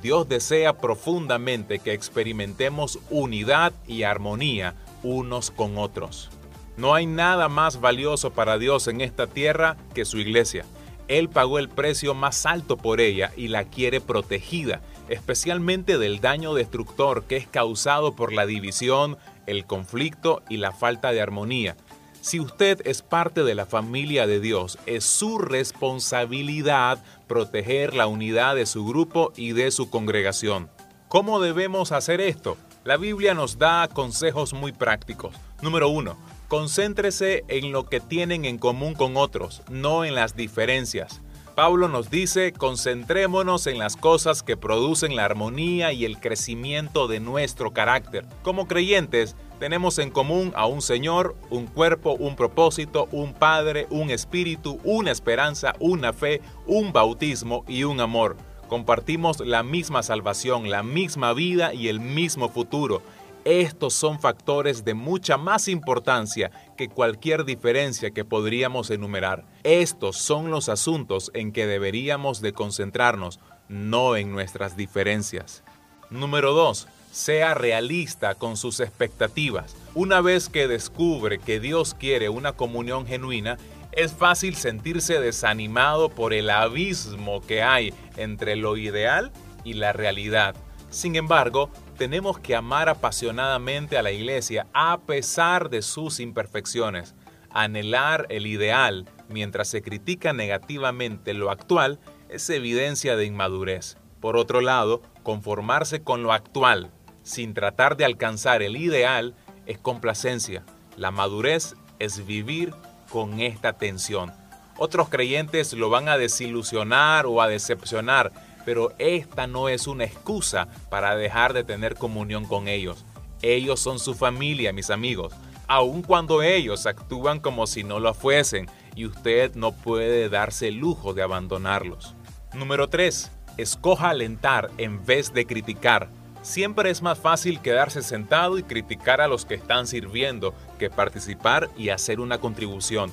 A: Dios desea profundamente que experimentemos unidad y armonía unos con otros. No hay nada más valioso para Dios en esta tierra que su iglesia. Él pagó el precio más alto por ella y la quiere protegida especialmente del daño destructor que es causado por la división, el conflicto y la falta de armonía. Si usted es parte de la familia de Dios, es su responsabilidad proteger la unidad de su grupo y de su congregación. ¿Cómo debemos hacer esto? La Biblia nos da consejos muy prácticos. Número uno, concéntrese en lo que tienen en común con otros, no en las diferencias. Pablo nos dice, concentrémonos en las cosas que producen la armonía y el crecimiento de nuestro carácter. Como creyentes, tenemos en común a un Señor, un cuerpo, un propósito, un Padre, un Espíritu, una esperanza, una fe, un bautismo y un amor. Compartimos la misma salvación, la misma vida y el mismo futuro. Estos son factores de mucha más importancia que cualquier diferencia que podríamos enumerar. Estos son los asuntos en que deberíamos de concentrarnos, no en nuestras diferencias. Número 2. Sea realista con sus expectativas. Una vez que descubre que Dios quiere una comunión genuina, es fácil sentirse desanimado por el abismo que hay entre lo ideal y la realidad. Sin embargo, tenemos que amar apasionadamente a la iglesia a pesar de sus imperfecciones. Anhelar el ideal mientras se critica negativamente lo actual es evidencia de inmadurez. Por otro lado, conformarse con lo actual sin tratar de alcanzar el ideal es complacencia. La madurez es vivir con esta tensión. Otros creyentes lo van a desilusionar o a decepcionar pero esta no es una excusa para dejar de tener comunión con ellos. Ellos son su familia, mis amigos, aun cuando ellos actúan como si no lo fuesen y usted no puede darse el lujo de abandonarlos. Número 3. Escoja alentar en vez de criticar. Siempre es más fácil quedarse sentado y criticar a los que están sirviendo que participar y hacer una contribución.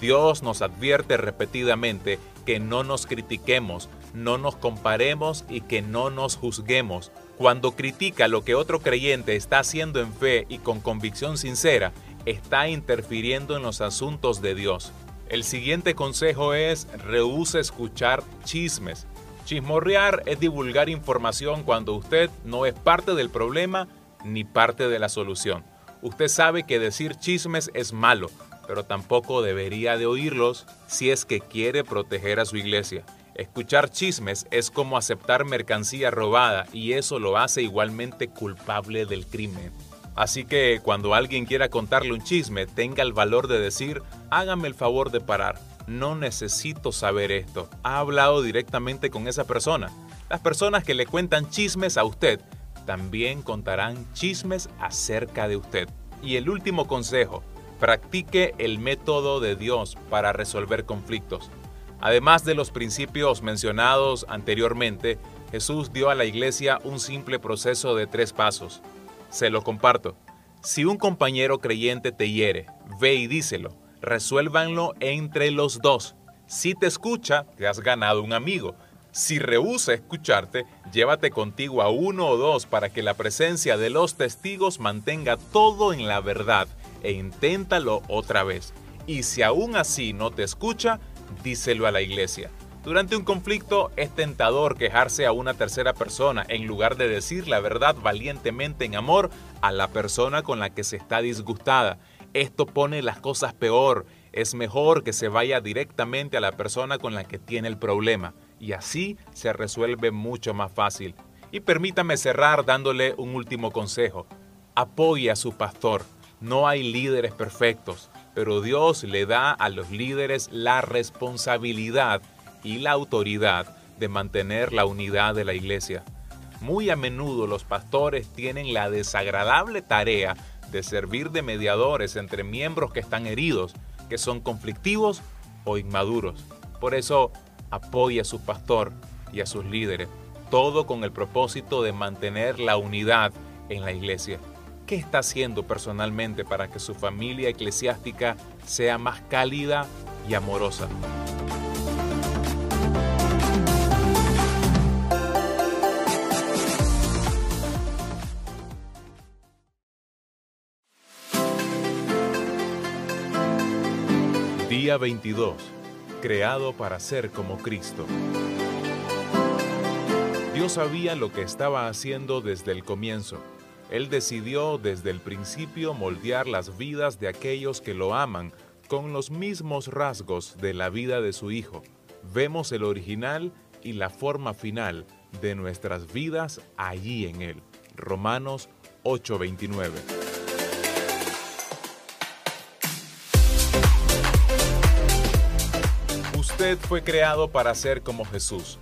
A: Dios nos advierte repetidamente que no nos critiquemos, no nos comparemos y que no nos juzguemos. Cuando critica lo que otro creyente está haciendo en fe y con convicción sincera, está interfiriendo en los asuntos de Dios. El siguiente consejo es rehúsa escuchar chismes. Chismorrear es divulgar información cuando usted no es parte del problema ni parte de la solución. Usted sabe que decir chismes es malo, pero tampoco debería de oírlos si es que quiere proteger a su iglesia. Escuchar chismes es como aceptar mercancía robada y eso lo hace igualmente culpable del crimen. Así que cuando alguien quiera contarle un chisme, tenga el valor de decir, hágame el favor de parar, no necesito saber esto. Ha hablado directamente con esa persona. Las personas que le cuentan chismes a usted también contarán chismes acerca de usted. Y el último consejo, practique el método de Dios para resolver conflictos. Además de los principios mencionados anteriormente, Jesús dio a la iglesia un simple proceso de tres pasos. Se lo comparto. Si un compañero creyente te hiere, ve y díselo. Resuélvanlo entre los dos. Si te escucha, te has ganado un amigo. Si rehúsa escucharte, llévate contigo a uno o dos para que la presencia de los testigos mantenga todo en la verdad e inténtalo otra vez. Y si aún así no te escucha, díselo a la iglesia. Durante un conflicto es tentador quejarse a una tercera persona en lugar de decir la verdad valientemente en amor a la persona con la que se está disgustada. Esto pone las cosas peor. Es mejor que se vaya directamente a la persona con la que tiene el problema y así se resuelve mucho más fácil. Y permítame cerrar dándole un último consejo. Apoye a su pastor. No hay líderes perfectos, pero Dios le da a los líderes la responsabilidad y la autoridad de mantener la unidad de la iglesia. Muy a menudo los pastores tienen la desagradable tarea de servir de mediadores entre miembros que están heridos, que son conflictivos o inmaduros. Por eso, apoye a su pastor y a sus líderes, todo con el propósito de mantener la unidad en la iglesia. ¿Qué está haciendo personalmente para que su familia eclesiástica sea más cálida y amorosa? Día 22. Creado para ser como Cristo. Dios sabía lo que estaba haciendo desde el comienzo. Él decidió desde el principio moldear las vidas de aquellos que lo aman con los mismos rasgos de la vida de su Hijo. Vemos el original y la forma final de nuestras vidas allí en Él. Romanos 8:29. Usted fue creado para ser como Jesús.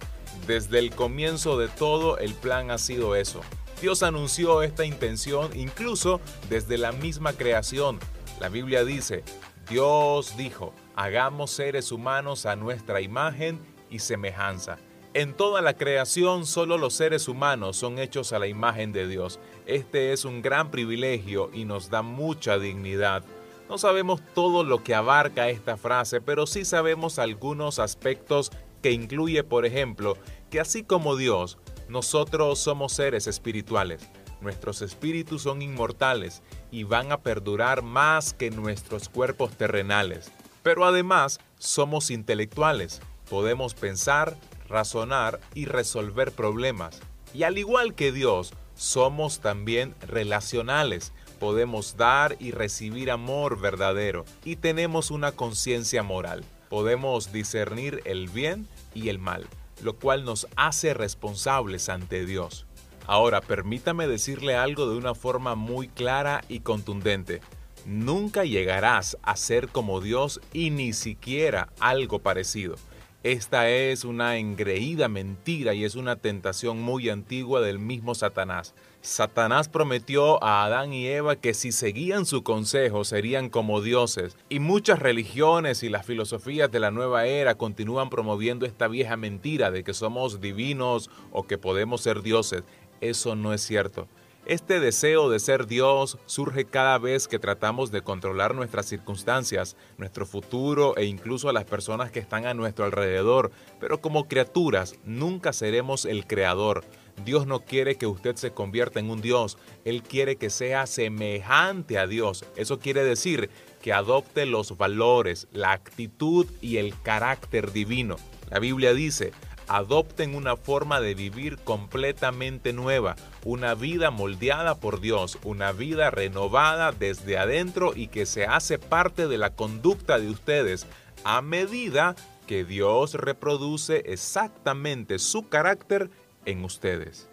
A: Desde el comienzo de todo, el plan ha sido eso. Dios anunció esta intención incluso desde la misma creación. La Biblia dice, Dios dijo, hagamos seres humanos a nuestra imagen y semejanza. En toda la creación solo los seres humanos son hechos a la imagen de Dios. Este es un gran privilegio y nos da mucha dignidad. No sabemos todo lo que abarca esta frase, pero sí sabemos algunos aspectos que incluye, por ejemplo, que así como Dios, nosotros somos seres espirituales. Nuestros espíritus son inmortales y van a perdurar más que nuestros cuerpos terrenales. Pero además somos intelectuales. Podemos pensar, razonar y resolver problemas. Y al igual que Dios, somos también relacionales podemos dar y recibir amor verdadero y tenemos una conciencia moral. Podemos discernir el bien y el mal, lo cual nos hace responsables ante Dios. Ahora, permítame decirle algo de una forma muy clara y contundente. Nunca llegarás a ser como Dios y ni siquiera algo parecido. Esta es una engreída mentira y es una tentación muy antigua del mismo Satanás. Satanás prometió a Adán y Eva que si seguían su consejo serían como dioses, y muchas religiones y las filosofías de la nueva era continúan promoviendo esta vieja mentira de que somos divinos o que podemos ser dioses. Eso no es cierto. Este deseo de ser Dios surge cada vez que tratamos de controlar nuestras circunstancias, nuestro futuro e incluso a las personas que están a nuestro alrededor, pero como criaturas nunca seremos el creador. Dios no quiere que usted se convierta en un Dios, Él quiere que sea semejante a Dios. Eso quiere decir que adopte los valores, la actitud y el carácter divino. La Biblia dice, adopten una forma de vivir completamente nueva, una vida moldeada por Dios, una vida renovada desde adentro y que se hace parte de la conducta de ustedes a medida que Dios reproduce exactamente su carácter en ustedes.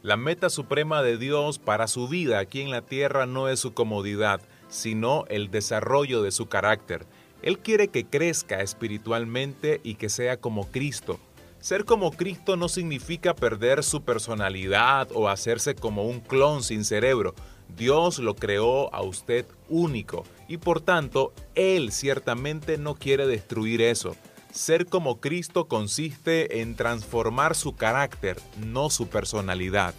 A: La meta suprema de Dios para su vida aquí en la tierra no es su comodidad, sino el desarrollo de su carácter. Él quiere que crezca espiritualmente y que sea como Cristo. Ser como Cristo no significa perder su personalidad o hacerse como un clon sin cerebro. Dios lo creó a usted único y por tanto Él ciertamente no quiere destruir eso. Ser como Cristo consiste en transformar su carácter, no su personalidad.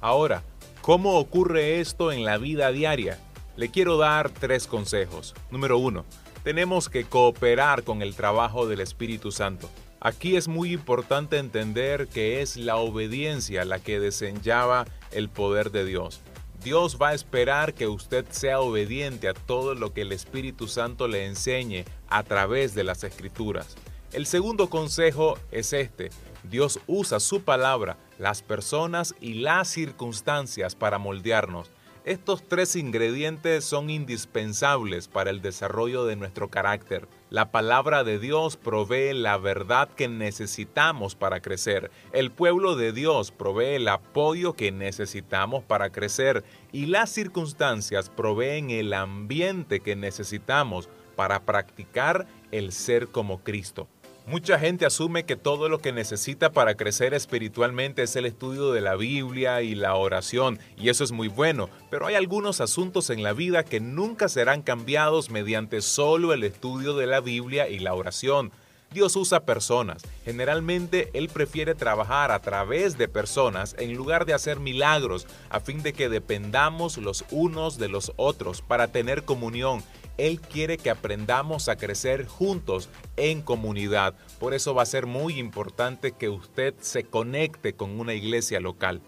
A: Ahora, ¿cómo ocurre esto en la vida diaria? Le quiero dar tres consejos. Número uno, tenemos que cooperar con el trabajo del Espíritu Santo. Aquí es muy importante entender que es la obediencia la que desenllava el poder de Dios. Dios va a esperar que usted sea obediente a todo lo que el Espíritu Santo le enseñe a través de las Escrituras. El segundo consejo es este. Dios usa su palabra, las personas y las circunstancias para moldearnos. Estos tres ingredientes son indispensables para el desarrollo de nuestro carácter. La palabra de Dios provee la verdad que necesitamos para crecer. El pueblo de Dios provee el apoyo que necesitamos para crecer. Y las circunstancias proveen el ambiente que necesitamos para practicar el ser como Cristo. Mucha gente asume que todo lo que necesita para crecer espiritualmente es el estudio de la Biblia y la oración, y eso es muy bueno, pero hay algunos asuntos en la vida que nunca serán cambiados mediante solo el estudio de la Biblia y la oración. Dios usa personas. Generalmente Él prefiere trabajar a través de personas en lugar de hacer milagros, a fin de que dependamos los unos de los otros para tener comunión él quiere que aprendamos a crecer juntos en comunidad. Por eso va a ser muy importante que usted se conecte con una iglesia local.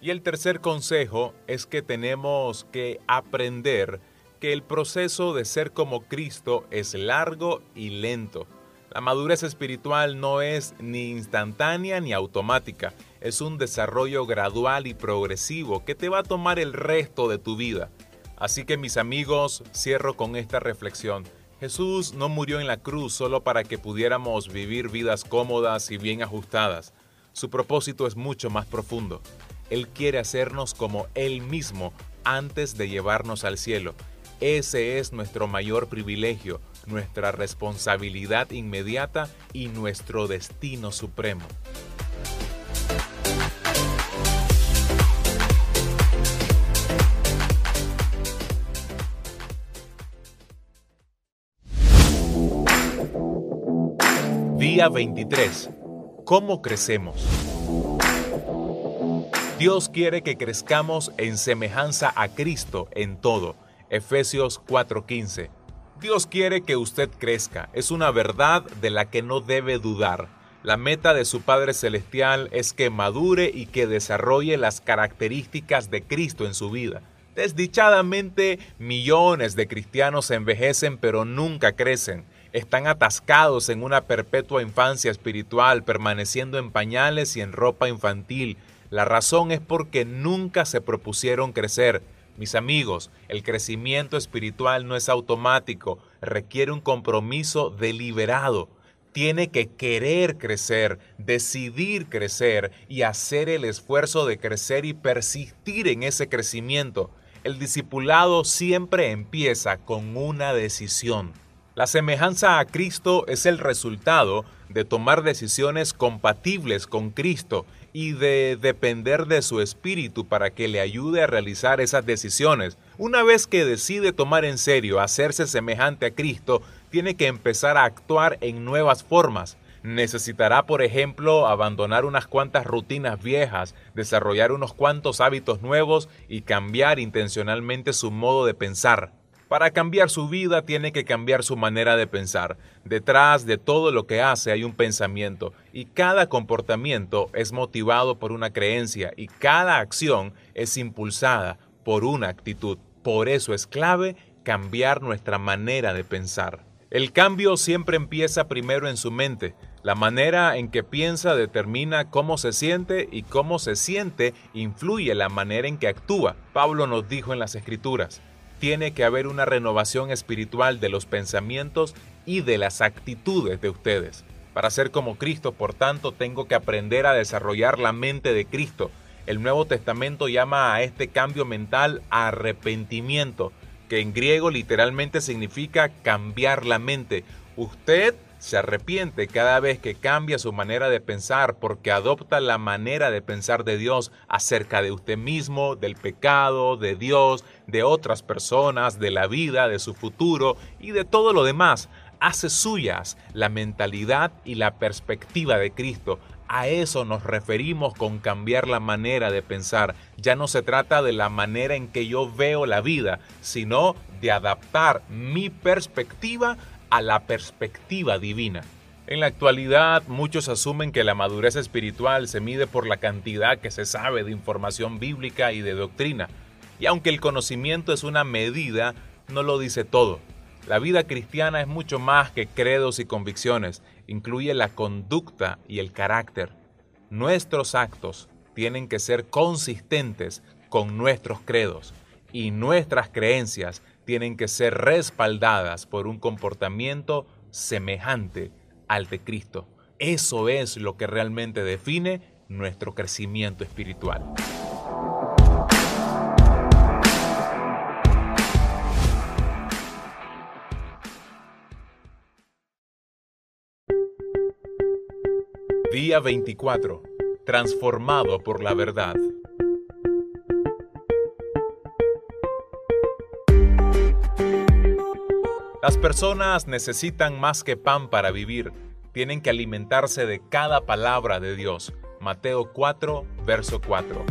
A: Y el tercer consejo es que tenemos que aprender que el proceso de ser como Cristo es largo y lento. La madurez espiritual no es ni instantánea ni automática, es un desarrollo gradual y progresivo que te va a tomar el resto de tu vida. Así que mis amigos, cierro con esta reflexión. Jesús no murió en la cruz solo para que pudiéramos vivir vidas cómodas y bien ajustadas. Su propósito es mucho más profundo. Él quiere hacernos como Él mismo antes de llevarnos al cielo. Ese es nuestro mayor privilegio, nuestra responsabilidad inmediata y nuestro destino supremo. Día 23. ¿Cómo crecemos? Dios quiere que crezcamos en semejanza a Cristo en todo. Efesios 4:15. Dios quiere que usted crezca. Es una verdad de la que no debe dudar. La meta de su Padre Celestial es que madure y que desarrolle las características de Cristo en su vida. Desdichadamente, millones de cristianos envejecen pero nunca crecen están atascados en una perpetua infancia espiritual, permaneciendo en pañales y en ropa infantil. La razón es porque nunca se propusieron crecer. Mis amigos, el crecimiento espiritual no es automático, requiere un compromiso deliberado. Tiene que querer crecer, decidir crecer y hacer el esfuerzo de crecer y persistir en ese crecimiento. El discipulado siempre empieza con una decisión. La semejanza a Cristo es el resultado de tomar decisiones compatibles con Cristo y de depender de su espíritu para que le ayude a realizar esas decisiones. Una vez que decide tomar en serio hacerse semejante a Cristo, tiene que empezar a actuar en nuevas formas. Necesitará, por ejemplo, abandonar unas cuantas rutinas viejas, desarrollar unos cuantos hábitos nuevos y cambiar intencionalmente su modo de pensar. Para cambiar su vida tiene que cambiar su manera de pensar. Detrás de todo lo que hace hay un pensamiento y cada comportamiento es motivado por una creencia y cada acción es impulsada por una actitud. Por eso es clave cambiar nuestra manera de pensar. El cambio siempre empieza primero en su mente. La manera en que piensa determina cómo se siente y cómo se siente influye la manera en que actúa. Pablo nos dijo en las Escrituras, tiene que haber una renovación espiritual de los pensamientos y de las actitudes de ustedes. Para ser como Cristo, por tanto, tengo que aprender a desarrollar la mente de Cristo. El Nuevo Testamento llama a este cambio mental arrepentimiento, que en griego literalmente significa cambiar la mente. Usted se arrepiente cada vez que cambia su manera de pensar porque adopta la manera de pensar de Dios acerca de usted mismo, del pecado, de Dios, de otras personas, de la vida, de su futuro y de todo lo demás. Hace suyas la mentalidad y la perspectiva de Cristo. A eso nos referimos con cambiar la manera de pensar. Ya no se trata de la manera en que yo veo la vida, sino de adaptar mi perspectiva a la perspectiva divina. En la actualidad muchos asumen que la madurez espiritual se mide por la cantidad que se sabe de información bíblica y de doctrina, y aunque el conocimiento es una medida, no lo dice todo. La vida cristiana es mucho más que credos y convicciones, incluye la conducta y el carácter. Nuestros actos tienen que ser consistentes con nuestros credos y nuestras creencias tienen que ser respaldadas por un comportamiento semejante al de Cristo. Eso es lo que realmente define nuestro crecimiento espiritual. Día 24. Transformado por la verdad. Las personas necesitan más que pan para vivir, tienen que alimentarse de cada palabra de Dios. Mateo 4, verso 4.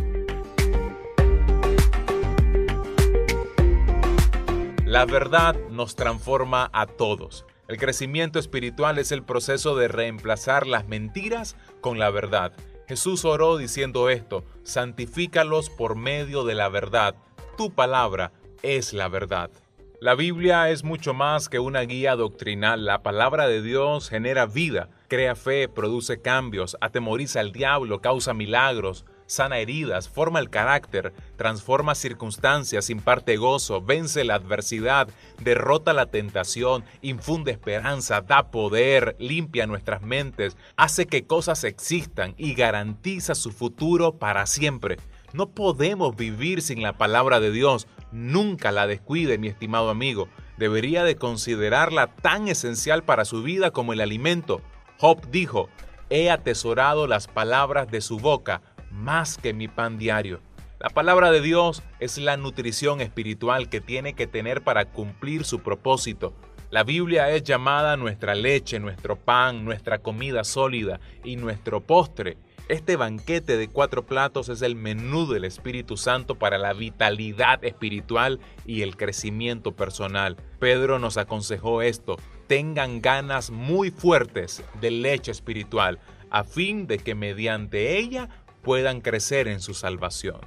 A: La verdad nos transforma a todos. El crecimiento espiritual es el proceso de reemplazar las mentiras con la verdad. Jesús oró diciendo esto, santifícalos por medio de la verdad. Tu palabra es la verdad. La Biblia es mucho más que una guía doctrinal. La palabra de Dios genera vida, crea fe, produce cambios, atemoriza al diablo, causa milagros, sana heridas, forma el carácter, transforma circunstancias, imparte gozo, vence la adversidad, derrota la tentación, infunde esperanza, da poder, limpia nuestras mentes, hace que cosas existan y garantiza su futuro para siempre. No podemos vivir sin la palabra de Dios. Nunca la descuide, mi estimado amigo. Debería de considerarla tan esencial para su vida como el alimento. Job dijo, he atesorado las palabras de su boca más que mi pan diario. La palabra de Dios es la nutrición espiritual que tiene que tener para cumplir su propósito. La Biblia es llamada nuestra leche, nuestro pan, nuestra comida sólida y nuestro postre. Este banquete de cuatro platos es el menú del Espíritu Santo para la vitalidad espiritual y el crecimiento personal. Pedro nos aconsejó esto, tengan ganas muy fuertes de leche espiritual, a fin de que mediante ella puedan crecer en su salvación.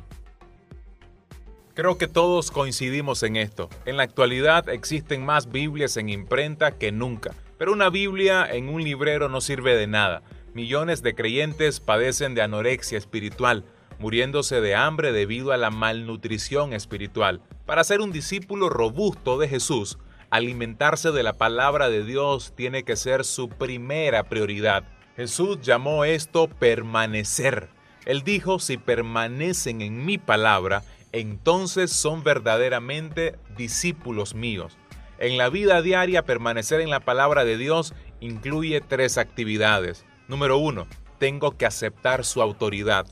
A: Creo que todos coincidimos en esto. En la actualidad existen más Biblias en imprenta que nunca, pero una Biblia en un librero no sirve de nada. Millones de creyentes padecen de anorexia espiritual, muriéndose de hambre debido a la malnutrición espiritual. Para ser un discípulo robusto de Jesús, alimentarse de la palabra de Dios tiene que ser su primera prioridad. Jesús llamó esto permanecer. Él dijo, si permanecen en mi palabra, entonces son verdaderamente discípulos míos. En la vida diaria, permanecer en la palabra de Dios incluye tres actividades. Número uno, tengo que aceptar su autoridad.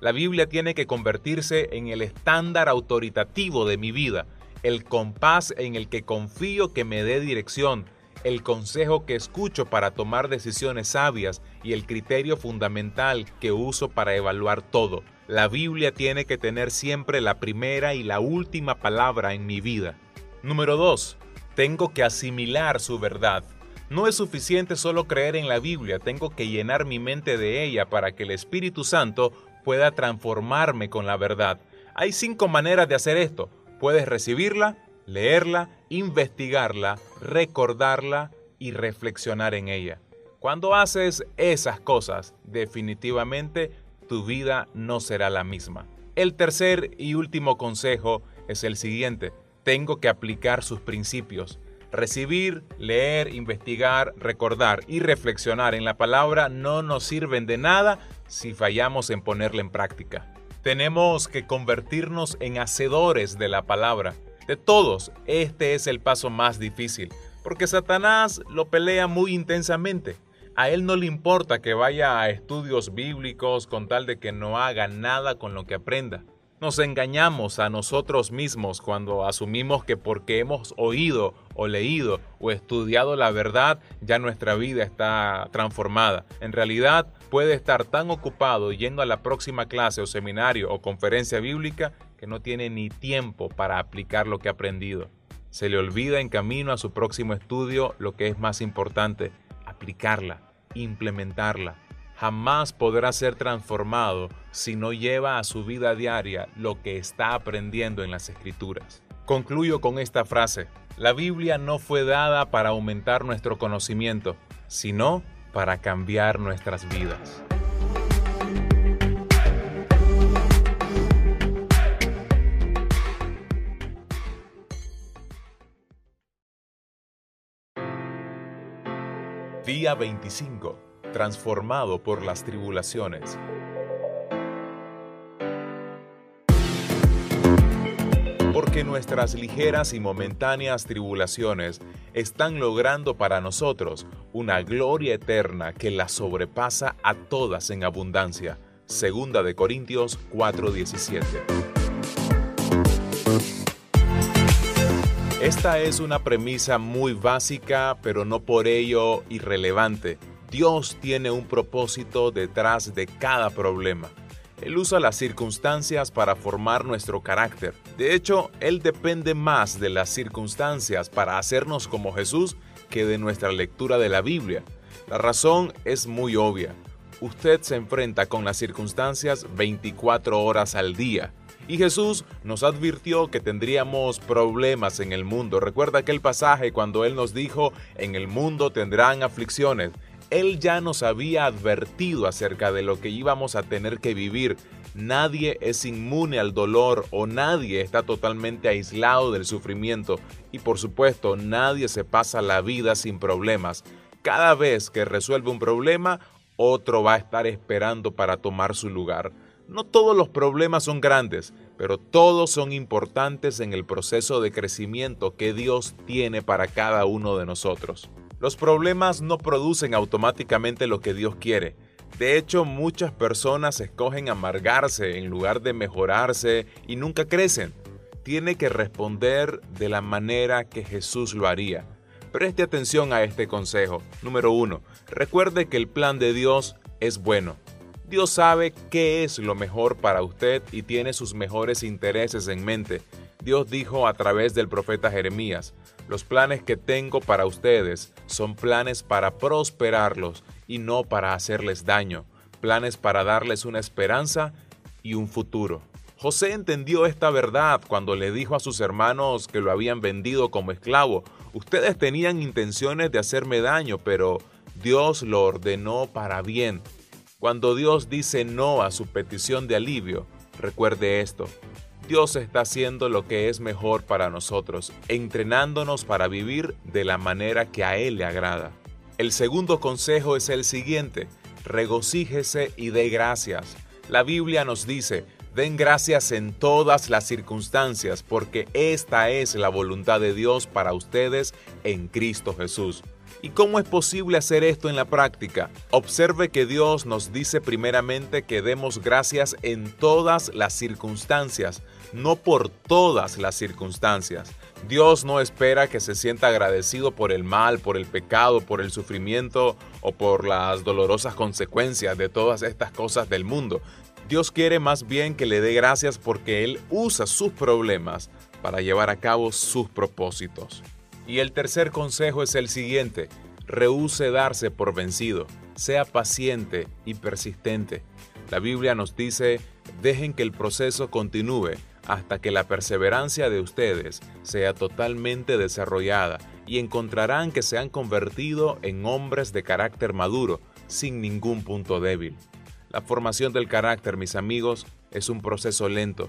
A: La Biblia tiene que convertirse en el estándar autoritativo de mi vida, el compás en el que confío que me dé dirección, el consejo que escucho para tomar decisiones sabias y el criterio fundamental que uso para evaluar todo. La Biblia tiene que tener siempre la primera y la última palabra en mi vida. Número 2. Tengo que asimilar su verdad. No es suficiente solo creer en la Biblia, tengo que llenar mi mente de ella para que el Espíritu Santo pueda transformarme con la verdad. Hay cinco maneras de hacer esto. Puedes recibirla, leerla, investigarla, recordarla y reflexionar en ella. Cuando haces esas cosas, definitivamente tu vida no será la misma. El tercer y último consejo es el siguiente. Tengo que aplicar sus principios. Recibir, leer, investigar, recordar y reflexionar en la palabra no nos sirven de nada si fallamos en ponerla en práctica. Tenemos que convertirnos en hacedores de la palabra. De todos, este es el paso más difícil, porque Satanás lo pelea muy intensamente. A él no le importa que vaya a estudios bíblicos con tal de que no haga nada con lo que aprenda. Nos engañamos a nosotros mismos cuando asumimos que porque hemos oído o leído o estudiado la verdad ya nuestra vida está transformada. En realidad puede estar tan ocupado yendo a la próxima clase o seminario o conferencia bíblica que no tiene ni tiempo para aplicar lo que ha aprendido. Se le olvida en camino a su próximo estudio lo que es más importante, aplicarla, implementarla jamás podrá ser transformado si no lleva a su vida diaria lo que está aprendiendo en las escrituras. Concluyo con esta frase. La Biblia no fue dada para aumentar nuestro conocimiento, sino para cambiar nuestras vidas. Día 25 transformado por las tribulaciones. Porque nuestras ligeras y momentáneas tribulaciones están logrando para nosotros una gloria eterna que la sobrepasa a todas en abundancia. Segunda de Corintios 4:17. Esta es una premisa muy básica, pero no por ello irrelevante. Dios tiene un propósito detrás de cada problema. Él usa las circunstancias para formar nuestro carácter. De hecho, Él depende más de las circunstancias para hacernos como Jesús que de nuestra lectura de la Biblia. La razón es muy obvia. Usted se enfrenta con las circunstancias 24 horas al día. Y Jesús nos advirtió que tendríamos problemas en el mundo. Recuerda aquel pasaje cuando Él nos dijo, en el mundo tendrán aflicciones. Él ya nos había advertido acerca de lo que íbamos a tener que vivir. Nadie es inmune al dolor o nadie está totalmente aislado del sufrimiento y por supuesto nadie se pasa la vida sin problemas. Cada vez que resuelve un problema, otro va a estar esperando para tomar su lugar. No todos los problemas son grandes, pero todos son importantes en el proceso de crecimiento que Dios tiene para cada uno de nosotros. Los problemas no producen automáticamente lo que Dios quiere. De hecho, muchas personas escogen amargarse en lugar de mejorarse y nunca crecen. Tiene que responder de la manera que Jesús lo haría. Preste atención a este consejo. Número uno, recuerde que el plan de Dios es bueno. Dios sabe qué es lo mejor para usted y tiene sus mejores intereses en mente. Dios dijo a través del profeta Jeremías, los planes que tengo para ustedes son planes para prosperarlos y no para hacerles daño, planes para darles una esperanza y un futuro. José entendió esta verdad cuando le dijo a sus hermanos que lo habían vendido como esclavo. Ustedes tenían intenciones de hacerme daño, pero Dios lo ordenó para bien. Cuando Dios dice no a su petición de alivio, recuerde esto, Dios está haciendo lo que es mejor para nosotros, entrenándonos para vivir de la manera que a Él le agrada. El segundo consejo es el siguiente, regocíjese y dé gracias. La Biblia nos dice, den gracias en todas las circunstancias, porque esta es la voluntad de Dios para ustedes en Cristo Jesús. ¿Y cómo es posible hacer esto en la práctica? Observe que Dios nos dice primeramente que demos gracias en todas las circunstancias, no por todas las circunstancias. Dios no espera que se sienta agradecido por el mal, por el pecado, por el sufrimiento o por las dolorosas consecuencias de todas estas cosas del mundo. Dios quiere más bien que le dé gracias porque Él usa sus problemas para llevar a cabo sus propósitos. Y el tercer consejo es el siguiente, rehúse darse por vencido, sea paciente y persistente. La Biblia nos dice, dejen que el proceso continúe hasta que la perseverancia de ustedes sea totalmente desarrollada y encontrarán que se han convertido en hombres de carácter maduro, sin ningún punto débil. La formación del carácter, mis amigos, es un proceso lento.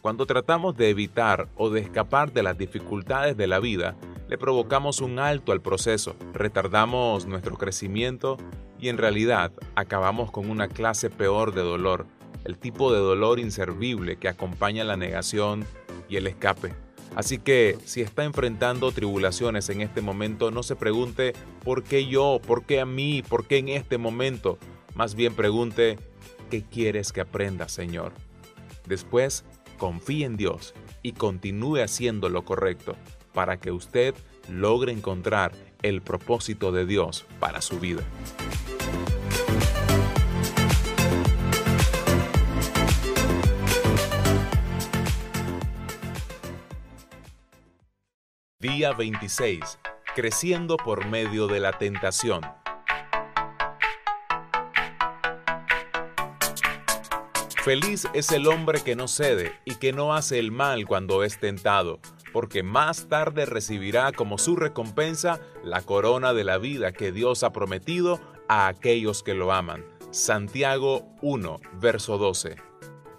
A: Cuando tratamos de evitar o de escapar de las dificultades de la vida, le provocamos un alto al proceso, retardamos nuestro crecimiento y en realidad acabamos con una clase peor de dolor, el tipo de dolor inservible que acompaña la negación y el escape. Así que si está enfrentando tribulaciones en este momento, no se pregunte ¿por qué yo? ¿Por qué a mí? ¿Por qué en este momento? Más bien pregunte ¿qué quieres que aprenda, Señor? Después, confíe en Dios y continúe haciendo lo correcto para que usted logre encontrar el propósito de Dios para su vida. Día 26. Creciendo por medio de la tentación. Feliz es el hombre que no cede y que no hace el mal cuando es tentado, porque más tarde recibirá como su recompensa la corona de la vida que Dios ha prometido a aquellos que lo aman. Santiago 1, verso 12.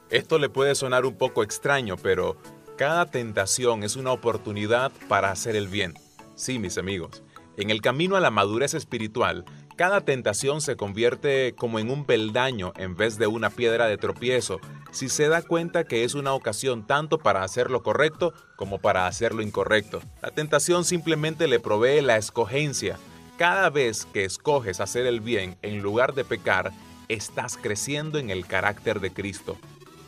A: Esto le puede sonar un poco extraño, pero cada tentación es una oportunidad para hacer el bien. Sí, mis amigos, en el camino a la madurez espiritual, cada tentación se convierte como en un peldaño en vez de una piedra de tropiezo si se da cuenta que es una ocasión tanto para hacer lo correcto como para hacer lo incorrecto. La tentación simplemente le provee la escogencia. Cada vez que escoges hacer el bien en lugar de pecar, estás creciendo en el carácter de Cristo.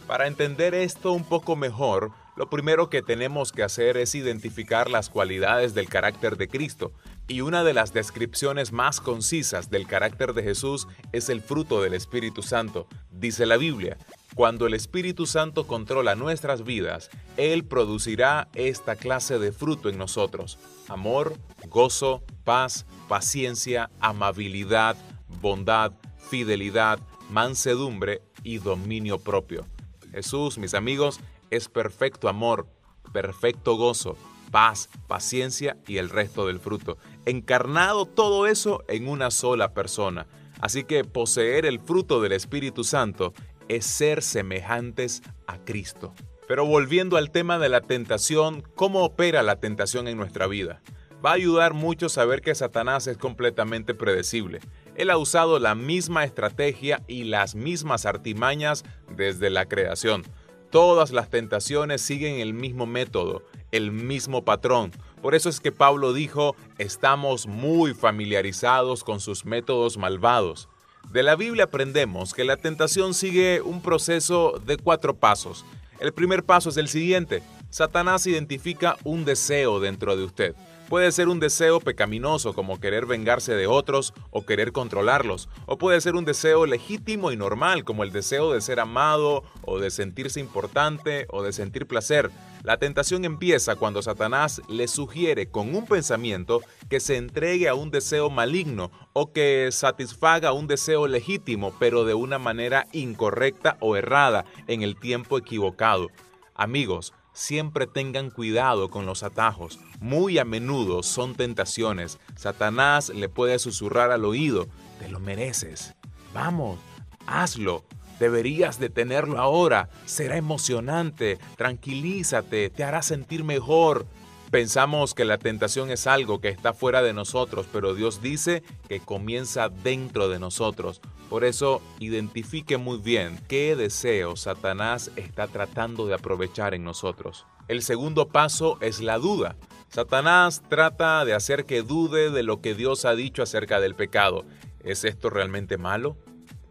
A: Para entender esto un poco mejor, lo primero que tenemos que hacer es identificar las cualidades del carácter de Cristo, y una de las descripciones más concisas del carácter de Jesús es el fruto del Espíritu Santo. Dice la Biblia, cuando el Espíritu Santo controla nuestras vidas, Él producirá esta clase de fruto en nosotros. Amor, gozo, paz, paciencia, amabilidad, bondad, fidelidad, mansedumbre y dominio propio. Jesús, mis amigos, es perfecto amor, perfecto gozo, paz, paciencia y el resto del fruto. Encarnado todo eso en una sola persona. Así que poseer el fruto del Espíritu Santo es ser semejantes a Cristo. Pero volviendo al tema de la tentación, ¿cómo opera la tentación en nuestra vida? Va a ayudar mucho saber que Satanás es completamente predecible. Él ha usado la misma estrategia y las mismas artimañas desde la creación. Todas las tentaciones siguen el mismo método, el mismo patrón. Por eso es que Pablo dijo, estamos muy familiarizados con sus métodos malvados. De la Biblia aprendemos que la tentación sigue un proceso de cuatro pasos. El primer paso es el siguiente. Satanás identifica un deseo dentro de usted. Puede ser un deseo pecaminoso como querer vengarse de otros o querer controlarlos, o puede ser un deseo legítimo y normal como el deseo de ser amado o de sentirse importante o de sentir placer. La tentación empieza cuando Satanás le sugiere con un pensamiento que se entregue a un deseo maligno o que satisfaga un deseo legítimo pero de una manera incorrecta o errada en el tiempo equivocado. Amigos, siempre tengan cuidado con los atajos. Muy a menudo son tentaciones. Satanás le puede susurrar al oído, te lo mereces. Vamos, hazlo. Deberías de tenerlo ahora. Será emocionante. Tranquilízate. Te hará sentir mejor. Pensamos que la tentación es algo que está fuera de nosotros, pero Dios dice que comienza dentro de nosotros. Por eso, identifique muy bien qué deseo Satanás está tratando de aprovechar en nosotros. El segundo paso es la duda. Satanás trata de hacer que dude de lo que Dios ha dicho acerca del pecado. ¿Es esto realmente malo?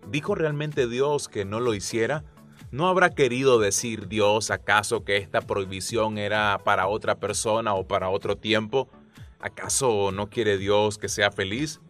A: ¿Dijo realmente Dios que no lo hiciera? ¿No habrá querido decir Dios acaso que esta prohibición era para otra persona o para otro tiempo? ¿Acaso no quiere Dios que sea feliz?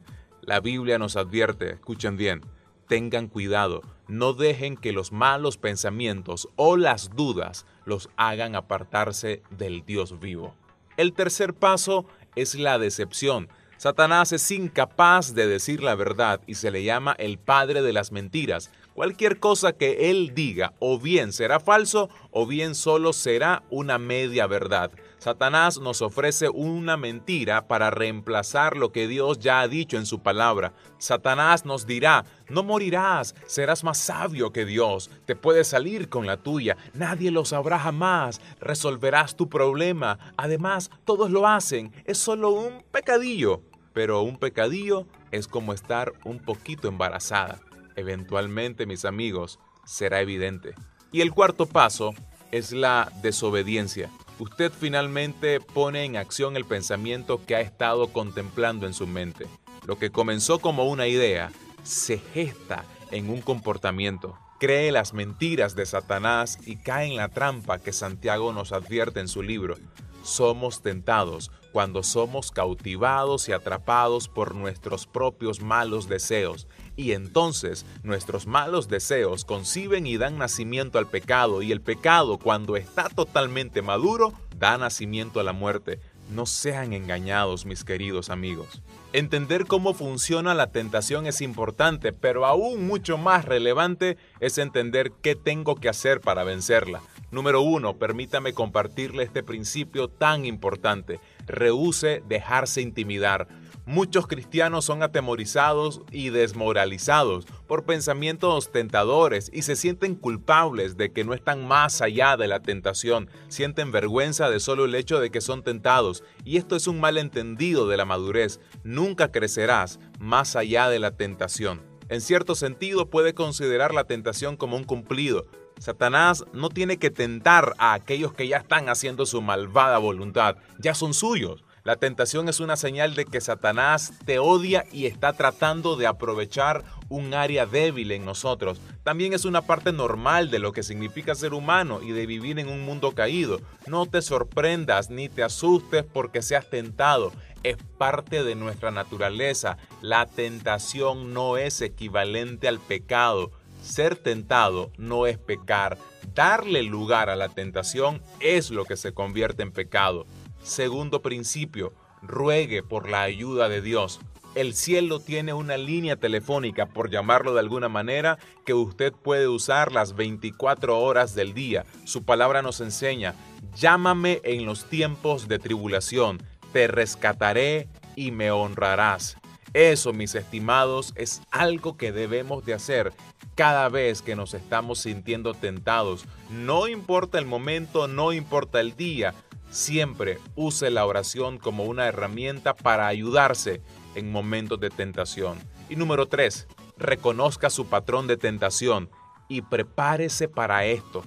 A: La Biblia nos advierte, escuchen bien, tengan cuidado, no dejen que los malos pensamientos o las dudas los hagan apartarse del Dios vivo. El tercer paso es la decepción. Satanás es incapaz de decir la verdad y se le llama el padre de las mentiras. Cualquier cosa que él diga o bien será falso o bien solo será una media verdad. Satanás nos ofrece una mentira para reemplazar lo que Dios ya ha dicho en su palabra. Satanás nos dirá, no morirás, serás más sabio que Dios, te puedes salir con la tuya, nadie lo sabrá jamás, resolverás tu problema. Además, todos lo hacen, es solo un pecadillo. Pero un pecadillo es como estar un poquito embarazada. Eventualmente, mis amigos, será evidente. Y el cuarto paso es la desobediencia usted finalmente pone en acción el pensamiento que ha estado contemplando en su mente. Lo que comenzó como una idea se gesta en un comportamiento. Cree las mentiras de Satanás y cae en la trampa que Santiago nos advierte en su libro. Somos tentados cuando somos cautivados y atrapados por nuestros propios malos deseos y entonces nuestros malos deseos conciben y dan nacimiento al pecado, y el pecado, cuando está totalmente maduro, da nacimiento a la muerte. No sean engañados, mis queridos amigos. Entender cómo funciona la tentación es importante, pero aún mucho más relevante es entender qué tengo que hacer para vencerla. Número uno, permítame compartirle este principio tan importante. Rehúse dejarse intimidar. Muchos cristianos son atemorizados y desmoralizados por pensamientos tentadores y se sienten culpables de que no están más allá de la tentación, sienten vergüenza de solo el hecho de que son tentados y esto es un malentendido de la madurez. Nunca crecerás más allá de la tentación. En cierto sentido puede considerar la tentación como un cumplido, Satanás no tiene que tentar a aquellos que ya están haciendo su malvada voluntad, ya son suyos. La tentación es una señal de que Satanás te odia y está tratando de aprovechar un área débil en nosotros. También es una parte normal de lo que significa ser humano y de vivir en un mundo caído. No te sorprendas ni te asustes porque seas tentado. Es parte de nuestra naturaleza. La tentación no es equivalente al pecado. Ser tentado no es pecar. Darle lugar a la tentación es lo que se convierte en pecado. Segundo principio, ruegue por la ayuda de Dios. El cielo tiene una línea telefónica, por llamarlo de alguna manera, que usted puede usar las 24 horas del día. Su palabra nos enseña, llámame en los tiempos de tribulación, te rescataré y me honrarás. Eso, mis estimados, es algo que debemos de hacer cada vez que nos estamos sintiendo tentados. No importa el momento, no importa el día, Siempre use la oración como una herramienta para ayudarse en momentos de tentación. Y número tres, reconozca su patrón de tentación y prepárese para esto.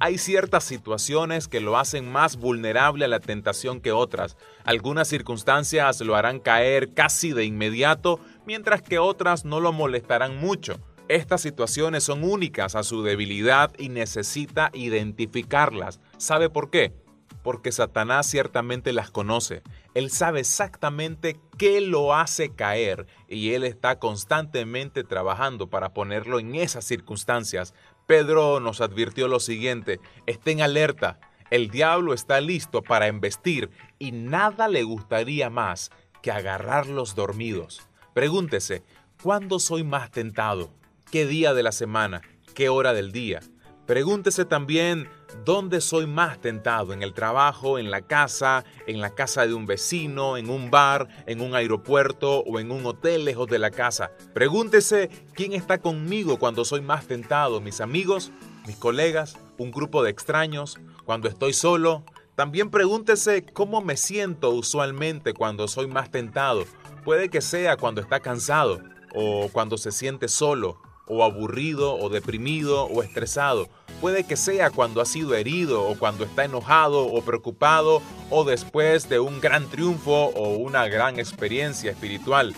A: Hay ciertas situaciones que lo hacen más vulnerable a la tentación que otras. Algunas circunstancias lo harán caer casi de inmediato, mientras que otras no lo molestarán mucho. Estas situaciones son únicas a su debilidad y necesita identificarlas. ¿Sabe por qué? Porque Satanás ciertamente las conoce. Él sabe exactamente qué lo hace caer y él está constantemente trabajando para ponerlo en esas circunstancias. Pedro nos advirtió lo siguiente, estén alerta, el diablo está listo para embestir y nada le gustaría más que agarrarlos dormidos. Pregúntese, ¿cuándo soy más tentado? ¿Qué día de la semana? ¿Qué hora del día? Pregúntese también dónde soy más tentado, en el trabajo, en la casa, en la casa de un vecino, en un bar, en un aeropuerto o en un hotel lejos de la casa. Pregúntese quién está conmigo cuando soy más tentado, mis amigos, mis colegas, un grupo de extraños, cuando estoy solo. También pregúntese cómo me siento usualmente cuando soy más tentado. Puede que sea cuando está cansado o cuando se siente solo o aburrido o deprimido o estresado. Puede que sea cuando ha sido herido o cuando está enojado o preocupado o después de un gran triunfo o una gran experiencia espiritual.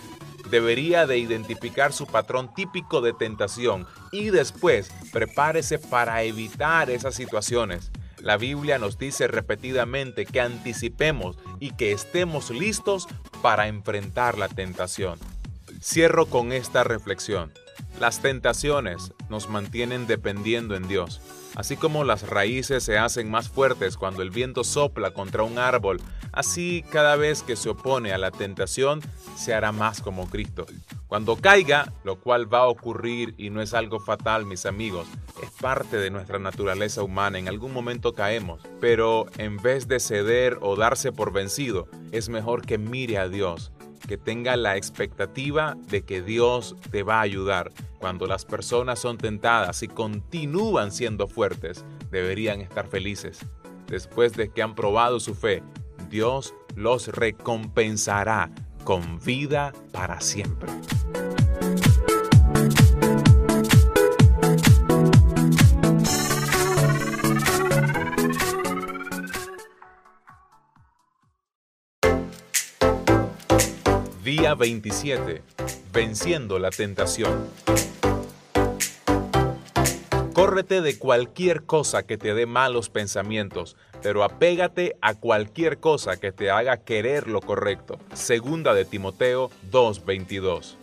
A: Debería de identificar su patrón típico de tentación y después prepárese para evitar esas situaciones. La Biblia nos dice repetidamente que anticipemos y que estemos listos para enfrentar la tentación. Cierro con esta reflexión. Las tentaciones nos mantienen dependiendo en Dios. Así como las raíces se hacen más fuertes cuando el viento sopla contra un árbol, así cada vez que se opone a la tentación se hará más como Cristo. Cuando caiga, lo cual va a ocurrir y no es algo fatal, mis amigos, es parte de nuestra naturaleza humana, en algún momento caemos, pero en vez de ceder o darse por vencido, es mejor que mire a Dios que tenga la expectativa de que Dios te va a ayudar. Cuando las personas son tentadas y continúan siendo fuertes, deberían estar felices. Después de que han probado su fe, Dios los recompensará con vida para siempre. Día 27. Venciendo la tentación. Córrete de cualquier cosa que te dé malos pensamientos, pero apégate a cualquier cosa que te haga querer lo correcto. Segunda de Timoteo 2:22.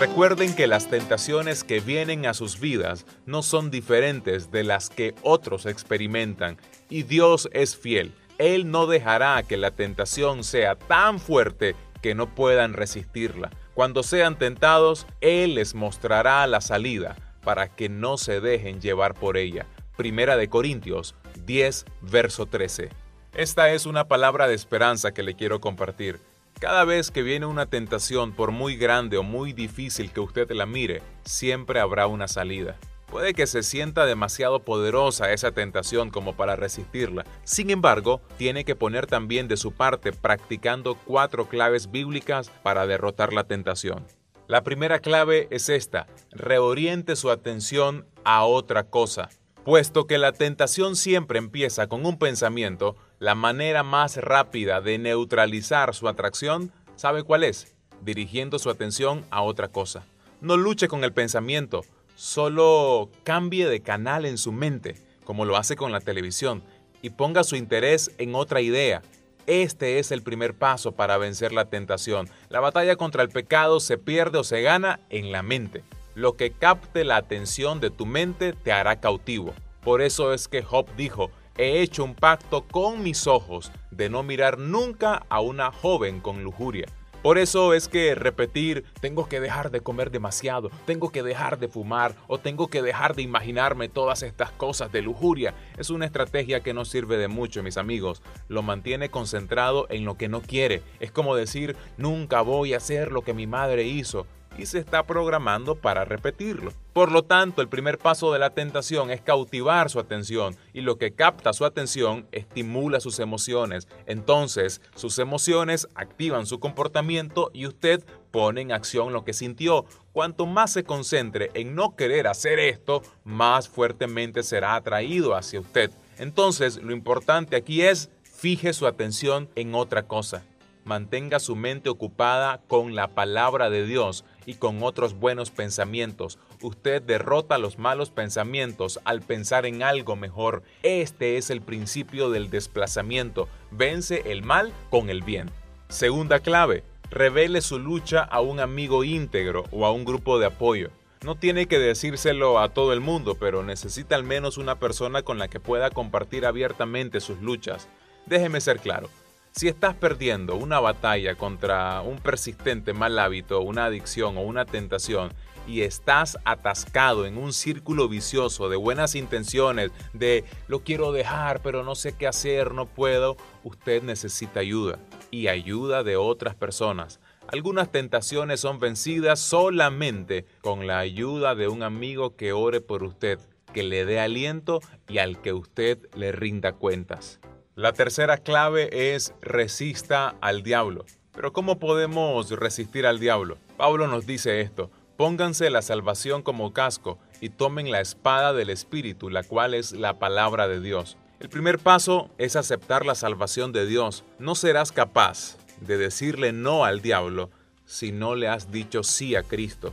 A: Recuerden que las tentaciones que vienen a sus vidas no son diferentes de las que otros experimentan y Dios es fiel. Él no dejará que la tentación sea tan fuerte que no puedan resistirla. Cuando sean tentados, Él les mostrará la salida para que no se dejen llevar por ella. Primera de Corintios 10, verso 13. Esta es una palabra de esperanza que le quiero compartir. Cada vez que viene una tentación, por muy grande o muy difícil que usted la mire, siempre habrá una salida. Puede que se sienta demasiado poderosa esa tentación como para resistirla. Sin embargo, tiene que poner también de su parte practicando cuatro claves bíblicas para derrotar la tentación. La primera clave es esta, reoriente su atención a otra cosa. Puesto que la tentación siempre empieza con un pensamiento, la manera más rápida de neutralizar su atracción, ¿sabe cuál es? Dirigiendo su atención a otra cosa. No luche con el pensamiento, solo cambie de canal en su mente, como lo hace con la televisión, y ponga su interés en otra idea. Este es el primer paso para vencer la tentación. La batalla contra el pecado se pierde o se gana en la mente. Lo que capte la atención de tu mente te hará cautivo. Por eso es que Job dijo, he hecho un pacto con mis ojos de no mirar nunca a una joven con lujuria. Por eso es que repetir, tengo que dejar de comer demasiado, tengo que dejar de fumar o tengo que dejar de imaginarme todas estas cosas de lujuria, es una estrategia que no sirve de mucho, mis amigos. Lo mantiene concentrado en lo que no quiere. Es como decir, nunca voy a hacer lo que mi madre hizo y se está programando para repetirlo. Por lo tanto, el primer paso de la tentación es cautivar su atención y lo que capta su atención estimula sus emociones. Entonces, sus emociones activan su comportamiento y usted pone en acción lo que sintió. Cuanto más se concentre en no querer hacer esto, más fuertemente será atraído hacia usted. Entonces, lo importante aquí es fije su atención en otra cosa mantenga su mente ocupada con la palabra de Dios y con otros buenos pensamientos. Usted derrota los malos pensamientos al pensar en algo mejor. Este es el principio del desplazamiento. Vence el mal con el bien. Segunda clave, revele su lucha a un amigo íntegro o a un grupo de apoyo. No tiene que decírselo a todo el mundo, pero necesita al menos una persona con la que pueda compartir abiertamente sus luchas. Déjeme ser claro, si estás perdiendo una batalla contra un persistente mal hábito, una adicción o una tentación, y estás atascado en un círculo vicioso de buenas intenciones, de lo quiero dejar, pero no sé qué hacer, no puedo, usted necesita ayuda y ayuda de otras personas. Algunas tentaciones son vencidas solamente con la ayuda de un amigo que ore por usted, que le dé aliento y al que usted le rinda cuentas. La tercera clave es resista al diablo. Pero ¿cómo podemos resistir al diablo? Pablo nos dice esto, pónganse la salvación como casco y tomen la espada del Espíritu, la cual es la palabra de Dios. El primer paso es aceptar la salvación de Dios. No serás capaz de decirle no al diablo si no le has dicho sí a Cristo.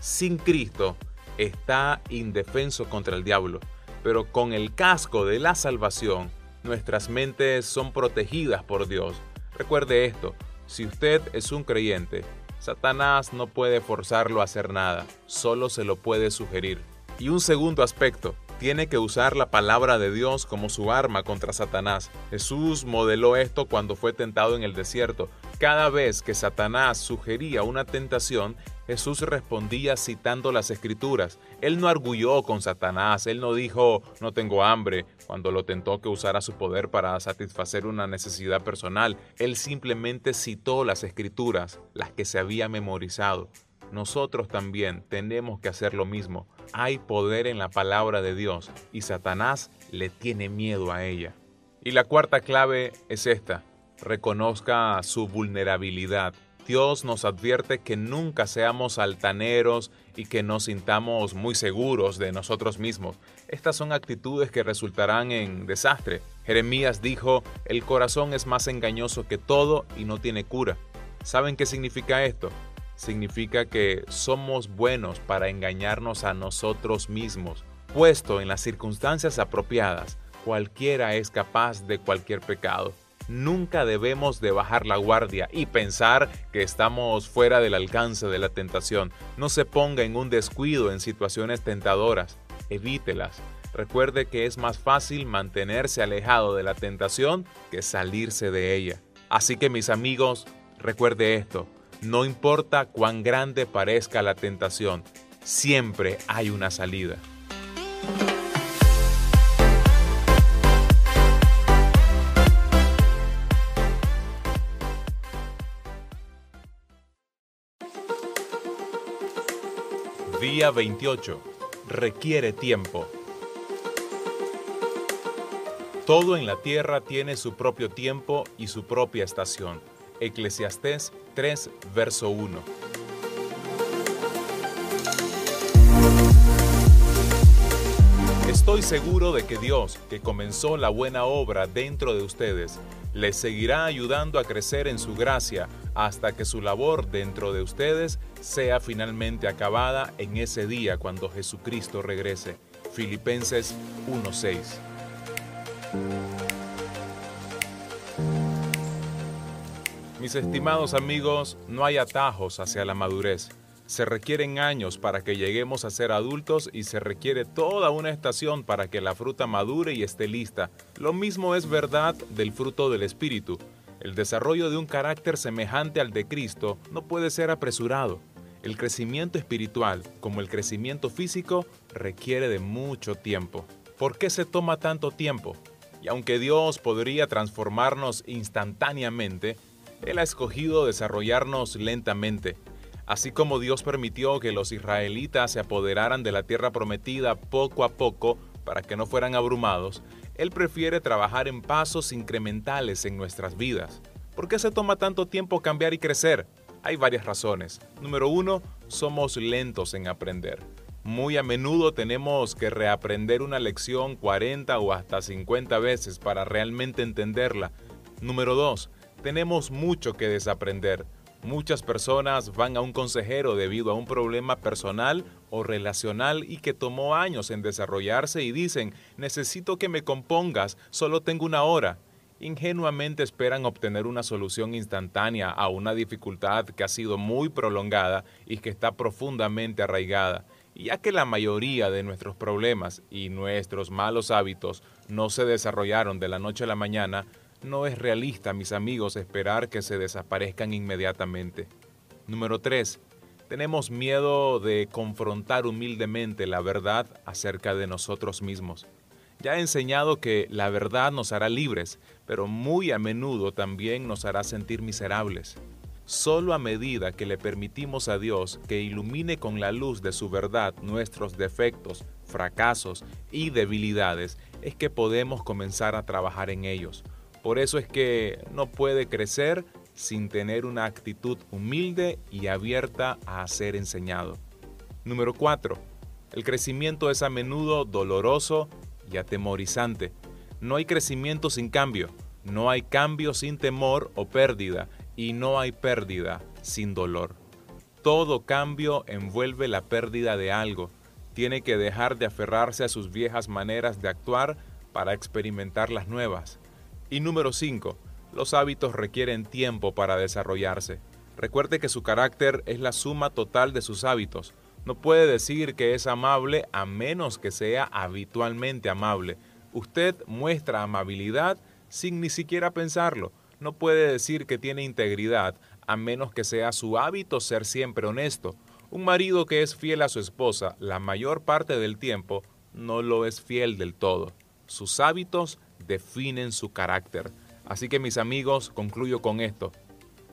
A: Sin Cristo está indefenso contra el diablo, pero con el casco de la salvación nuestras mentes son protegidas por Dios. Recuerde esto, Si usted es un creyente, Satanás no puede forzarlo a hacer nada, solo se lo puede sugerir. Y un segundo aspecto, tiene que usar la palabra de Dios como su arma contra Satanás. Jesús modeló esto cuando fue tentado en el desierto. Cada vez que Satanás sugería una tentación, Jesús respondía citando las escrituras. Él no arguyó con Satanás, él no dijo no tengo hambre cuando lo tentó que usara su poder para satisfacer una necesidad personal. Él simplemente citó las escrituras, las que se había memorizado. Nosotros también tenemos que hacer lo mismo. Hay poder en la palabra de Dios y Satanás le tiene miedo a ella. Y la cuarta clave es esta. Reconozca su vulnerabilidad. Dios nos advierte que nunca seamos altaneros y que nos sintamos muy seguros de nosotros mismos. Estas son actitudes que resultarán en desastre. Jeremías dijo, el corazón es más engañoso que todo y no tiene cura. ¿Saben qué significa esto? Significa que somos buenos para engañarnos a nosotros mismos. Puesto en las circunstancias apropiadas, cualquiera es capaz de cualquier pecado. Nunca debemos de bajar la guardia y pensar que estamos fuera del alcance de la tentación. No se ponga en un descuido en situaciones tentadoras. Evítelas. Recuerde que es más fácil mantenerse alejado de la tentación que salirse de ella. Así que mis amigos, recuerde esto. No importa cuán grande parezca la tentación, siempre hay una salida. Día 28. Requiere tiempo. Todo en la tierra tiene su propio tiempo y su propia estación. Eclesiastés 3, verso 1. Estoy seguro de que Dios, que comenzó la buena obra dentro de ustedes, les seguirá ayudando a crecer en su gracia hasta que su labor dentro de ustedes sea finalmente acabada en ese día cuando Jesucristo regrese. Filipenses 1:6. Mis estimados amigos, no hay atajos hacia la madurez. Se requieren años para que lleguemos a ser adultos y se requiere toda una estación para que la fruta madure y esté lista. Lo mismo es verdad del fruto del Espíritu. El desarrollo de un carácter semejante al de Cristo no puede ser apresurado. El crecimiento espiritual, como el crecimiento físico, requiere de mucho tiempo. ¿Por qué se toma tanto tiempo? Y aunque Dios podría transformarnos instantáneamente, Él ha escogido desarrollarnos lentamente. Así como Dios permitió que los israelitas se apoderaran de la tierra prometida poco a poco para que no fueran abrumados, Él prefiere trabajar en pasos incrementales en nuestras vidas. ¿Por qué se toma tanto tiempo cambiar y crecer? Hay varias razones. Número uno, somos lentos en aprender. Muy a menudo tenemos que reaprender una lección 40 o hasta 50 veces para realmente entenderla. Número dos, tenemos mucho que desaprender. Muchas personas van a un consejero debido a un problema personal o relacional y que tomó años en desarrollarse y dicen, necesito que me compongas, solo tengo una hora. Ingenuamente esperan obtener una solución instantánea a una dificultad que ha sido muy prolongada y que está profundamente arraigada. Ya que la mayoría de nuestros problemas y nuestros malos hábitos no se desarrollaron de la noche a la mañana, no es realista, mis amigos, esperar que se desaparezcan inmediatamente. Número 3. Tenemos miedo de confrontar humildemente la verdad acerca de nosotros mismos. Ya he enseñado que la verdad nos hará libres, pero muy a menudo también nos hará sentir miserables. Solo a medida que le permitimos a Dios que ilumine con la luz de su verdad nuestros defectos, fracasos y debilidades, es que podemos comenzar a trabajar en ellos. Por eso es que no puede crecer sin tener una actitud humilde y abierta a ser enseñado. Número 4. El crecimiento es a menudo doloroso y atemorizante. No hay crecimiento sin cambio, no hay cambio sin temor o pérdida, y no hay pérdida sin dolor. Todo cambio envuelve la pérdida de algo. Tiene que dejar de aferrarse a sus viejas maneras de actuar para experimentar las nuevas. Y número 5. Los hábitos requieren tiempo para desarrollarse. Recuerde que su carácter es la suma total de sus hábitos. No puede decir que es amable a menos que sea habitualmente amable. Usted muestra amabilidad sin ni siquiera pensarlo. No puede decir que tiene integridad a menos que sea su hábito ser siempre honesto. Un marido que es fiel a su esposa la mayor parte del tiempo no lo es fiel del todo. Sus hábitos definen su carácter. Así que mis amigos, concluyo con esto.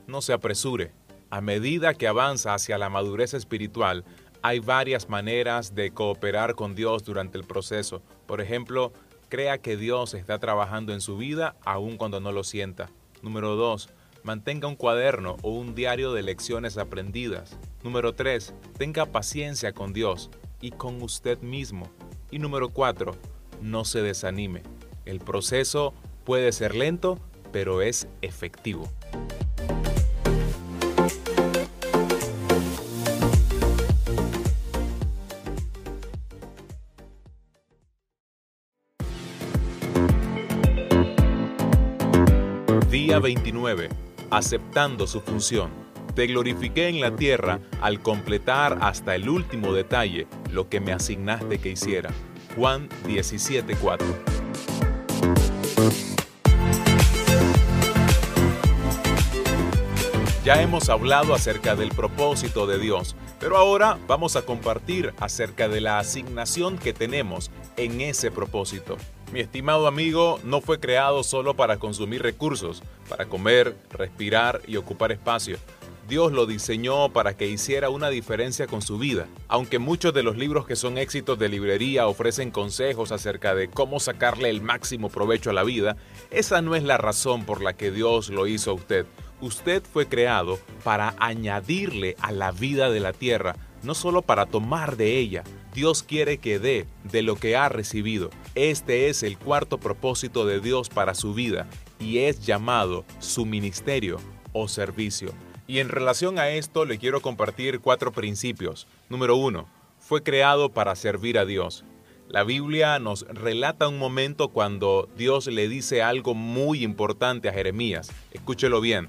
A: No se apresure. A medida que avanza hacia la madurez espiritual, hay varias maneras de cooperar con Dios durante el proceso. Por ejemplo, crea que Dios está trabajando en su vida aun cuando no lo sienta. Número 2. Mantenga un cuaderno o un diario de lecciones aprendidas. Número 3. Tenga paciencia con Dios y con usted mismo. Y número 4. No se desanime. El proceso puede ser lento, pero es efectivo. Día 29. Aceptando su función. Te glorifiqué en la tierra al completar hasta el último detalle lo que me asignaste que hiciera. Juan 17:4. Ya hemos hablado acerca del propósito de Dios, pero ahora vamos a compartir acerca de la asignación que tenemos en ese propósito. Mi estimado amigo no fue creado solo para consumir recursos, para comer, respirar y ocupar espacio. Dios lo diseñó para que hiciera una diferencia con su vida. Aunque muchos de los libros que son éxitos de librería ofrecen consejos acerca de cómo sacarle el máximo provecho a la vida, esa no es la razón por la que Dios lo hizo a usted. Usted fue creado para añadirle a la vida de la tierra, no solo para tomar de ella. Dios quiere que dé de lo que ha recibido. Este es el cuarto propósito de Dios para su vida y es llamado su ministerio o servicio. Y en relación a esto le quiero compartir cuatro principios. Número uno, fue creado para servir a Dios. La Biblia nos relata un momento cuando Dios le dice algo muy importante a Jeremías. Escúchelo bien.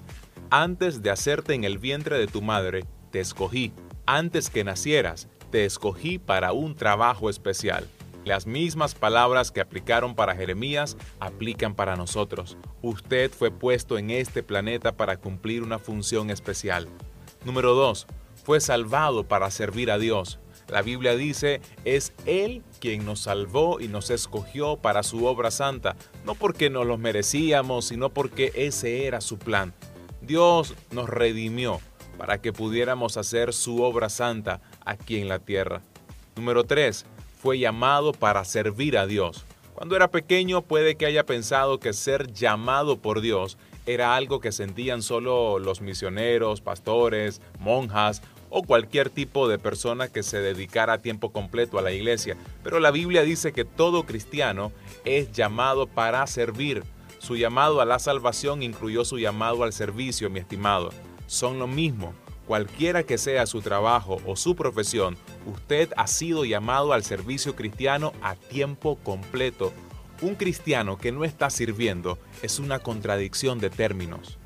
A: Antes de hacerte en el vientre de tu madre, te escogí. Antes que nacieras, te escogí para un trabajo especial. Las mismas palabras que aplicaron para Jeremías aplican para nosotros. Usted fue puesto en este planeta para cumplir una función especial. Número 2. Fue salvado para servir a Dios. La Biblia dice, es Él quien nos salvó y nos escogió para su obra santa, no porque nos lo merecíamos, sino porque ese era su plan. Dios nos redimió para que pudiéramos hacer su obra santa aquí en la tierra. Número 3 fue llamado para servir a Dios. Cuando era pequeño puede que haya pensado que ser llamado por Dios era algo que sentían solo los misioneros, pastores, monjas o cualquier tipo de persona que se dedicara a tiempo completo a la iglesia. Pero la Biblia dice que todo cristiano es llamado para servir. Su llamado a la salvación incluyó su llamado al servicio, mi estimado. Son lo mismo. Cualquiera que sea su trabajo o su profesión, usted ha sido llamado al servicio cristiano a tiempo completo. Un cristiano que no está sirviendo es una contradicción de términos.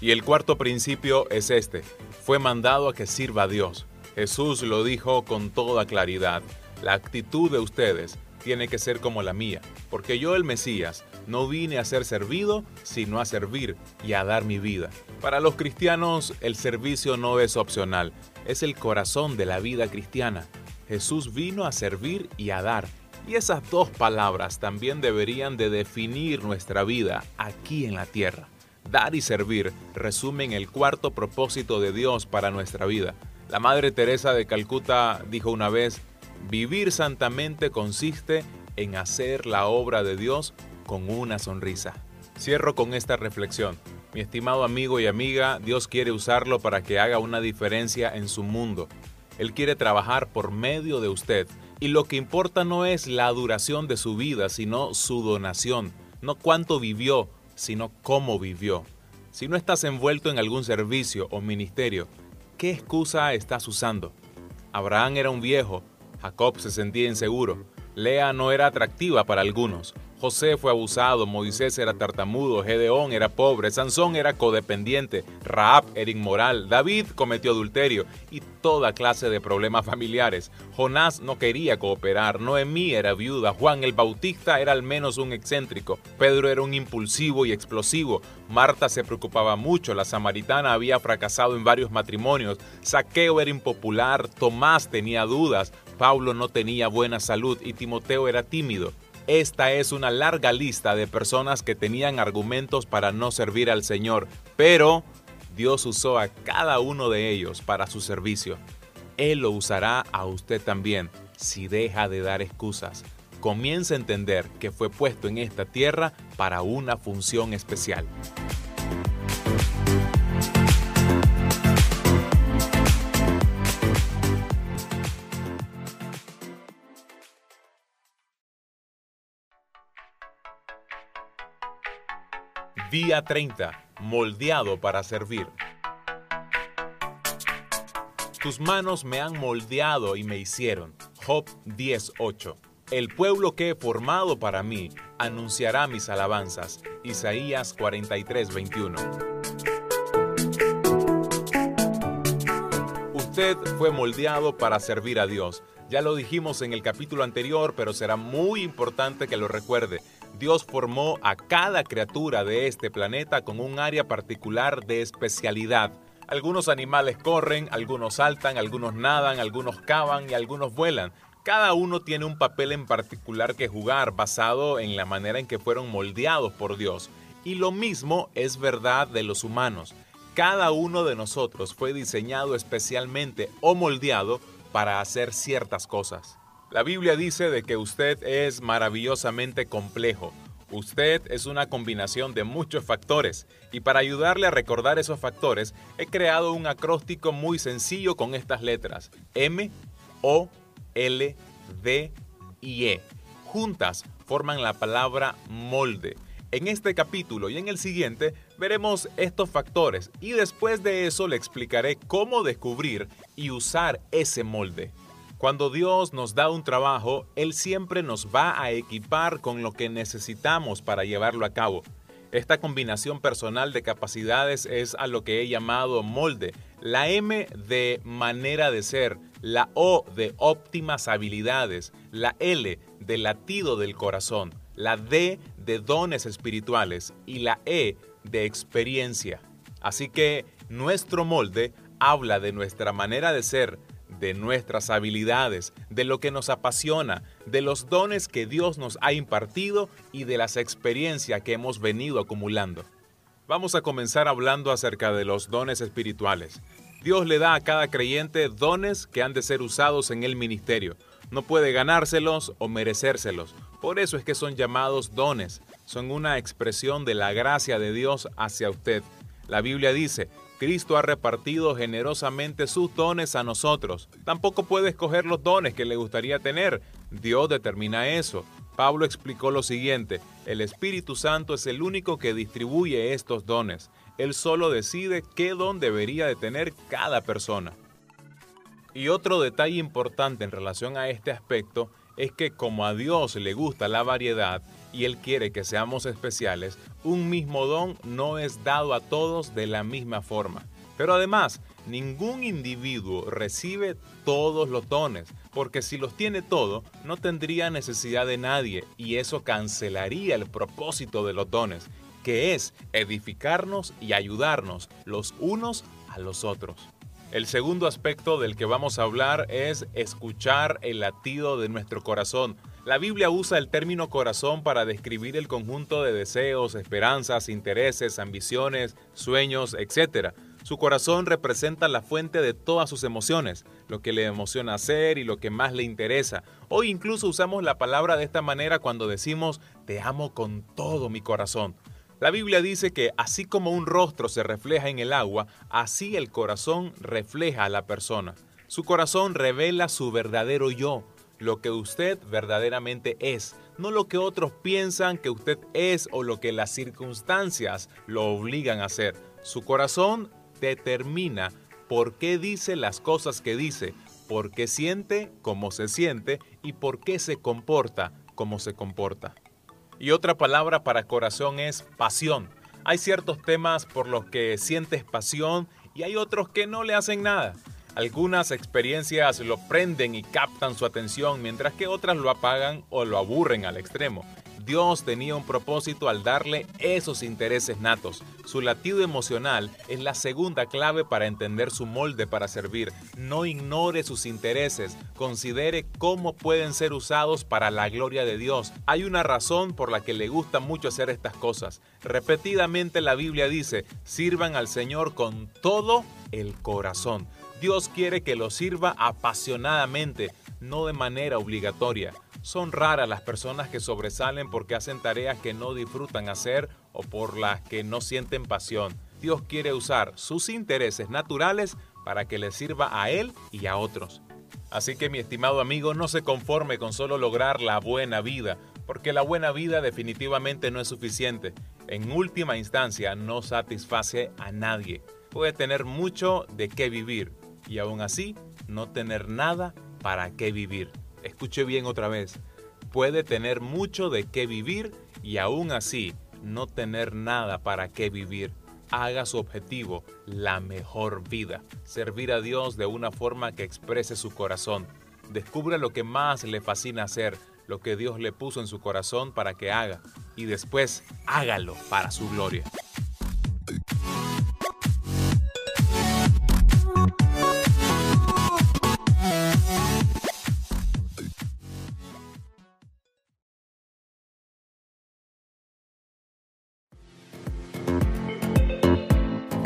A: Y el cuarto principio es este. Fue mandado a que sirva a Dios. Jesús lo dijo con toda claridad. La actitud de ustedes tiene que ser como la mía, porque yo el Mesías no vine a ser servido, sino a servir y a dar mi vida. Para los cristianos el servicio no es opcional, es el corazón de la vida cristiana. Jesús vino a servir y a dar. Y esas dos palabras también deberían de definir nuestra vida aquí en la tierra. Dar y servir resumen el cuarto propósito de Dios para nuestra vida. La Madre Teresa de Calcuta dijo una vez, vivir santamente consiste en hacer la obra de Dios con una sonrisa. Cierro con esta reflexión. Mi estimado amigo y amiga, Dios quiere usarlo para que haga una diferencia en su mundo. Él quiere trabajar por medio de usted. Y lo que importa no es la duración de su vida, sino su donación. No cuánto vivió, sino cómo vivió. Si no estás envuelto en algún servicio o ministerio, ¿qué excusa estás usando? Abraham era un viejo, Jacob se sentía inseguro, Lea no era atractiva para algunos, José fue abusado, Moisés era tartamudo, Gedeón era pobre, Sansón era codependiente, Raab era inmoral, David cometió adulterio y toda clase de problemas familiares. Jonás no quería cooperar, Noemí era viuda, Juan el Bautista era al menos un excéntrico, Pedro era un impulsivo y explosivo, Marta se preocupaba mucho, la samaritana había fracasado en varios matrimonios, Saqueo era impopular, Tomás tenía dudas, Pablo no tenía buena salud y Timoteo era tímido. Esta es una larga lista de personas que tenían argumentos para no servir al Señor, pero Dios usó a cada uno de ellos para su servicio. Él lo usará a usted también si deja de dar excusas. Comienza a entender que fue puesto en esta tierra para una función especial. Día 30. Moldeado para servir. Tus manos me han moldeado y me hicieron. Job 10.8. El pueblo que he formado para mí anunciará mis alabanzas. Isaías 43.21. Usted fue moldeado para servir a Dios. Ya lo dijimos en el capítulo anterior, pero será muy importante que lo recuerde. Dios formó a cada criatura de este planeta con un área particular de especialidad. Algunos animales corren, algunos saltan, algunos nadan, algunos cavan y algunos vuelan. Cada uno tiene un papel en particular que jugar basado en la manera en que fueron moldeados por Dios. Y lo mismo es verdad de los humanos. Cada uno de nosotros fue diseñado especialmente o moldeado para hacer ciertas cosas. La Biblia dice de que usted es maravillosamente complejo. Usted es una combinación de muchos factores y para ayudarle a recordar esos factores he creado un acróstico muy sencillo con estas letras M, O, L, D y E. Juntas forman la palabra molde. En este capítulo y en el siguiente veremos estos factores y después de eso le explicaré cómo descubrir y usar ese molde. Cuando Dios nos da un trabajo, Él siempre nos va a equipar con lo que necesitamos para llevarlo a cabo. Esta combinación personal de capacidades es a lo que he llamado molde. La M de manera de ser, la O de óptimas habilidades, la L de latido del corazón, la D de dones espirituales y la E de experiencia. Así que nuestro molde habla de nuestra manera de ser, de nuestras habilidades, de lo que nos apasiona, de los dones que Dios nos ha impartido y de las experiencias que hemos venido acumulando. Vamos a comenzar hablando acerca de los dones espirituales. Dios le da a cada creyente dones que han de ser usados en el ministerio. No puede ganárselos o merecérselos. Por eso es que son llamados dones. Son una expresión de la gracia de Dios hacia usted. La Biblia dice, Cristo ha repartido generosamente sus dones a nosotros. Tampoco puede escoger los dones que le gustaría tener. Dios determina eso. Pablo explicó lo siguiente, el Espíritu Santo es el único que distribuye estos dones. Él solo decide qué don debería de tener cada persona. Y otro detalle importante en relación a este aspecto es que como a Dios le gusta la variedad, y Él quiere que seamos especiales, un mismo don no es dado a todos de la misma forma. Pero además, ningún individuo recibe todos los dones, porque si los tiene todo, no tendría necesidad de nadie y eso cancelaría el propósito de los dones, que es edificarnos y ayudarnos los unos a los otros. El segundo aspecto del que vamos a hablar es escuchar el latido de nuestro corazón. La Biblia usa el término corazón para describir el conjunto de deseos, esperanzas, intereses, ambiciones, sueños, etc. Su corazón representa la fuente de todas sus emociones, lo que le emociona hacer y lo que más le interesa. Hoy incluso usamos la palabra de esta manera cuando decimos te amo con todo mi corazón. La Biblia dice que así como un rostro se refleja en el agua, así el corazón refleja a la persona. Su corazón revela su verdadero yo, lo que usted verdaderamente es, no lo que otros piensan que usted es o lo que las circunstancias lo obligan a hacer. Su corazón determina por qué dice las cosas que dice, por qué siente como se siente y por qué se comporta como se comporta. Y otra palabra para corazón es pasión. Hay ciertos temas por los que sientes pasión y hay otros que no le hacen nada. Algunas experiencias lo prenden y captan su atención, mientras que otras lo apagan o lo aburren al extremo. Dios tenía un propósito al darle esos intereses natos. Su latido emocional es la segunda clave para entender su molde para servir. No ignore sus intereses, considere cómo pueden ser usados para la gloria de Dios. Hay una razón por la que le gusta mucho hacer estas cosas. Repetidamente la Biblia dice, sirvan al Señor con todo el corazón. Dios quiere que lo sirva apasionadamente, no de manera obligatoria. Son raras las personas que sobresalen porque hacen tareas que no disfrutan hacer o por las que no sienten pasión. Dios quiere usar sus intereses naturales para que le sirva a Él y a otros. Así que mi estimado amigo, no se conforme con solo lograr la buena vida, porque la buena vida definitivamente no es suficiente. En última instancia, no satisface a nadie. Puede tener mucho de qué vivir y aún así no tener nada para qué vivir escuche bien otra vez, puede tener mucho de qué vivir y aún así no tener nada para qué vivir. Haga su objetivo la mejor vida, servir a Dios de una forma que exprese su corazón. Descubra lo que más le fascina hacer, lo que Dios le puso en su corazón para que haga, y después hágalo para su gloria.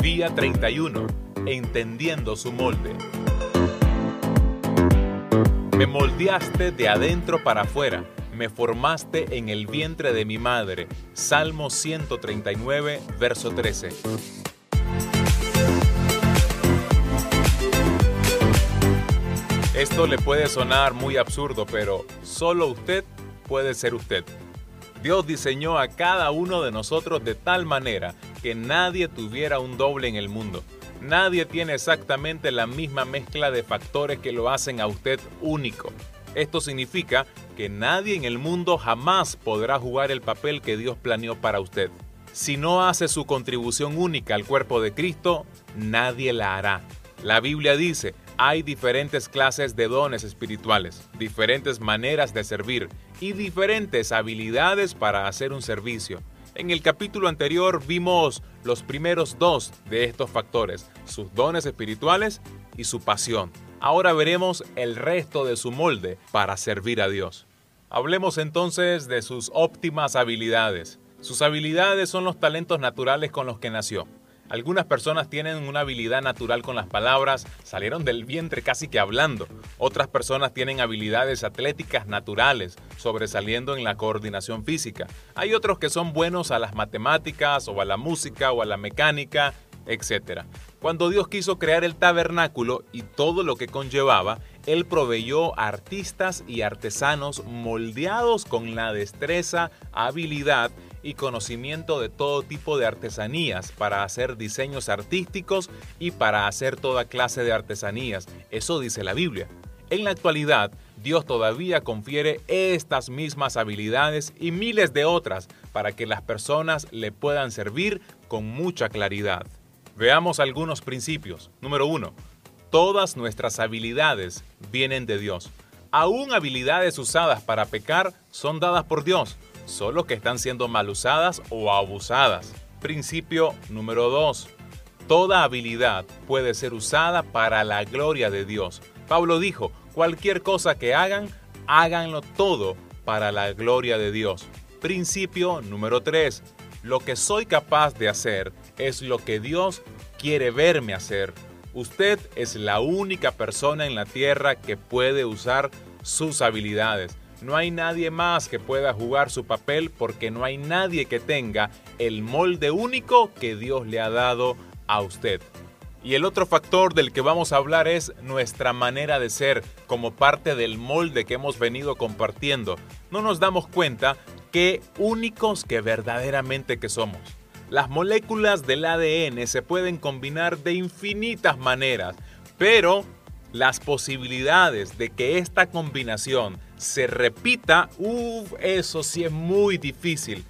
A: Día 31. Entendiendo su molde. Me moldeaste de adentro para afuera, me formaste en el vientre de mi madre. Salmo 139, verso 13. Esto le puede sonar muy absurdo, pero solo usted puede ser usted. Dios diseñó a cada uno de nosotros de tal manera que nadie tuviera un doble en el mundo. Nadie tiene exactamente la misma mezcla de factores que lo hacen a usted único. Esto significa que nadie en el mundo jamás podrá jugar el papel que Dios planeó para usted. Si no hace su contribución única al cuerpo de Cristo, nadie la hará. La Biblia dice, hay diferentes clases de dones espirituales, diferentes maneras de servir y diferentes habilidades para hacer un servicio. En el capítulo anterior vimos los primeros dos de estos factores, sus dones espirituales y su pasión. Ahora veremos el resto de su molde para servir a Dios. Hablemos entonces de sus óptimas habilidades. Sus habilidades son los talentos naturales con los que nació. Algunas personas tienen una habilidad natural con las palabras, salieron del vientre casi que hablando. Otras personas tienen habilidades atléticas naturales, sobresaliendo en la coordinación física. Hay otros que son buenos a las matemáticas o a la música o a la mecánica, etc. Cuando Dios quiso crear el tabernáculo y todo lo que conllevaba, Él proveyó artistas y artesanos moldeados con la destreza, habilidad y conocimiento de todo tipo de artesanías para hacer diseños artísticos y para hacer toda clase de artesanías. Eso dice la Biblia. En la actualidad, Dios todavía confiere estas mismas habilidades y miles de otras para que las personas le puedan servir con mucha claridad. Veamos algunos principios. Número 1. Todas nuestras habilidades vienen de Dios. Aún habilidades usadas para pecar son dadas por Dios solo que están siendo mal usadas o abusadas. Principio número 2. Toda habilidad puede ser usada para la gloria de Dios. Pablo dijo, cualquier cosa que hagan, háganlo todo para la gloria de Dios. Principio número 3. Lo que soy capaz de hacer es lo que Dios quiere verme hacer. Usted es la única persona en la tierra que puede usar sus habilidades. No hay nadie más que pueda jugar su papel porque no hay nadie que tenga el molde único que Dios le ha dado a usted. Y el otro factor del que vamos a hablar es nuestra manera de ser como parte del molde que hemos venido compartiendo. No nos damos cuenta qué únicos que verdaderamente que somos. Las moléculas del ADN se pueden combinar de infinitas maneras, pero las posibilidades de que esta combinación se repita, uff, eso sí es muy difícil.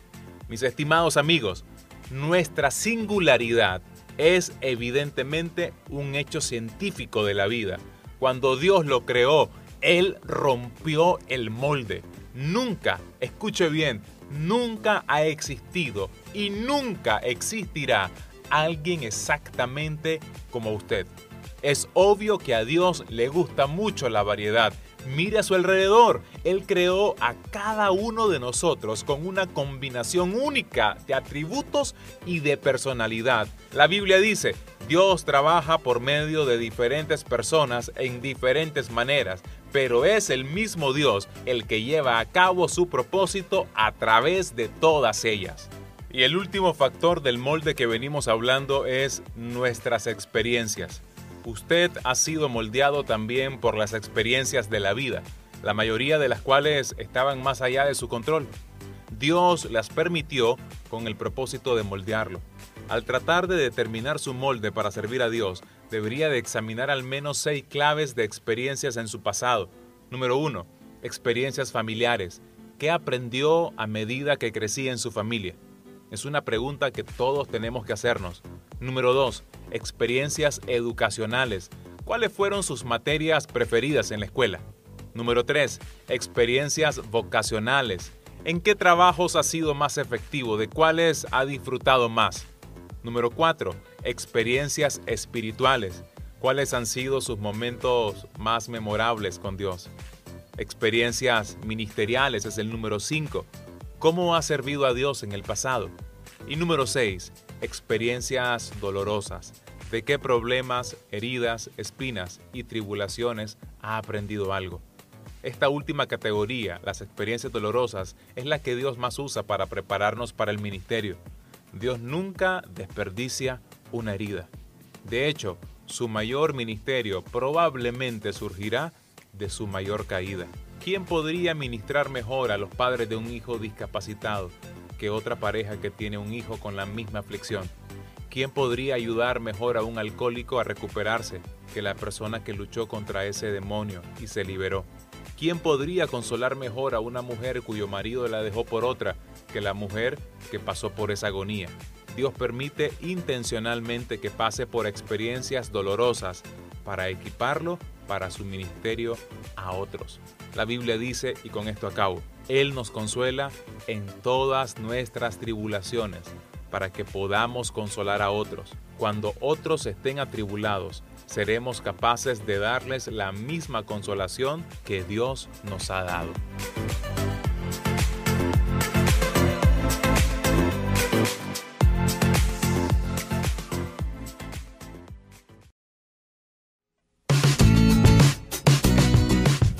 A: Mis estimados amigos, nuestra singularidad es evidentemente un hecho científico de la vida. Cuando Dios lo creó, Él rompió el molde. Nunca, escuche bien, nunca ha existido y nunca existirá alguien exactamente como usted. Es obvio que a Dios le gusta mucho la variedad. Mire a su alrededor. Él creó a cada uno de nosotros con una combinación única de atributos y de personalidad. La Biblia dice, Dios trabaja por medio de diferentes personas en diferentes maneras, pero es el mismo Dios el que lleva a cabo su propósito a través de todas ellas. Y el último factor del molde que venimos hablando es nuestras experiencias. Usted ha sido moldeado también por las experiencias de la vida, la mayoría de las cuales estaban más allá de su control. Dios las permitió con el propósito de moldearlo. Al tratar de determinar su molde para servir a Dios, debería de examinar al menos seis claves de experiencias en su pasado. Número uno, experiencias familiares. ¿Qué aprendió a medida que crecía en su familia? Es una pregunta que todos tenemos que hacernos. Número 2. Experiencias educacionales. ¿Cuáles fueron sus materias preferidas en la escuela? Número 3. Experiencias vocacionales. ¿En qué trabajos ha sido más efectivo? ¿De cuáles ha disfrutado más? Número 4. Experiencias espirituales. ¿Cuáles han sido sus momentos más memorables con Dios? Experiencias ministeriales es el número 5. ¿Cómo ha servido a Dios en el pasado? Y número 6. Experiencias dolorosas. ¿De qué problemas, heridas, espinas y tribulaciones ha aprendido algo? Esta última categoría, las experiencias dolorosas, es la que Dios más usa para prepararnos para el ministerio. Dios nunca desperdicia una herida. De hecho, su mayor ministerio probablemente surgirá de su mayor caída. ¿Quién podría ministrar mejor a los padres de un hijo discapacitado que otra pareja que tiene un hijo con la misma aflicción? ¿Quién podría ayudar mejor a un alcohólico a recuperarse que la persona que luchó contra ese demonio y se liberó? ¿Quién podría consolar mejor a una mujer cuyo marido la dejó por otra que la mujer que pasó por esa agonía? Dios permite intencionalmente que pase por experiencias dolorosas para equiparlo para su ministerio a otros. La Biblia dice, y con esto acabo, Él nos consuela en todas nuestras tribulaciones para que podamos consolar a otros. Cuando otros estén atribulados, seremos capaces de darles la misma consolación que Dios nos ha dado.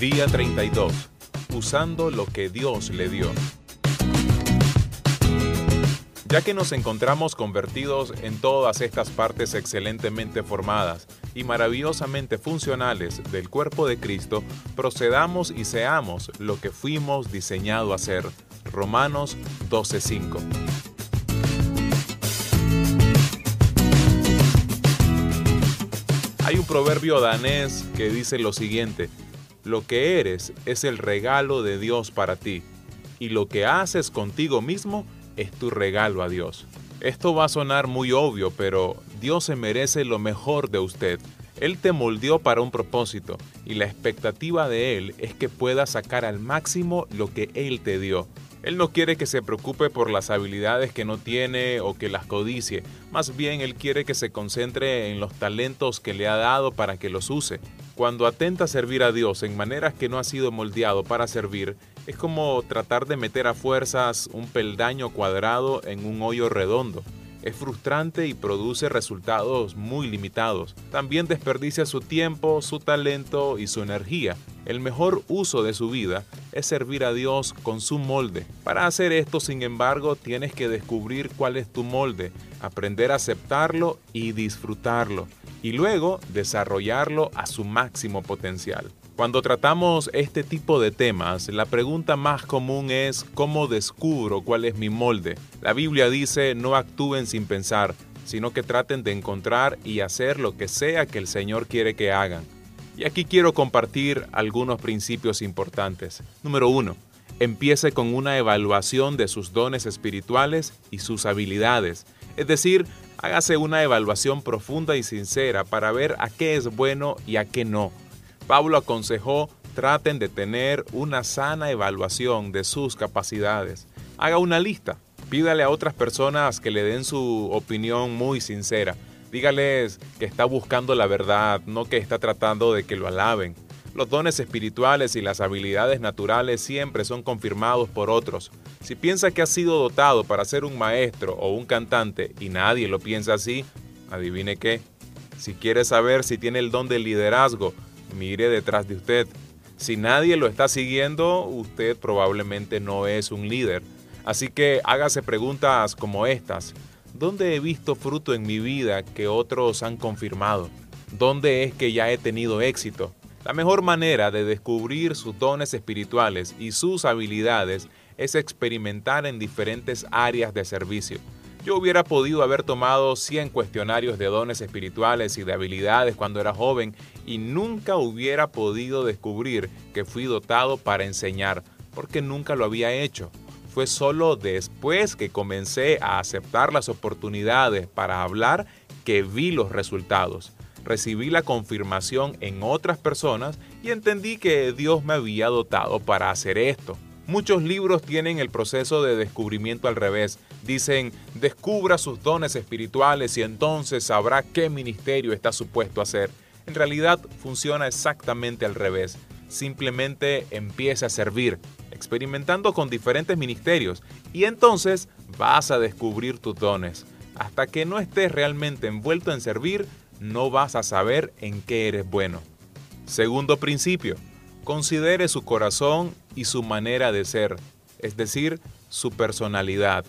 A: Día 32. Usando lo que Dios le dio. Ya que nos encontramos convertidos en todas estas partes excelentemente formadas y maravillosamente funcionales del cuerpo de Cristo, procedamos y seamos lo que fuimos diseñado a ser. Romanos 12:5. Hay un proverbio danés que dice lo siguiente, lo que eres es el regalo de Dios para ti, y lo que haces contigo mismo es tu regalo a Dios. Esto va a sonar muy obvio, pero Dios se merece lo mejor de usted. Él te moldeó para un propósito, y la expectativa de Él es que puedas sacar al máximo lo que Él te dio. Él no quiere que se preocupe por las habilidades que no tiene o que las codicie, más bien Él quiere que se concentre en los talentos que le ha dado para que los use. Cuando atenta a servir a Dios en maneras que no ha sido moldeado para servir, es como tratar de meter a fuerzas un peldaño cuadrado en un hoyo redondo. Es frustrante y produce resultados muy limitados. También desperdicia su tiempo, su talento y su energía. El mejor uso de su vida es servir a Dios con su molde. Para hacer esto, sin embargo, tienes que descubrir cuál es tu molde, aprender a aceptarlo y disfrutarlo, y luego desarrollarlo a su máximo potencial. Cuando tratamos este tipo de temas, la pregunta más común es ¿cómo descubro cuál es mi molde? La Biblia dice no actúen sin pensar, sino que traten de encontrar y hacer lo que sea que el Señor quiere que hagan. Y aquí quiero compartir algunos principios importantes. Número uno, empiece con una evaluación de sus dones espirituales y sus habilidades. Es decir, hágase una evaluación profunda y sincera para ver a qué es bueno y a qué no. Pablo aconsejó traten de tener una sana evaluación de sus capacidades. Haga una lista, pídale a otras personas que le den su opinión muy sincera. Dígales que está buscando la verdad, no que está tratando de que lo alaben. Los dones espirituales y las habilidades naturales siempre son confirmados por otros. Si piensa que ha sido dotado para ser un maestro o un cantante y nadie lo piensa así, adivine qué. Si quiere saber si tiene el don de liderazgo, mire detrás de usted. Si nadie lo está siguiendo, usted probablemente no es un líder. Así que hágase preguntas como estas. ¿Dónde he visto fruto en mi vida que otros han confirmado? ¿Dónde es que ya he tenido éxito? La mejor manera de descubrir sus dones espirituales y sus habilidades es experimentar en diferentes áreas de servicio. Yo hubiera podido haber tomado 100 cuestionarios de dones espirituales y de habilidades cuando era joven y nunca hubiera podido descubrir que fui dotado para enseñar, porque nunca lo había hecho. Fue solo después que comencé a aceptar las oportunidades para hablar que vi los resultados recibí la confirmación en otras personas y entendí que Dios me había dotado para hacer esto. Muchos libros tienen el proceso de descubrimiento al revés. Dicen, descubra sus dones espirituales y entonces sabrá qué ministerio está supuesto a hacer. En realidad funciona exactamente al revés. Simplemente empiece a servir, experimentando con diferentes ministerios y entonces vas a descubrir tus dones. Hasta que no estés realmente envuelto en servir, no vas a saber en qué eres bueno. Segundo principio, considere su corazón y su manera de ser, es decir, su personalidad.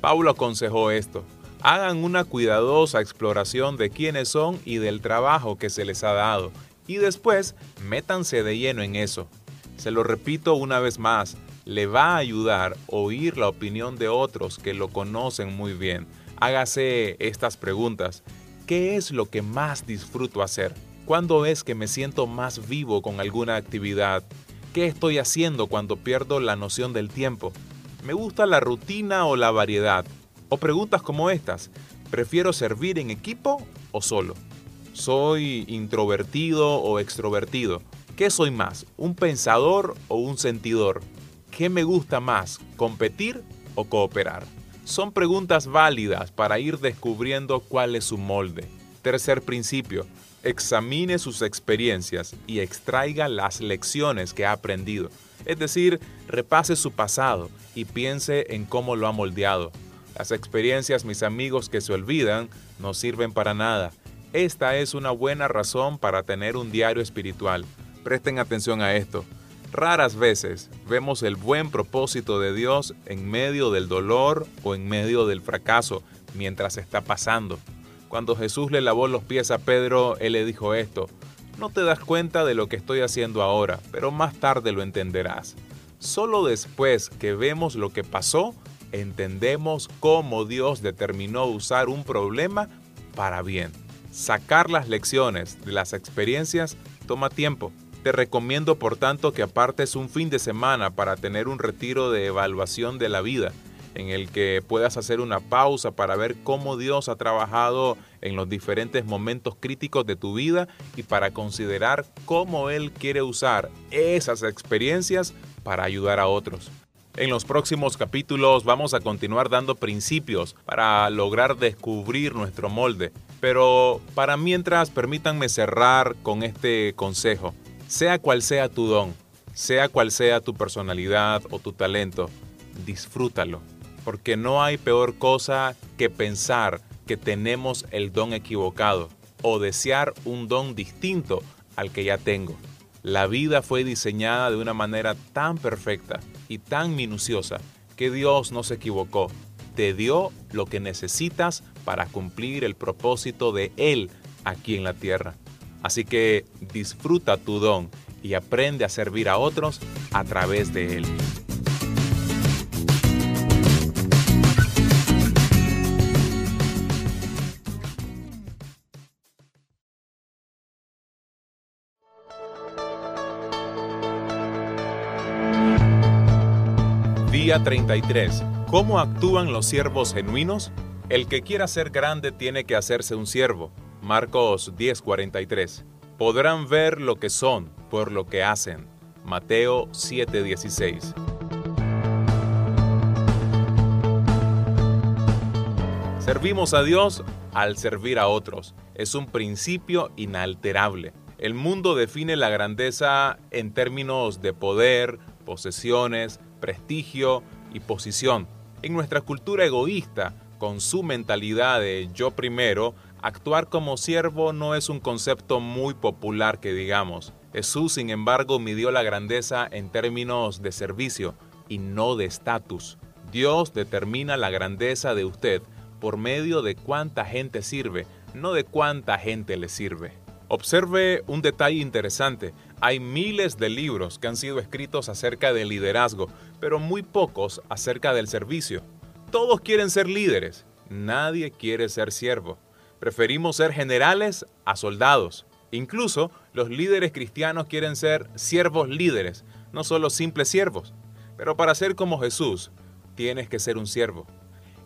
A: Paulo aconsejó esto. Hagan una cuidadosa exploración de quiénes son y del trabajo que se les ha dado, y después métanse de lleno en eso. Se lo repito una vez más, le va a ayudar oír la opinión de otros que lo conocen muy bien. Hágase estas preguntas. ¿Qué es lo que más disfruto hacer? ¿Cuándo es que me siento más vivo con alguna actividad? ¿Qué estoy haciendo cuando pierdo la noción del tiempo? ¿Me gusta la rutina o la variedad? O preguntas como estas, ¿prefiero servir en equipo o solo? ¿Soy introvertido o extrovertido? ¿Qué soy más, un pensador o un sentidor? ¿Qué me gusta más, competir o cooperar? Son preguntas válidas para ir descubriendo cuál es su molde. Tercer principio, examine sus experiencias y extraiga las lecciones que ha aprendido. Es decir, repase su pasado y piense en cómo lo ha moldeado. Las experiencias, mis amigos, que se olvidan, no sirven para nada. Esta es una buena razón para tener un diario espiritual. Presten atención a esto. Raras veces vemos el buen propósito de Dios en medio del dolor o en medio del fracaso mientras está pasando. Cuando Jesús le lavó los pies a Pedro, él le dijo esto, no te das cuenta de lo que estoy haciendo ahora, pero más tarde lo entenderás. Solo después que vemos lo que pasó, entendemos cómo Dios determinó usar un problema para bien. Sacar las lecciones de las experiencias toma tiempo te recomiendo por tanto que apartes un fin de semana para tener un retiro de evaluación de la vida, en el que puedas hacer una pausa para ver cómo Dios ha trabajado en los diferentes momentos críticos de tu vida y para considerar cómo Él quiere usar esas experiencias para ayudar a otros. En los próximos capítulos vamos a continuar dando principios para lograr descubrir nuestro molde, pero para mientras permítanme cerrar con este consejo. Sea cual sea tu don, sea cual sea tu personalidad o tu talento, disfrútalo, porque no hay peor cosa que pensar que tenemos el don equivocado o desear un don distinto al que ya tengo. La vida fue diseñada de una manera tan perfecta y tan minuciosa que Dios no se equivocó. Te dio lo que necesitas para cumplir el propósito de Él aquí en la tierra. Así que disfruta tu don y aprende a servir a otros a través de él. Día 33. ¿Cómo actúan los siervos genuinos? El que quiera ser grande tiene que hacerse un siervo Marcos 10:43. Podrán ver lo que son por lo que hacen. Mateo 7:16. Servimos a Dios al servir a otros. Es un principio inalterable. El mundo define la grandeza en términos de poder, posesiones, prestigio y posición. En nuestra cultura egoísta, con su mentalidad de yo primero, actuar como siervo no es un concepto muy popular que digamos. Jesús, sin embargo, midió la grandeza en términos de servicio y no de estatus. Dios determina la grandeza de usted por medio de cuánta gente sirve, no de cuánta gente le sirve. Observe un detalle interesante. Hay miles de libros que han sido escritos acerca del liderazgo, pero muy pocos acerca del servicio. Todos quieren ser líderes, nadie quiere ser siervo. Preferimos ser generales a soldados. Incluso los líderes cristianos quieren ser siervos líderes, no solo simples siervos. Pero para ser como Jesús, tienes que ser un siervo.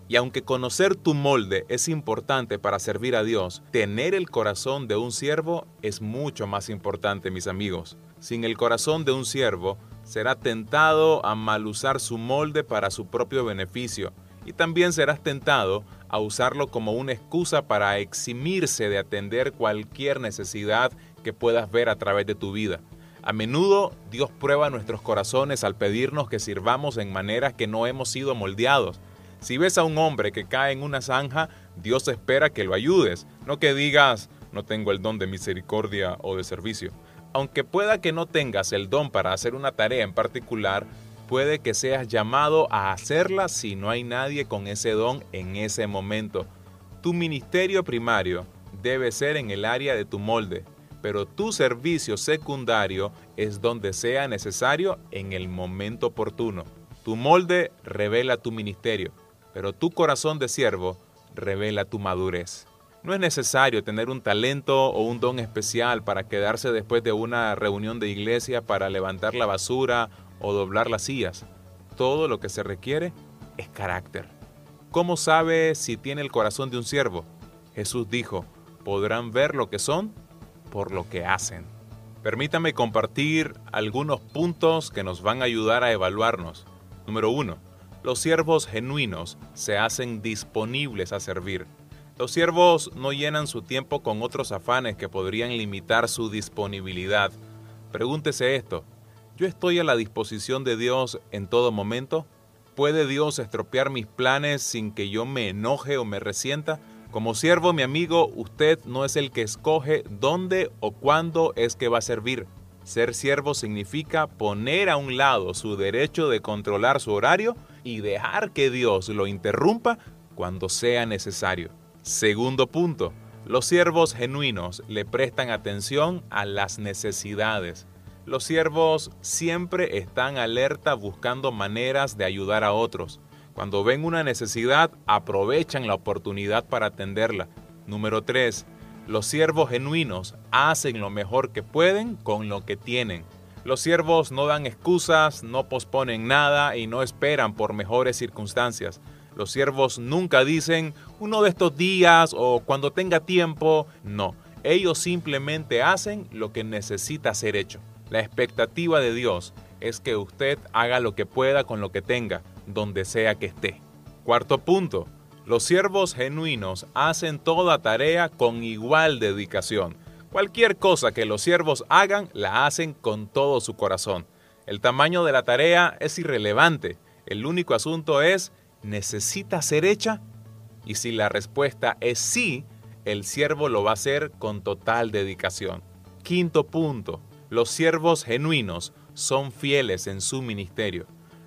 A: Y aunque conocer tu molde es importante para servir a Dios, tener el corazón de un siervo es mucho más importante, mis amigos. Sin el corazón de un siervo, será tentado a mal usar su molde para su propio beneficio y también serás tentado a usarlo como una excusa para eximirse de atender cualquier necesidad que puedas ver a través de tu vida. A menudo Dios prueba nuestros corazones al pedirnos que sirvamos en maneras que no hemos sido moldeados si ves a un hombre que cae en una zanja, Dios espera que lo ayudes, no que digas, no tengo el don de misericordia o de servicio. Aunque pueda que no tengas el don para hacer una tarea en particular, puede que seas llamado a hacerla si no hay nadie con ese don en ese momento. Tu ministerio primario debe ser en el área de tu molde, pero tu servicio secundario es donde sea necesario en el momento oportuno. Tu molde revela tu ministerio pero tu corazón de siervo revela tu madurez. No es necesario tener un talento o un don especial para quedarse después de una reunión de iglesia para levantar la basura o doblar las sillas. Todo lo que se requiere es carácter. ¿Cómo sabe si tiene el corazón de un siervo? Jesús dijo, podrán ver lo que son por lo que hacen. Permítame compartir algunos puntos que nos van a ayudar a evaluarnos. Número uno, los siervos genuinos se hacen disponibles a servir. Los siervos no llenan su tiempo con otros afanes que podrían limitar su disponibilidad. Pregúntese esto, ¿yo estoy a la disposición de Dios en todo momento? ¿Puede Dios estropear mis planes sin que yo me enoje o me resienta? Como siervo, mi amigo, usted no es el que escoge dónde o cuándo es que va a servir. Ser siervo significa poner a un lado su derecho de controlar su horario y dejar que Dios lo interrumpa cuando sea necesario. Segundo punto, los siervos genuinos le prestan atención a las necesidades. Los siervos siempre están alerta buscando maneras de ayudar a otros. Cuando ven una necesidad, aprovechan la oportunidad para atenderla. Número 3. Los siervos genuinos hacen lo mejor que pueden con lo que tienen. Los siervos no dan excusas, no posponen nada y no esperan por mejores circunstancias. Los siervos nunca dicen uno de estos días o cuando tenga tiempo. No, ellos simplemente hacen lo que necesita ser hecho. La expectativa de Dios es que usted haga lo que pueda con lo que tenga, donde sea que esté. Cuarto punto, los siervos genuinos hacen toda tarea con igual dedicación. Cualquier cosa que los siervos hagan, la hacen con todo su corazón. El tamaño de la tarea es irrelevante. El único asunto es, ¿necesita ser hecha? Y si la respuesta es sí, el siervo lo va a hacer con total dedicación. Quinto punto. Los siervos genuinos son fieles en su ministerio.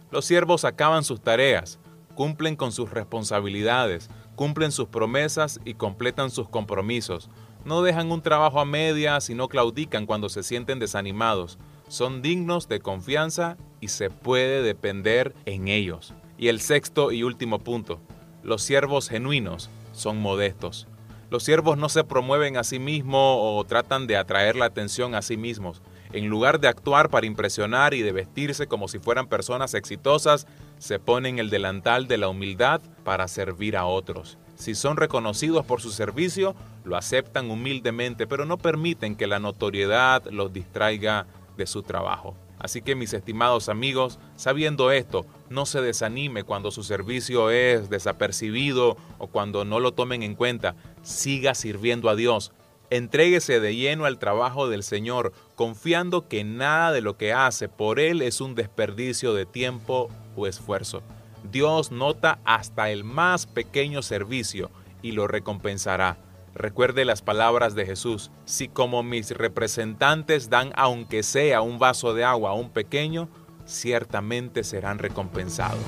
A: Los siervos acaban sus tareas, cumplen con sus responsabilidades, cumplen sus promesas y completan sus compromisos no dejan un trabajo a medias y no claudican cuando se sienten desanimados. Son dignos de confianza y se puede depender en ellos. Y el sexto y último punto, los siervos genuinos son modestos. Los siervos no se promueven a sí mismos o tratan de atraer la atención a sí mismos. En lugar de actuar para impresionar y de vestirse como si fueran personas exitosas, se ponen el delantal de la humildad para servir a otros. Si son reconocidos por su servicio, lo aceptan humildemente, pero no permiten que la notoriedad los distraiga de su trabajo. Así que mis estimados amigos, sabiendo esto, no se desanime cuando su servicio es desapercibido o cuando no lo tomen en cuenta. Siga sirviendo a Dios. Entréguese de lleno al trabajo del Señor, confiando que nada de lo que hace por Él es un desperdicio de tiempo o esfuerzo. Dios nota hasta el más pequeño servicio y lo recompensará. Recuerde las palabras de Jesús, si como mis representantes dan aunque sea un vaso de agua a un pequeño, ciertamente serán recompensados.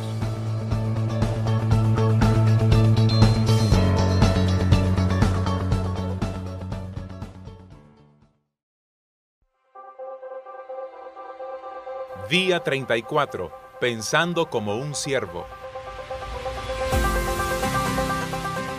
A: Día 34. Pensando como un siervo.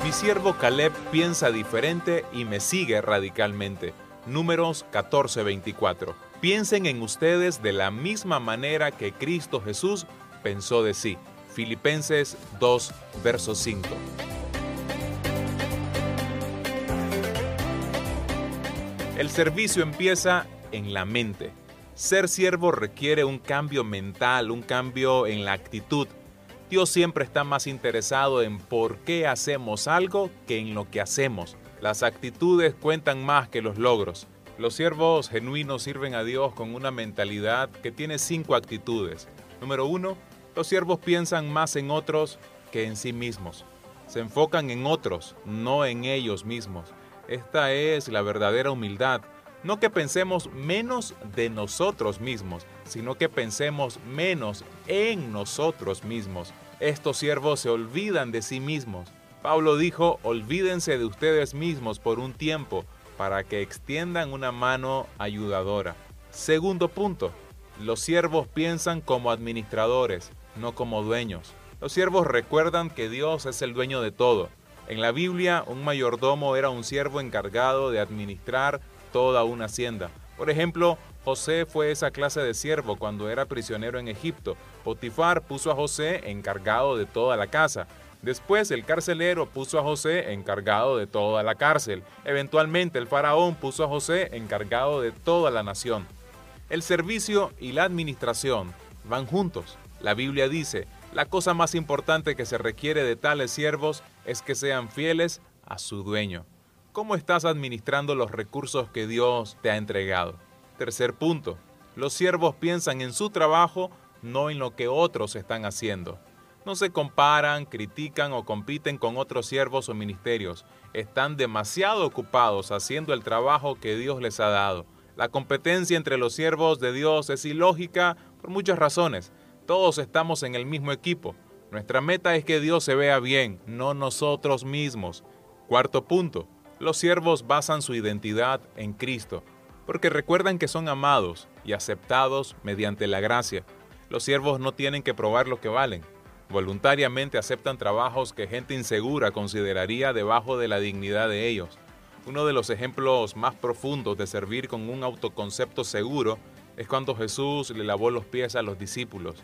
A: Mi siervo Caleb piensa diferente y me sigue radicalmente. Números 14:24. Piensen en ustedes de la misma manera que Cristo Jesús pensó de sí. Filipenses 2, verso 5. El servicio empieza en la mente. Ser siervo requiere un cambio mental, un cambio en la actitud. Dios siempre está más interesado en por qué hacemos algo que en lo que hacemos. Las actitudes cuentan más que los logros. Los siervos genuinos sirven a Dios con una mentalidad que tiene cinco actitudes. Número uno, los siervos piensan más en otros que en sí mismos. Se enfocan en otros, no en ellos mismos. Esta es la verdadera humildad. No que pensemos menos de nosotros mismos, sino que pensemos menos en nosotros mismos. Estos siervos se olvidan de sí mismos. Pablo dijo, olvídense de ustedes mismos por un tiempo para que extiendan una mano ayudadora. Segundo punto, los siervos piensan como administradores, no como dueños. Los siervos recuerdan que Dios es el dueño de todo. En la Biblia, un mayordomo era un siervo encargado de administrar toda una hacienda. Por ejemplo, José fue esa clase de siervo cuando era prisionero en Egipto. Potifar puso a José encargado de toda la casa. Después el carcelero puso a José encargado de toda la cárcel. Eventualmente el faraón puso a José encargado de toda la nación. El servicio y la administración van juntos. La Biblia dice, la cosa más importante que se requiere de tales siervos es que sean fieles a su dueño. ¿Cómo estás administrando los recursos que Dios te ha entregado? Tercer punto, los siervos piensan en su trabajo, no en lo que otros están haciendo. No se comparan, critican o compiten con otros siervos o ministerios. Están demasiado ocupados haciendo el trabajo que Dios les ha dado. La competencia entre los siervos de Dios es ilógica por muchas razones. Todos estamos en el mismo equipo. Nuestra meta es que Dios se vea bien, no nosotros mismos. Cuarto punto. Los siervos basan su identidad en Cristo porque recuerdan que son amados y aceptados mediante la gracia. Los siervos no tienen que probar lo que valen. Voluntariamente aceptan trabajos que gente insegura consideraría debajo de la dignidad de ellos. Uno de los ejemplos más profundos de servir con un autoconcepto seguro es cuando Jesús le lavó los pies a los discípulos.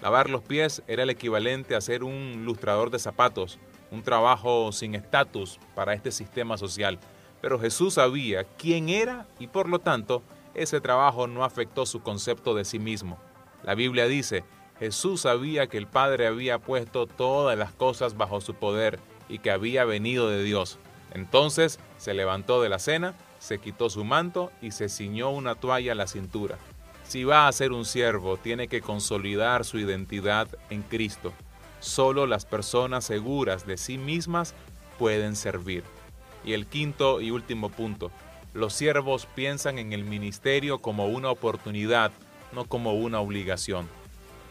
A: Lavar los pies era el equivalente a ser un lustrador de zapatos, un trabajo sin estatus para este sistema social pero Jesús sabía quién era y por lo tanto ese trabajo no afectó su concepto de sí mismo. La Biblia dice, Jesús sabía que el Padre había puesto todas las cosas bajo su poder y que había venido de Dios. Entonces se levantó de la cena, se quitó su manto y se ciñó una toalla a la cintura. Si va a ser un siervo, tiene que consolidar su identidad en Cristo. Solo las personas seguras de sí mismas pueden servir. Y el quinto y último punto, los siervos piensan en el ministerio como una oportunidad, no como una obligación.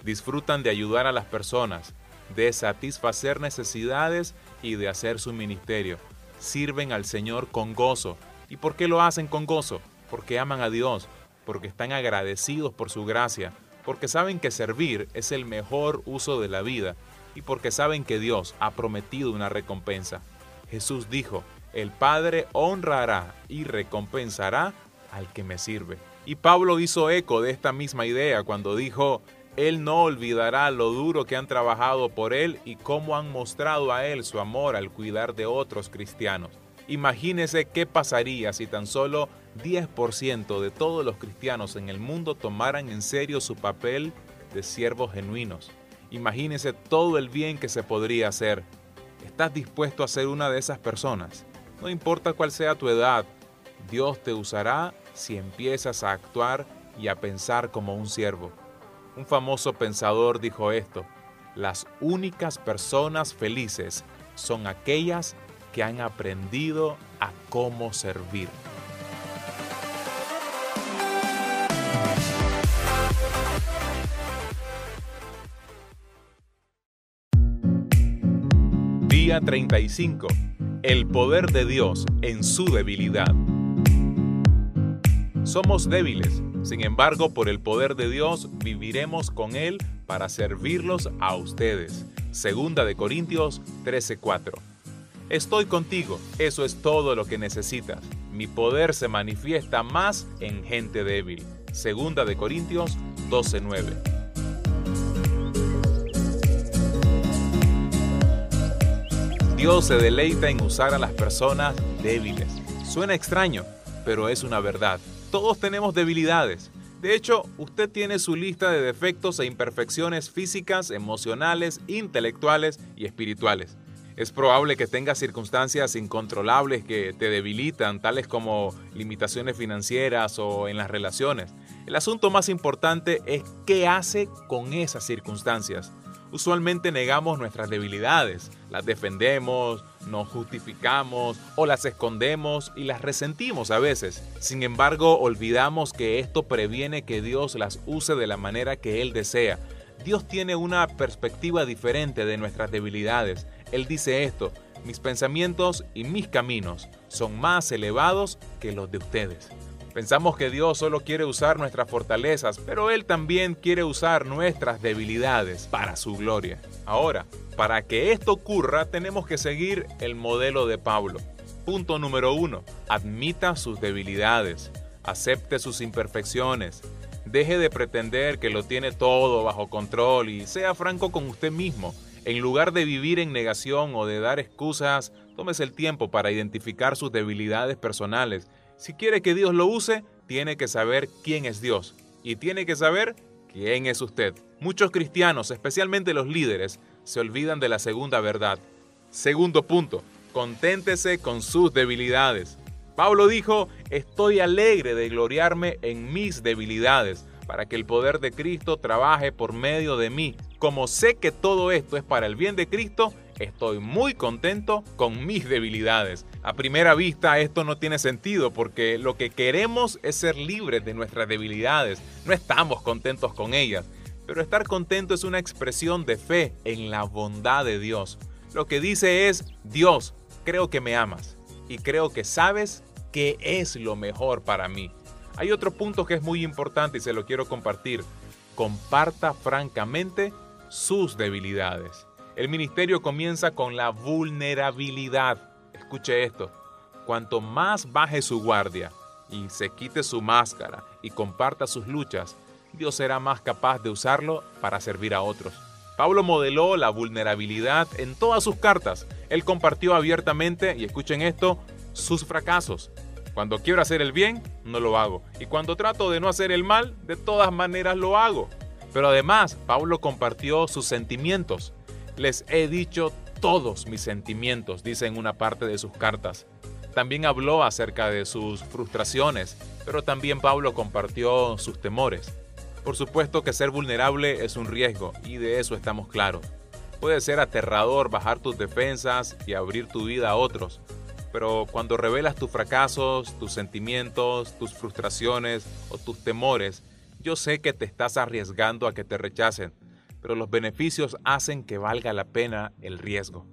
A: Disfrutan de ayudar a las personas, de satisfacer necesidades y de hacer su ministerio. Sirven al Señor con gozo. ¿Y por qué lo hacen con gozo? Porque aman a Dios, porque están agradecidos por su gracia, porque saben que servir es el mejor uso de la vida y porque saben que Dios ha prometido una recompensa. Jesús dijo, el Padre honrará y recompensará al que me sirve. Y Pablo hizo eco de esta misma idea cuando dijo, Él no olvidará lo duro que han trabajado por Él y cómo han mostrado a Él su amor al cuidar de otros cristianos. Imagínese qué pasaría si tan solo 10% de todos los cristianos en el mundo tomaran en serio su papel de siervos genuinos. Imagínese todo el bien que se podría hacer. ¿Estás dispuesto a ser una de esas personas? No importa cuál sea tu edad, Dios te usará si empiezas a actuar y a pensar como un siervo. Un famoso pensador dijo esto, las únicas personas felices son aquellas que han aprendido a cómo servir. Día 35. El poder de Dios en su debilidad. Somos débiles, sin embargo, por el poder de Dios viviremos con Él para servirlos a ustedes. Segunda de Corintios 13:4. Estoy contigo, eso es todo lo que necesitas. Mi poder se manifiesta más en gente débil. Segunda de Corintios 12:9. Dios se deleita en usar a las personas débiles. Suena extraño, pero es una verdad. Todos tenemos debilidades. De hecho, usted tiene su lista de defectos e imperfecciones físicas, emocionales, intelectuales y espirituales. Es probable que tengas circunstancias incontrolables que te debilitan, tales como limitaciones financieras o en las relaciones. El asunto más importante es qué hace con esas circunstancias. Usualmente negamos nuestras debilidades, las defendemos, nos justificamos o las escondemos y las resentimos a veces. Sin embargo, olvidamos que esto previene que Dios las use de la manera que Él desea. Dios tiene una perspectiva diferente de nuestras debilidades. Él dice esto, mis pensamientos y mis caminos son más elevados que los de ustedes. Pensamos que Dios solo quiere usar nuestras fortalezas, pero Él también quiere usar nuestras debilidades para su gloria. Ahora, para que esto ocurra, tenemos que seguir el modelo de Pablo. Punto número uno, admita sus debilidades, acepte sus imperfecciones, deje de pretender que lo tiene todo bajo control y sea franco con usted mismo. En lugar de vivir en negación o de dar excusas, tómese el tiempo para identificar sus debilidades personales si quiere que Dios lo use, tiene que saber quién es Dios y tiene que saber quién es usted. Muchos cristianos, especialmente los líderes, se olvidan de la segunda verdad. Segundo punto, conténtese con sus debilidades. Pablo dijo, estoy alegre de gloriarme en mis debilidades, para que el poder de Cristo trabaje por medio de mí. Como sé que todo esto es para el bien de Cristo, estoy muy contento con mis debilidades. A primera vista esto no tiene sentido porque lo que queremos es ser libres de nuestras debilidades, no estamos contentos con ellas. Pero estar contento es una expresión de fe en la bondad de Dios. Lo que dice es, Dios, creo que me amas y creo que sabes que es lo mejor para mí. Hay otro punto que es muy importante y se lo quiero compartir. Comparta francamente sus debilidades. El ministerio comienza con la vulnerabilidad. Escuche esto. Cuanto más baje su guardia y se quite su máscara y comparta sus luchas, Dios será más capaz de usarlo para servir a otros. Pablo modeló la vulnerabilidad en todas sus cartas. Él compartió abiertamente, y escuchen esto, sus fracasos. Cuando quiero hacer el bien, no lo hago. Y cuando trato de no hacer el mal, de todas maneras lo hago. Pero además, Pablo compartió sus sentimientos. Les he dicho todos mis sentimientos, dice en una parte de sus cartas. También habló acerca de sus frustraciones, pero también Pablo compartió sus temores. Por supuesto que ser vulnerable es un riesgo y de eso estamos claros. Puede ser aterrador bajar tus defensas y abrir tu vida a otros, pero cuando revelas tus fracasos, tus sentimientos, tus frustraciones o tus temores, yo sé que te estás arriesgando a que te rechacen, pero los beneficios hacen que valga la pena el riesgo.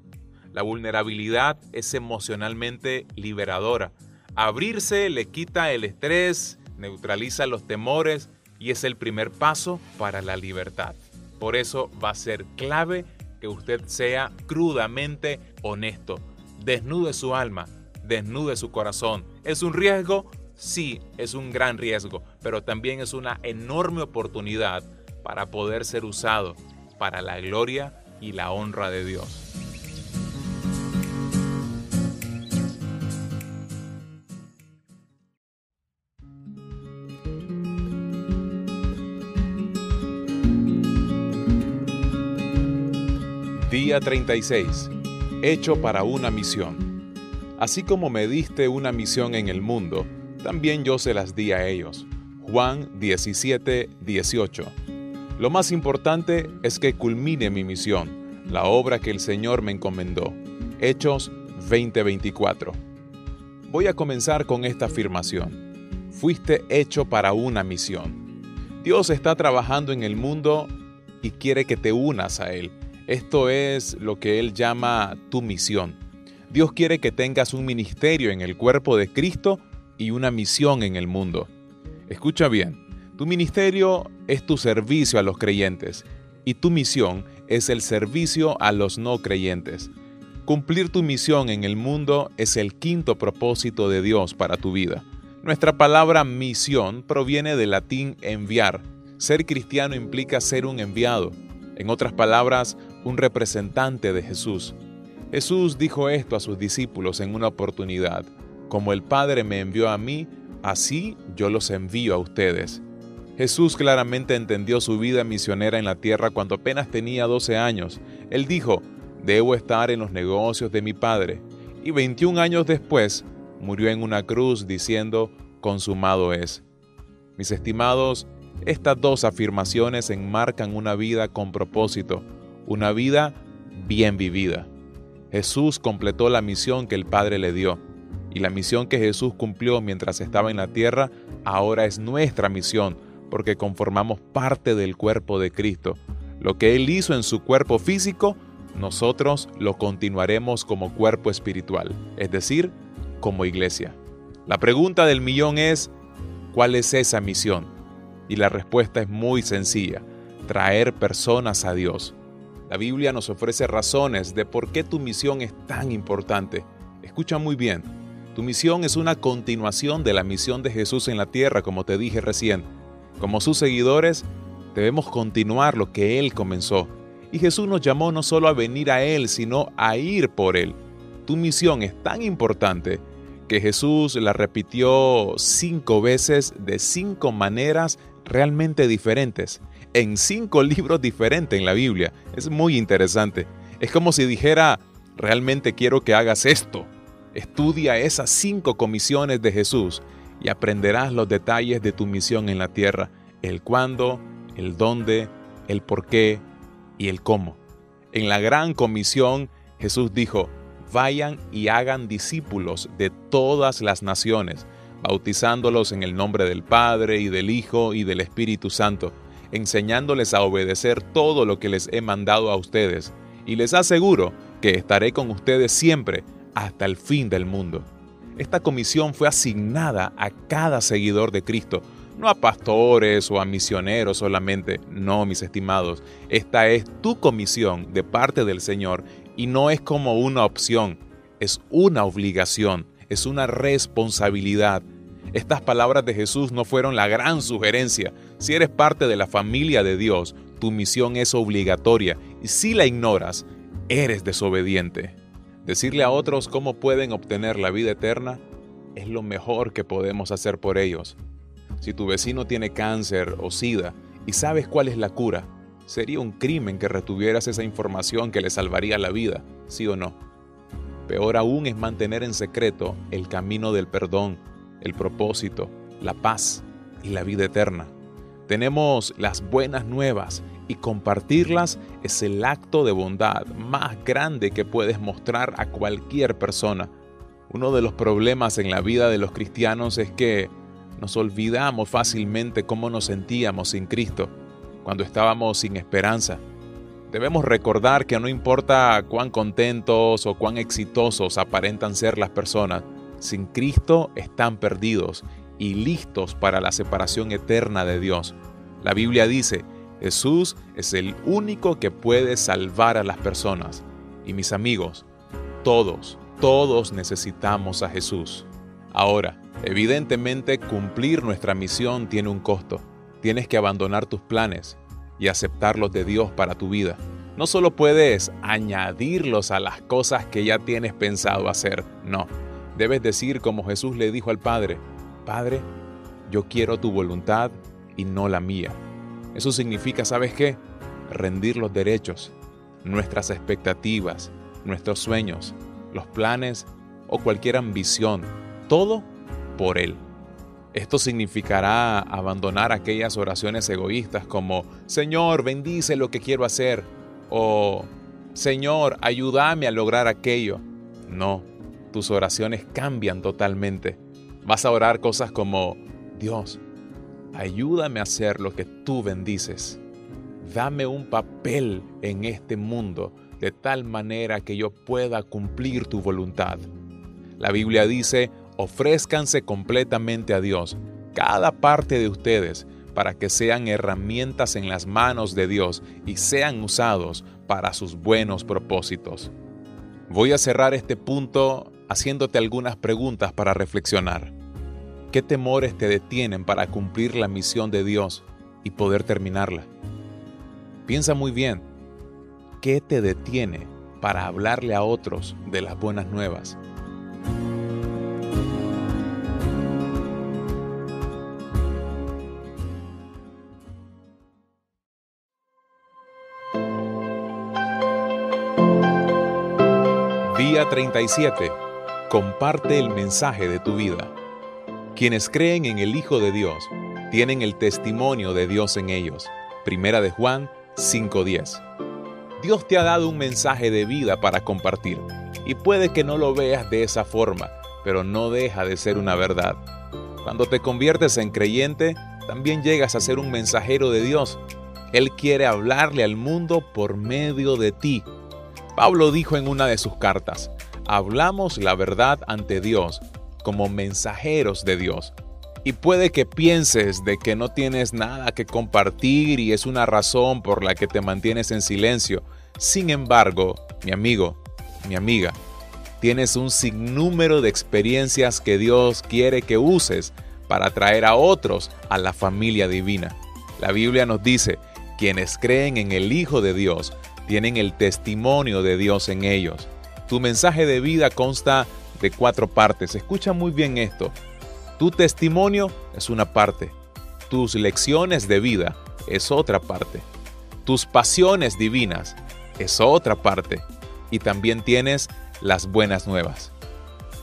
A: La vulnerabilidad es emocionalmente liberadora. Abrirse le quita el estrés, neutraliza los temores y es el primer paso para la libertad. Por eso va a ser clave que usted sea crudamente honesto. Desnude su alma, desnude su corazón. ¿Es un riesgo? Sí, es un gran riesgo, pero también es una enorme oportunidad para poder ser usado para la gloria y la honra de Dios. Día 36. Hecho para una misión. Así como me diste una misión en el mundo, también yo se las di a ellos. Juan 17, 18. Lo más importante es que culmine mi misión, la obra que el Señor me encomendó. Hechos 20:24. Voy a comenzar con esta afirmación. Fuiste hecho para una misión. Dios está trabajando en el mundo y quiere que te unas a Él. Esto es lo que Él llama tu misión. Dios quiere que tengas un ministerio en el cuerpo de Cristo y una misión en el mundo. Escucha bien, tu ministerio es tu servicio a los creyentes y tu misión es el servicio a los no creyentes. Cumplir tu misión en el mundo es el quinto propósito de Dios para tu vida. Nuestra palabra misión proviene del latín enviar. Ser cristiano implica ser un enviado. En otras palabras, un representante de Jesús. Jesús dijo esto a sus discípulos en una oportunidad. Como el Padre me envió a mí, así yo los envío a ustedes. Jesús claramente entendió su vida misionera en la tierra cuando apenas tenía 12 años. Él dijo, debo estar en los negocios de mi Padre. Y 21 años después, murió en una cruz diciendo, consumado es. Mis estimados, estas dos afirmaciones enmarcan una vida con propósito, una vida bien vivida. Jesús completó la misión que el Padre le dio, y la misión que Jesús cumplió mientras estaba en la tierra ahora es nuestra misión, porque conformamos parte del cuerpo de Cristo. Lo que Él hizo en su cuerpo físico, nosotros lo continuaremos como cuerpo espiritual, es decir, como iglesia. La pregunta del millón es, ¿cuál es esa misión? Y la respuesta es muy sencilla, traer personas a Dios. La Biblia nos ofrece razones de por qué tu misión es tan importante. Escucha muy bien, tu misión es una continuación de la misión de Jesús en la tierra, como te dije recién. Como sus seguidores, debemos continuar lo que Él comenzó. Y Jesús nos llamó no solo a venir a Él, sino a ir por Él. Tu misión es tan importante que Jesús la repitió cinco veces de cinco maneras realmente diferentes en cinco libros diferentes en la Biblia. Es muy interesante. Es como si dijera, realmente quiero que hagas esto. Estudia esas cinco comisiones de Jesús y aprenderás los detalles de tu misión en la tierra, el cuándo, el dónde, el por qué y el cómo. En la gran comisión Jesús dijo, vayan y hagan discípulos de todas las naciones, bautizándolos en el nombre del Padre y del Hijo y del Espíritu Santo enseñándoles a obedecer todo lo que les he mandado a ustedes, y les aseguro que estaré con ustedes siempre hasta el fin del mundo. Esta comisión fue asignada a cada seguidor de Cristo, no a pastores o a misioneros solamente, no, mis estimados. Esta es tu comisión de parte del Señor y no es como una opción, es una obligación, es una responsabilidad estas palabras de Jesús no fueron la gran sugerencia. Si eres parte de la familia de Dios, tu misión es obligatoria y si la ignoras, eres desobediente. Decirle a otros cómo pueden obtener la vida eterna es lo mejor que podemos hacer por ellos. Si tu vecino tiene cáncer o sida y sabes cuál es la cura, sería un crimen que retuvieras esa información que le salvaría la vida, sí o no. Peor aún es mantener en secreto el camino del perdón el propósito, la paz y la vida eterna. Tenemos las buenas nuevas y compartirlas es el acto de bondad más grande que puedes mostrar a cualquier persona. Uno de los problemas en la vida de los cristianos es que nos olvidamos fácilmente cómo nos sentíamos sin Cristo, cuando estábamos sin esperanza. Debemos recordar que no importa cuán contentos o cuán exitosos aparentan ser las personas, sin Cristo están perdidos y listos para la separación eterna de Dios. La Biblia dice, Jesús es el único que puede salvar a las personas. Y mis amigos, todos, todos necesitamos a Jesús. Ahora, evidentemente cumplir nuestra misión tiene un costo. Tienes que abandonar tus planes. y aceptarlos de Dios para tu vida. No solo puedes añadirlos a las cosas que ya tienes pensado hacer, no. Debes decir como Jesús le dijo al Padre, Padre, yo quiero tu voluntad y no la mía. Eso significa, ¿sabes qué? Rendir los derechos, nuestras expectativas, nuestros sueños, los planes o cualquier ambición, todo por Él. Esto significará abandonar aquellas oraciones egoístas como Señor, bendice lo que quiero hacer o Señor, ayúdame a lograr aquello. No, tus oraciones cambian totalmente. Vas a orar cosas como Dios, ayúdame a hacer lo que tú bendices. Dame un papel en este mundo de tal manera que yo pueda cumplir tu voluntad. La Biblia dice, ofrézcanse completamente a Dios, cada parte de ustedes, para que sean herramientas en las manos de Dios y sean usados para sus buenos propósitos. Voy a cerrar este punto haciéndote algunas preguntas para reflexionar. ¿Qué temores te detienen para cumplir la misión de Dios y poder terminarla? Piensa muy bien, ¿qué te detiene para hablarle a otros de las buenas nuevas? Día 37. Comparte el mensaje de tu vida. Quienes creen en el Hijo de Dios tienen el testimonio de Dios en ellos. Primera de Juan 5:10. Dios te ha dado un mensaje de vida para compartir y puede que no lo veas de esa forma, pero no deja de ser una verdad. Cuando te conviertes en creyente, también llegas a ser un mensajero de Dios. Él quiere hablarle al mundo por medio de ti Pablo dijo en una de sus cartas, hablamos la verdad ante Dios como mensajeros de Dios. Y puede que pienses de que no tienes nada que compartir y es una razón por la que te mantienes en silencio. Sin embargo, mi amigo, mi amiga, tienes un sinnúmero de experiencias que Dios quiere que uses para traer a otros a la familia divina. La Biblia nos dice, quienes creen en el Hijo de Dios tienen el testimonio de Dios en ellos. Tu mensaje de vida consta de cuatro partes. Escucha muy bien esto. Tu testimonio es una parte. Tus lecciones de vida es otra parte. Tus pasiones divinas es otra parte. Y también tienes las buenas nuevas.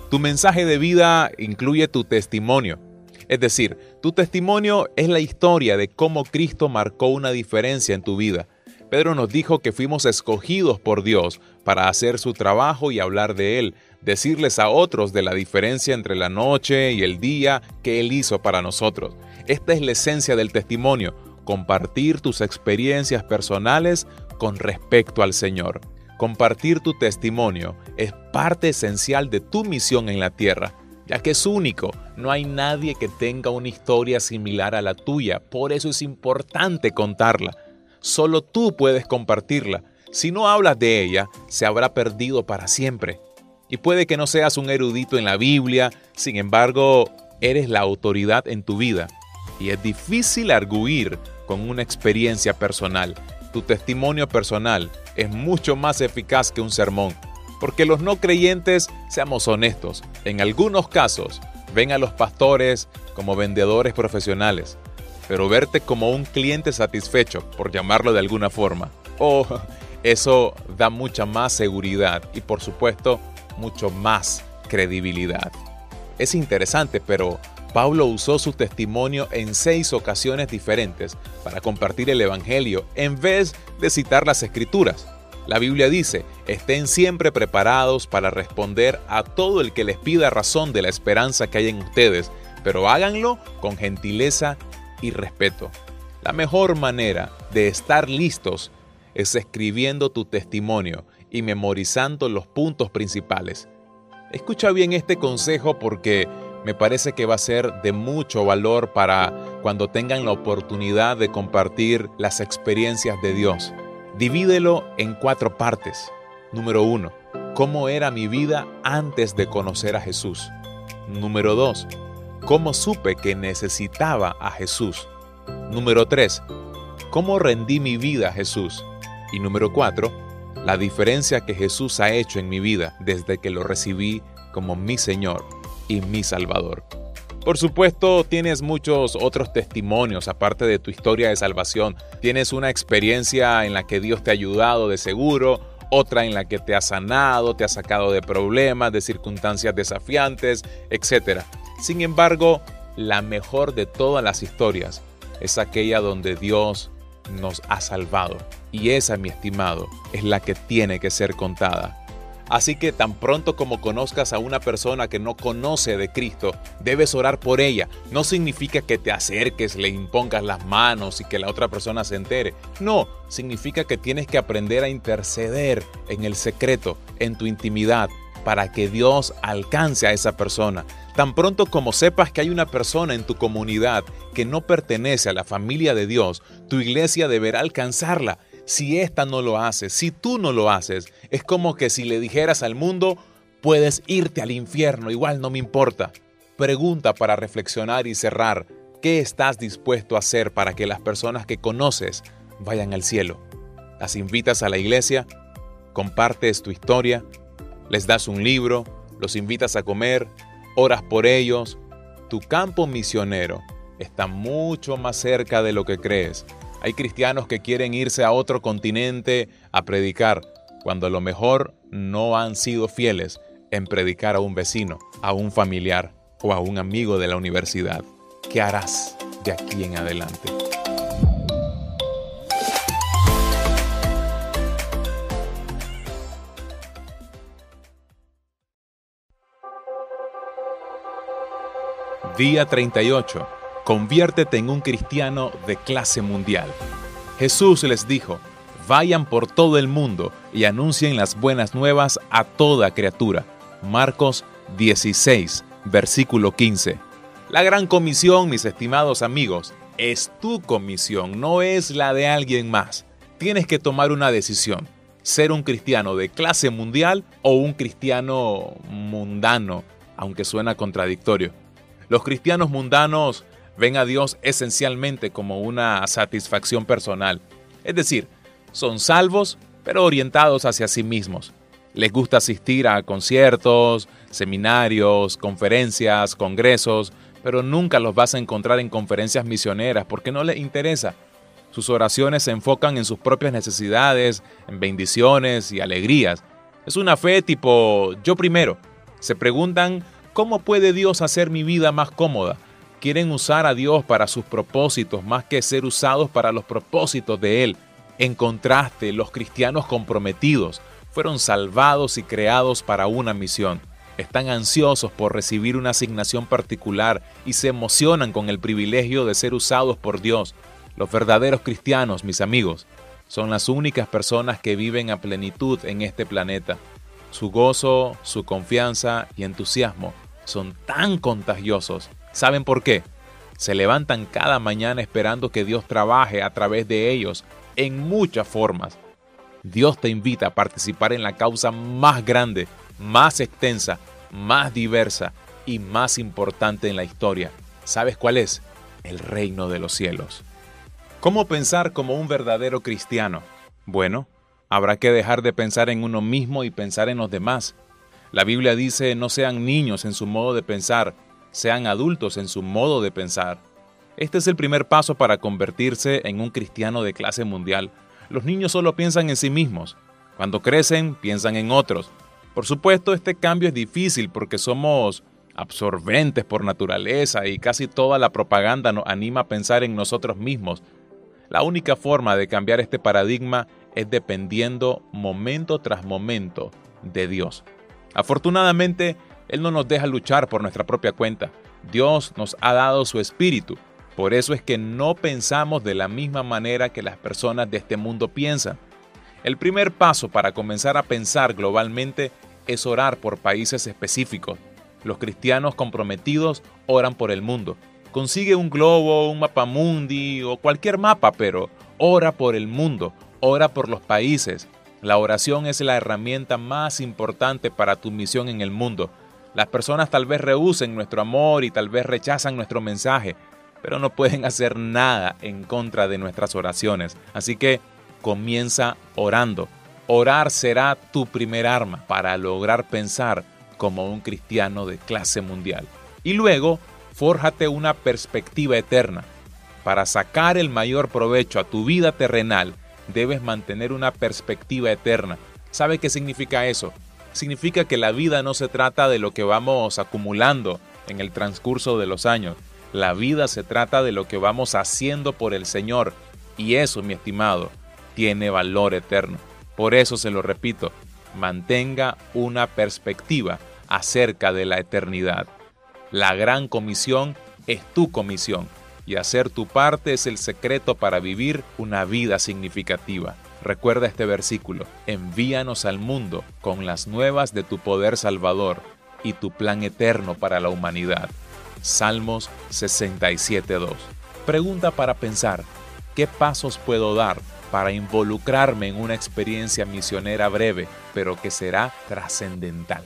A: Tu mensaje de vida incluye tu testimonio. Es decir, tu testimonio es la historia de cómo Cristo marcó una diferencia en tu vida Pedro nos dijo que fuimos escogidos por Dios para hacer su trabajo y hablar de Él, decirles a otros de la diferencia entre la noche y el día que Él hizo para nosotros. Esta es la esencia del testimonio, compartir tus experiencias personales con respecto al Señor. Compartir tu testimonio es parte esencial de tu misión en la tierra, ya que es único, no hay nadie que tenga una historia similar a la tuya, por eso es importante contarla. Solo tú puedes compartirla. Si no hablas de ella, se habrá perdido para siempre. Y puede que no seas un erudito en la Biblia, sin embargo, eres la autoridad en tu vida. Y es difícil arguir con una experiencia personal. Tu testimonio personal es mucho más eficaz que un sermón. Porque los no creyentes, seamos honestos, en algunos casos ven a los pastores como vendedores profesionales pero verte como un cliente satisfecho, por llamarlo de alguna forma, oh, eso da mucha más seguridad y por supuesto mucho más credibilidad. Es interesante, pero Pablo usó su testimonio en seis ocasiones diferentes para compartir el Evangelio en vez de citar las Escrituras. La Biblia dice, estén siempre preparados para responder a todo el que les pida razón de la esperanza que hay en ustedes, pero háganlo con gentileza y respeto. La mejor manera de estar listos es escribiendo tu testimonio y memorizando los puntos principales. Escucha bien este consejo porque me parece que va a ser de mucho valor para cuando tengan la oportunidad de compartir las experiencias de Dios. Divídelo en cuatro partes. Número uno, ¿cómo era mi vida antes de conocer a Jesús? Número dos, ¿Cómo supe que necesitaba a Jesús? Número 3. ¿Cómo rendí mi vida a Jesús? Y número 4, la diferencia que Jesús ha hecho en mi vida desde que lo recibí como mi Señor y mi Salvador. Por supuesto, tienes muchos otros testimonios aparte de tu historia de salvación. Tienes una experiencia en la que Dios te ha ayudado de seguro, otra en la que te ha sanado, te ha sacado de problemas, de circunstancias desafiantes, etc. Sin embargo, la mejor de todas las historias es aquella donde Dios nos ha salvado. Y esa, mi estimado, es la que tiene que ser contada. Así que tan pronto como conozcas a una persona que no conoce de Cristo, debes orar por ella. No significa que te acerques, le impongas las manos y que la otra persona se entere. No, significa que tienes que aprender a interceder en el secreto, en tu intimidad, para que Dios alcance a esa persona. Tan pronto como sepas que hay una persona en tu comunidad que no pertenece a la familia de Dios, tu iglesia deberá alcanzarla si ésta no lo hace, si tú no lo haces, es como que si le dijeras al mundo, puedes irte al infierno, igual no me importa. Pregunta para reflexionar y cerrar, ¿qué estás dispuesto a hacer para que las personas que conoces vayan al cielo? ¿Las invitas a la iglesia? ¿Compartes tu historia? ¿Les das un libro? ¿Los invitas a comer? ¿Oras por ellos? Tu campo misionero está mucho más cerca de lo que crees. Hay cristianos que quieren irse a otro continente a predicar, cuando a lo mejor no han sido fieles en predicar a un vecino, a un familiar o a un amigo de la universidad. ¿Qué harás de aquí en adelante? Día 38 conviértete en un cristiano de clase mundial. Jesús les dijo, vayan por todo el mundo y anuncien las buenas nuevas a toda criatura. Marcos 16, versículo 15. La gran comisión, mis estimados amigos, es tu comisión, no es la de alguien más. Tienes que tomar una decisión, ser un cristiano de clase mundial o un cristiano mundano, aunque suena contradictorio. Los cristianos mundanos ven a Dios esencialmente como una satisfacción personal. Es decir, son salvos, pero orientados hacia sí mismos. Les gusta asistir a conciertos, seminarios, conferencias, congresos, pero nunca los vas a encontrar en conferencias misioneras porque no les interesa. Sus oraciones se enfocan en sus propias necesidades, en bendiciones y alegrías. Es una fe tipo yo primero. Se preguntan, ¿cómo puede Dios hacer mi vida más cómoda? quieren usar a Dios para sus propósitos más que ser usados para los propósitos de Él. En contraste, los cristianos comprometidos fueron salvados y creados para una misión. Están ansiosos por recibir una asignación particular y se emocionan con el privilegio de ser usados por Dios. Los verdaderos cristianos, mis amigos, son las únicas personas que viven a plenitud en este planeta. Su gozo, su confianza y entusiasmo son tan contagiosos ¿Saben por qué? Se levantan cada mañana esperando que Dios trabaje a través de ellos en muchas formas. Dios te invita a participar en la causa más grande, más extensa, más diversa y más importante en la historia. ¿Sabes cuál es? El reino de los cielos. ¿Cómo pensar como un verdadero cristiano? Bueno, habrá que dejar de pensar en uno mismo y pensar en los demás. La Biblia dice no sean niños en su modo de pensar, sean adultos en su modo de pensar. Este es el primer paso para convertirse en un cristiano de clase mundial. Los niños solo piensan en sí mismos. Cuando crecen, piensan en otros. Por supuesto, este cambio es difícil porque somos absorbentes por naturaleza y casi toda la propaganda nos anima a pensar en nosotros mismos. La única forma de cambiar este paradigma es dependiendo momento tras momento de Dios. Afortunadamente, él no nos deja luchar por nuestra propia cuenta. Dios nos ha dado su espíritu. Por eso es que no pensamos de la misma manera que las personas de este mundo piensan. El primer paso para comenzar a pensar globalmente es orar por países específicos. Los cristianos comprometidos oran por el mundo. Consigue un globo, un mapa mundi o cualquier mapa, pero ora por el mundo, ora por los países. La oración es la herramienta más importante para tu misión en el mundo. Las personas tal vez rehúsen nuestro amor y tal vez rechazan nuestro mensaje, pero no pueden hacer nada en contra de nuestras oraciones. Así que comienza orando. Orar será tu primer arma para lograr pensar como un cristiano de clase mundial. Y luego, fórjate una perspectiva eterna. Para sacar el mayor provecho a tu vida terrenal, debes mantener una perspectiva eterna. ¿Sabe qué significa eso? Significa que la vida no se trata de lo que vamos acumulando en el transcurso de los años. La vida se trata de lo que vamos haciendo por el Señor. Y eso, mi estimado, tiene valor eterno. Por eso se lo repito, mantenga una perspectiva acerca de la eternidad. La gran comisión es tu comisión y hacer tu parte es el secreto para vivir una vida significativa. Recuerda este versículo, envíanos al mundo con las nuevas de tu poder salvador y tu plan eterno para la humanidad. Salmos 67.2. Pregunta para pensar, ¿qué pasos puedo dar para involucrarme en una experiencia misionera breve, pero que será trascendental?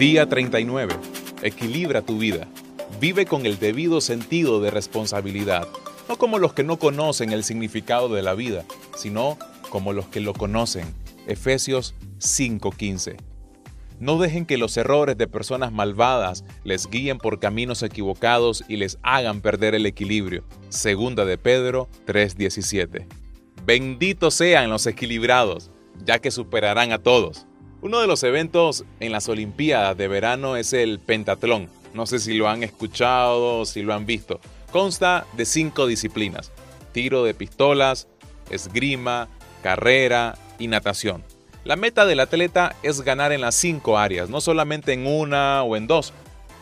A: Día 39. Equilibra tu vida. Vive con el debido sentido de responsabilidad, no como los que no conocen el significado de la vida, sino como los que lo conocen. Efesios 5:15. No dejen que los errores de personas malvadas les guíen por caminos equivocados y les hagan perder el equilibrio. Segunda de Pedro 3:17. Benditos sean los equilibrados, ya que superarán a todos. Uno de los eventos en las Olimpiadas de verano es el pentatlón. No sé si lo han escuchado o si lo han visto. Consta de cinco disciplinas. Tiro de pistolas, esgrima, carrera y natación. La meta del atleta es ganar en las cinco áreas, no solamente en una o en dos.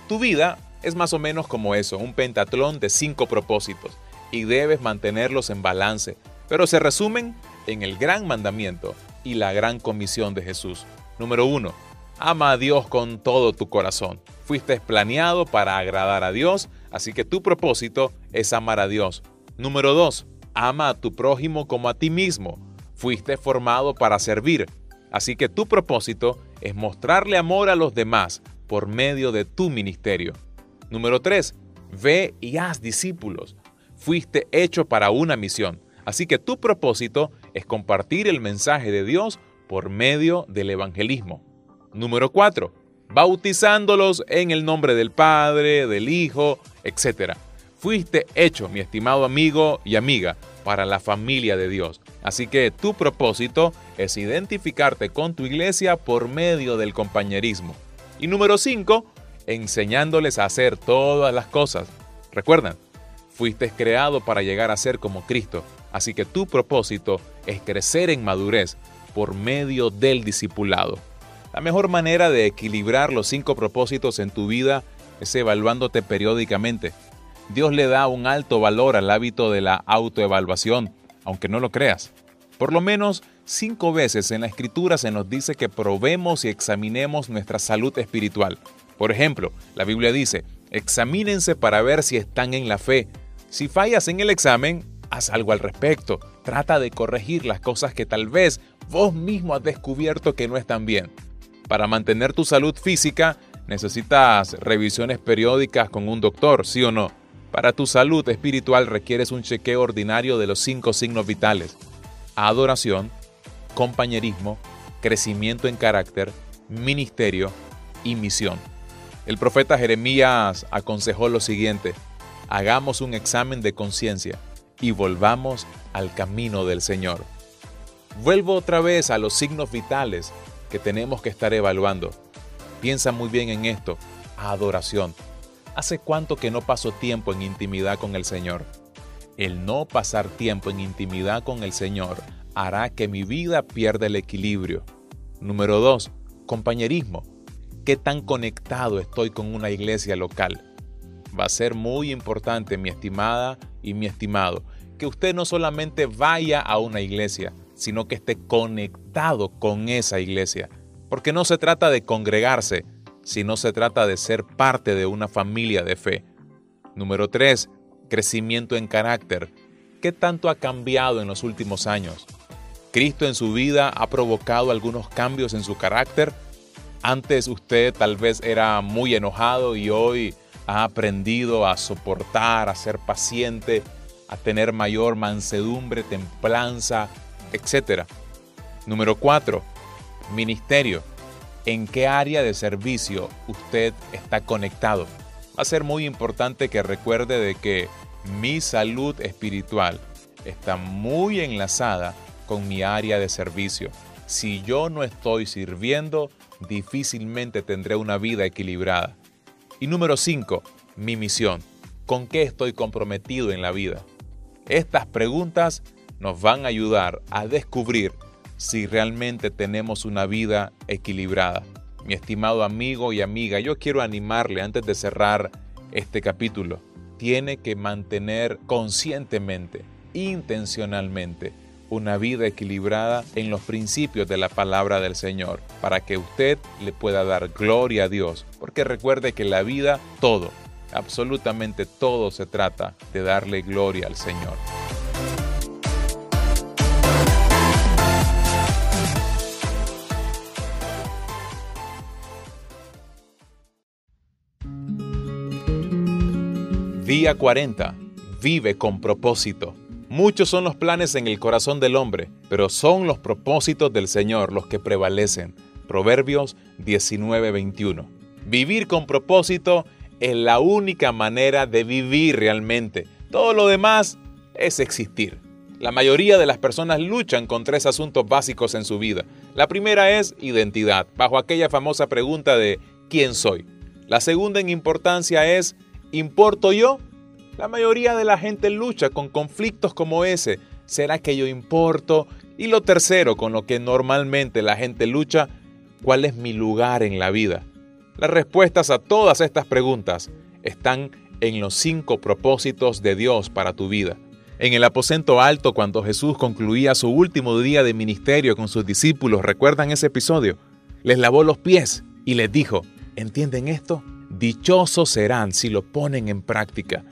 A: Tu vida es más o menos como eso, un pentatlón de cinco propósitos, y debes mantenerlos en balance, pero se resumen en el gran mandamiento y la gran comisión de Jesús. Número 1. Ama a Dios con todo tu corazón. Fuiste planeado para agradar a Dios, así que tu propósito es amar a Dios. Número 2. Ama a tu prójimo como a ti mismo. Fuiste formado para servir, así que tu propósito es mostrarle amor a los demás por medio de tu ministerio. Número 3. Ve y haz discípulos. Fuiste hecho para una misión, así que tu propósito es compartir el mensaje de Dios por medio del evangelismo. Número 4. Bautizándolos en el nombre del Padre, del Hijo, etc. Fuiste hecho, mi estimado amigo y amiga, para la familia de Dios. Así que tu propósito es identificarte con tu iglesia por medio del compañerismo. Y número 5, enseñándoles a hacer todas las cosas. Recuerdan, fuiste creado para llegar a ser como Cristo. Así que tu propósito es crecer en madurez por medio del discipulado. La mejor manera de equilibrar los cinco propósitos en tu vida es evaluándote periódicamente. Dios le da un alto valor al hábito de la autoevaluación, aunque no lo creas. Por lo menos cinco veces en la escritura se nos dice que probemos y examinemos nuestra salud espiritual. Por ejemplo, la Biblia dice, examínense para ver si están en la fe. Si fallas en el examen, haz algo al respecto. Trata de corregir las cosas que tal vez vos mismo has descubierto que no están bien. Para mantener tu salud física, necesitas revisiones periódicas con un doctor, ¿sí o no? Para tu salud espiritual requieres un chequeo ordinario de los cinco signos vitales. Adoración, compañerismo, crecimiento en carácter, ministerio y misión. El profeta Jeremías aconsejó lo siguiente, hagamos un examen de conciencia y volvamos al camino del Señor. Vuelvo otra vez a los signos vitales que tenemos que estar evaluando. Piensa muy bien en esto. Adoración. ¿Hace cuánto que no paso tiempo en intimidad con el Señor? El no pasar tiempo en intimidad con el Señor hará que mi vida pierda el equilibrio. Número 2. Compañerismo. ¿Qué tan conectado estoy con una iglesia local? Va a ser muy importante, mi estimada y mi estimado, que usted no solamente vaya a una iglesia, sino que esté conectado con esa iglesia. Porque no se trata de congregarse, sino se trata de ser parte de una familia de fe. Número 3. Crecimiento en carácter. ¿Qué tanto ha cambiado en los últimos años? ¿Cristo en su vida ha provocado algunos cambios en su carácter? Antes usted tal vez era muy enojado y hoy ha aprendido a soportar, a ser paciente, a tener mayor mansedumbre, templanza, etc. Número 4. Ministerio. ¿En qué área de servicio usted está conectado? Va a ser muy importante que recuerde de que mi salud espiritual está muy enlazada con mi área de servicio. Si yo no estoy sirviendo, difícilmente tendré una vida equilibrada. Y número 5, mi misión. ¿Con qué estoy comprometido en la vida? Estas preguntas nos van a ayudar a descubrir si realmente tenemos una vida equilibrada. Mi estimado amigo y amiga, yo quiero animarle antes de cerrar este capítulo. Tiene que mantener conscientemente, intencionalmente, una vida equilibrada en los principios de la palabra del Señor, para que usted le pueda dar gloria a Dios. Porque recuerde que la vida, todo, absolutamente todo se trata de darle gloria al Señor. Día 40. Vive con propósito. Muchos son los planes en el corazón del hombre, pero son los propósitos del Señor los que prevalecen. Proverbios 19:21. Vivir con propósito es la única manera de vivir realmente. Todo lo demás es existir. La mayoría de las personas luchan con tres asuntos básicos en su vida. La primera es identidad, bajo aquella famosa pregunta de ¿quién soy? La segunda en importancia es ¿importo yo? La mayoría de la gente lucha con conflictos como ese. ¿Será que yo importo? Y lo tercero, con lo que normalmente la gente lucha, ¿cuál es mi lugar en la vida? Las respuestas a todas estas preguntas están en los cinco propósitos de Dios para tu vida. En el aposento alto, cuando Jesús concluía su último día de ministerio con sus discípulos, ¿recuerdan ese episodio? Les lavó los pies y les dijo, ¿entienden esto? Dichosos serán si lo ponen en práctica.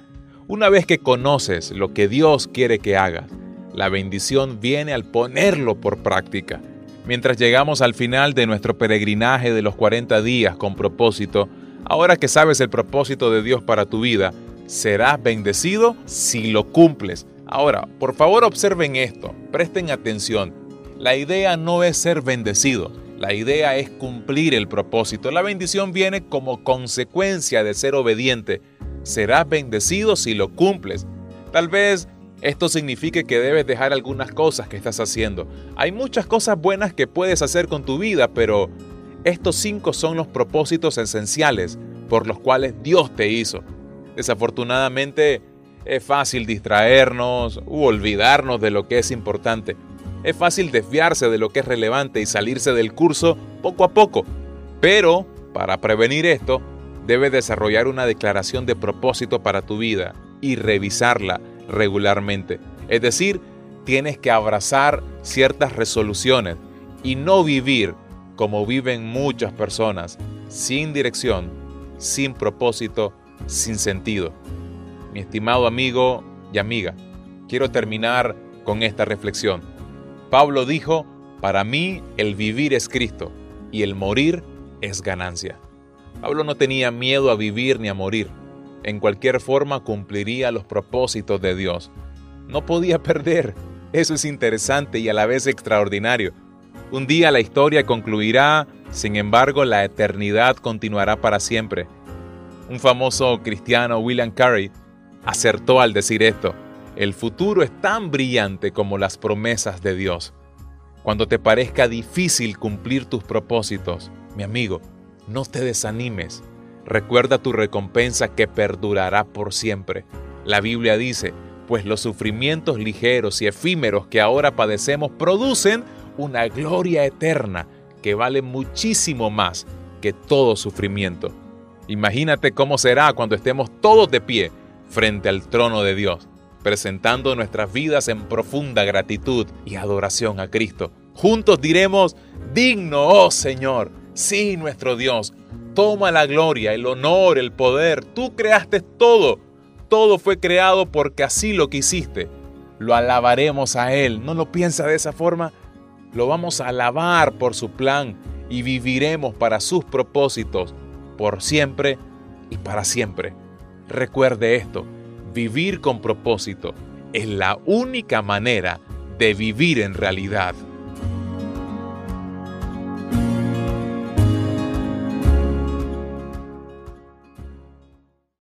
A: Una vez que conoces lo que Dios quiere que hagas, la bendición viene al ponerlo por práctica. Mientras llegamos al final de nuestro peregrinaje de los 40 días con propósito, ahora que sabes el propósito de Dios para tu vida, serás bendecido si lo cumples. Ahora, por favor observen esto, presten atención. La idea no es ser bendecido, la idea es cumplir el propósito. La bendición viene como consecuencia de ser obediente. Serás bendecido si lo cumples. Tal vez esto significa que debes dejar algunas cosas que estás haciendo. Hay muchas cosas buenas que puedes hacer con tu vida, pero estos cinco son los propósitos esenciales por los cuales Dios te hizo. Desafortunadamente es fácil distraernos u olvidarnos de lo que es importante. Es fácil desviarse de lo que es relevante y salirse del curso poco a poco. Pero, para prevenir esto, debes desarrollar una declaración de propósito para tu vida y revisarla regularmente. Es decir, tienes que abrazar ciertas resoluciones y no vivir como viven muchas personas, sin dirección, sin propósito, sin sentido. Mi estimado amigo y amiga, quiero terminar con esta reflexión. Pablo dijo, para mí el vivir es Cristo y el morir es ganancia. Pablo no tenía miedo a vivir ni a morir en cualquier forma cumpliría los propósitos de Dios. No podía perder. Eso es interesante y a la vez extraordinario. Un día la historia concluirá, sin embargo la eternidad continuará para siempre. Un famoso cristiano, William Carey, acertó al decir esto. El futuro es tan brillante como las promesas de Dios. Cuando te parezca difícil cumplir tus propósitos, mi amigo, no te desanimes. Recuerda tu recompensa que perdurará por siempre. La Biblia dice, pues los sufrimientos ligeros y efímeros que ahora padecemos producen una gloria eterna que vale muchísimo más que todo sufrimiento. Imagínate cómo será cuando estemos todos de pie frente al trono de Dios, presentando nuestras vidas en profunda gratitud y adoración a Cristo. Juntos diremos, digno, oh Señor, sí, nuestro Dios, toma la gloria, el honor, el poder, tú creaste todo, todo fue creado porque así lo quisiste. Lo alabaremos a Él, ¿no lo piensa de esa forma? Lo vamos a alabar por su plan y viviremos para sus propósitos, por siempre y para siempre. Recuerde esto, vivir con propósito es la única manera de vivir en realidad.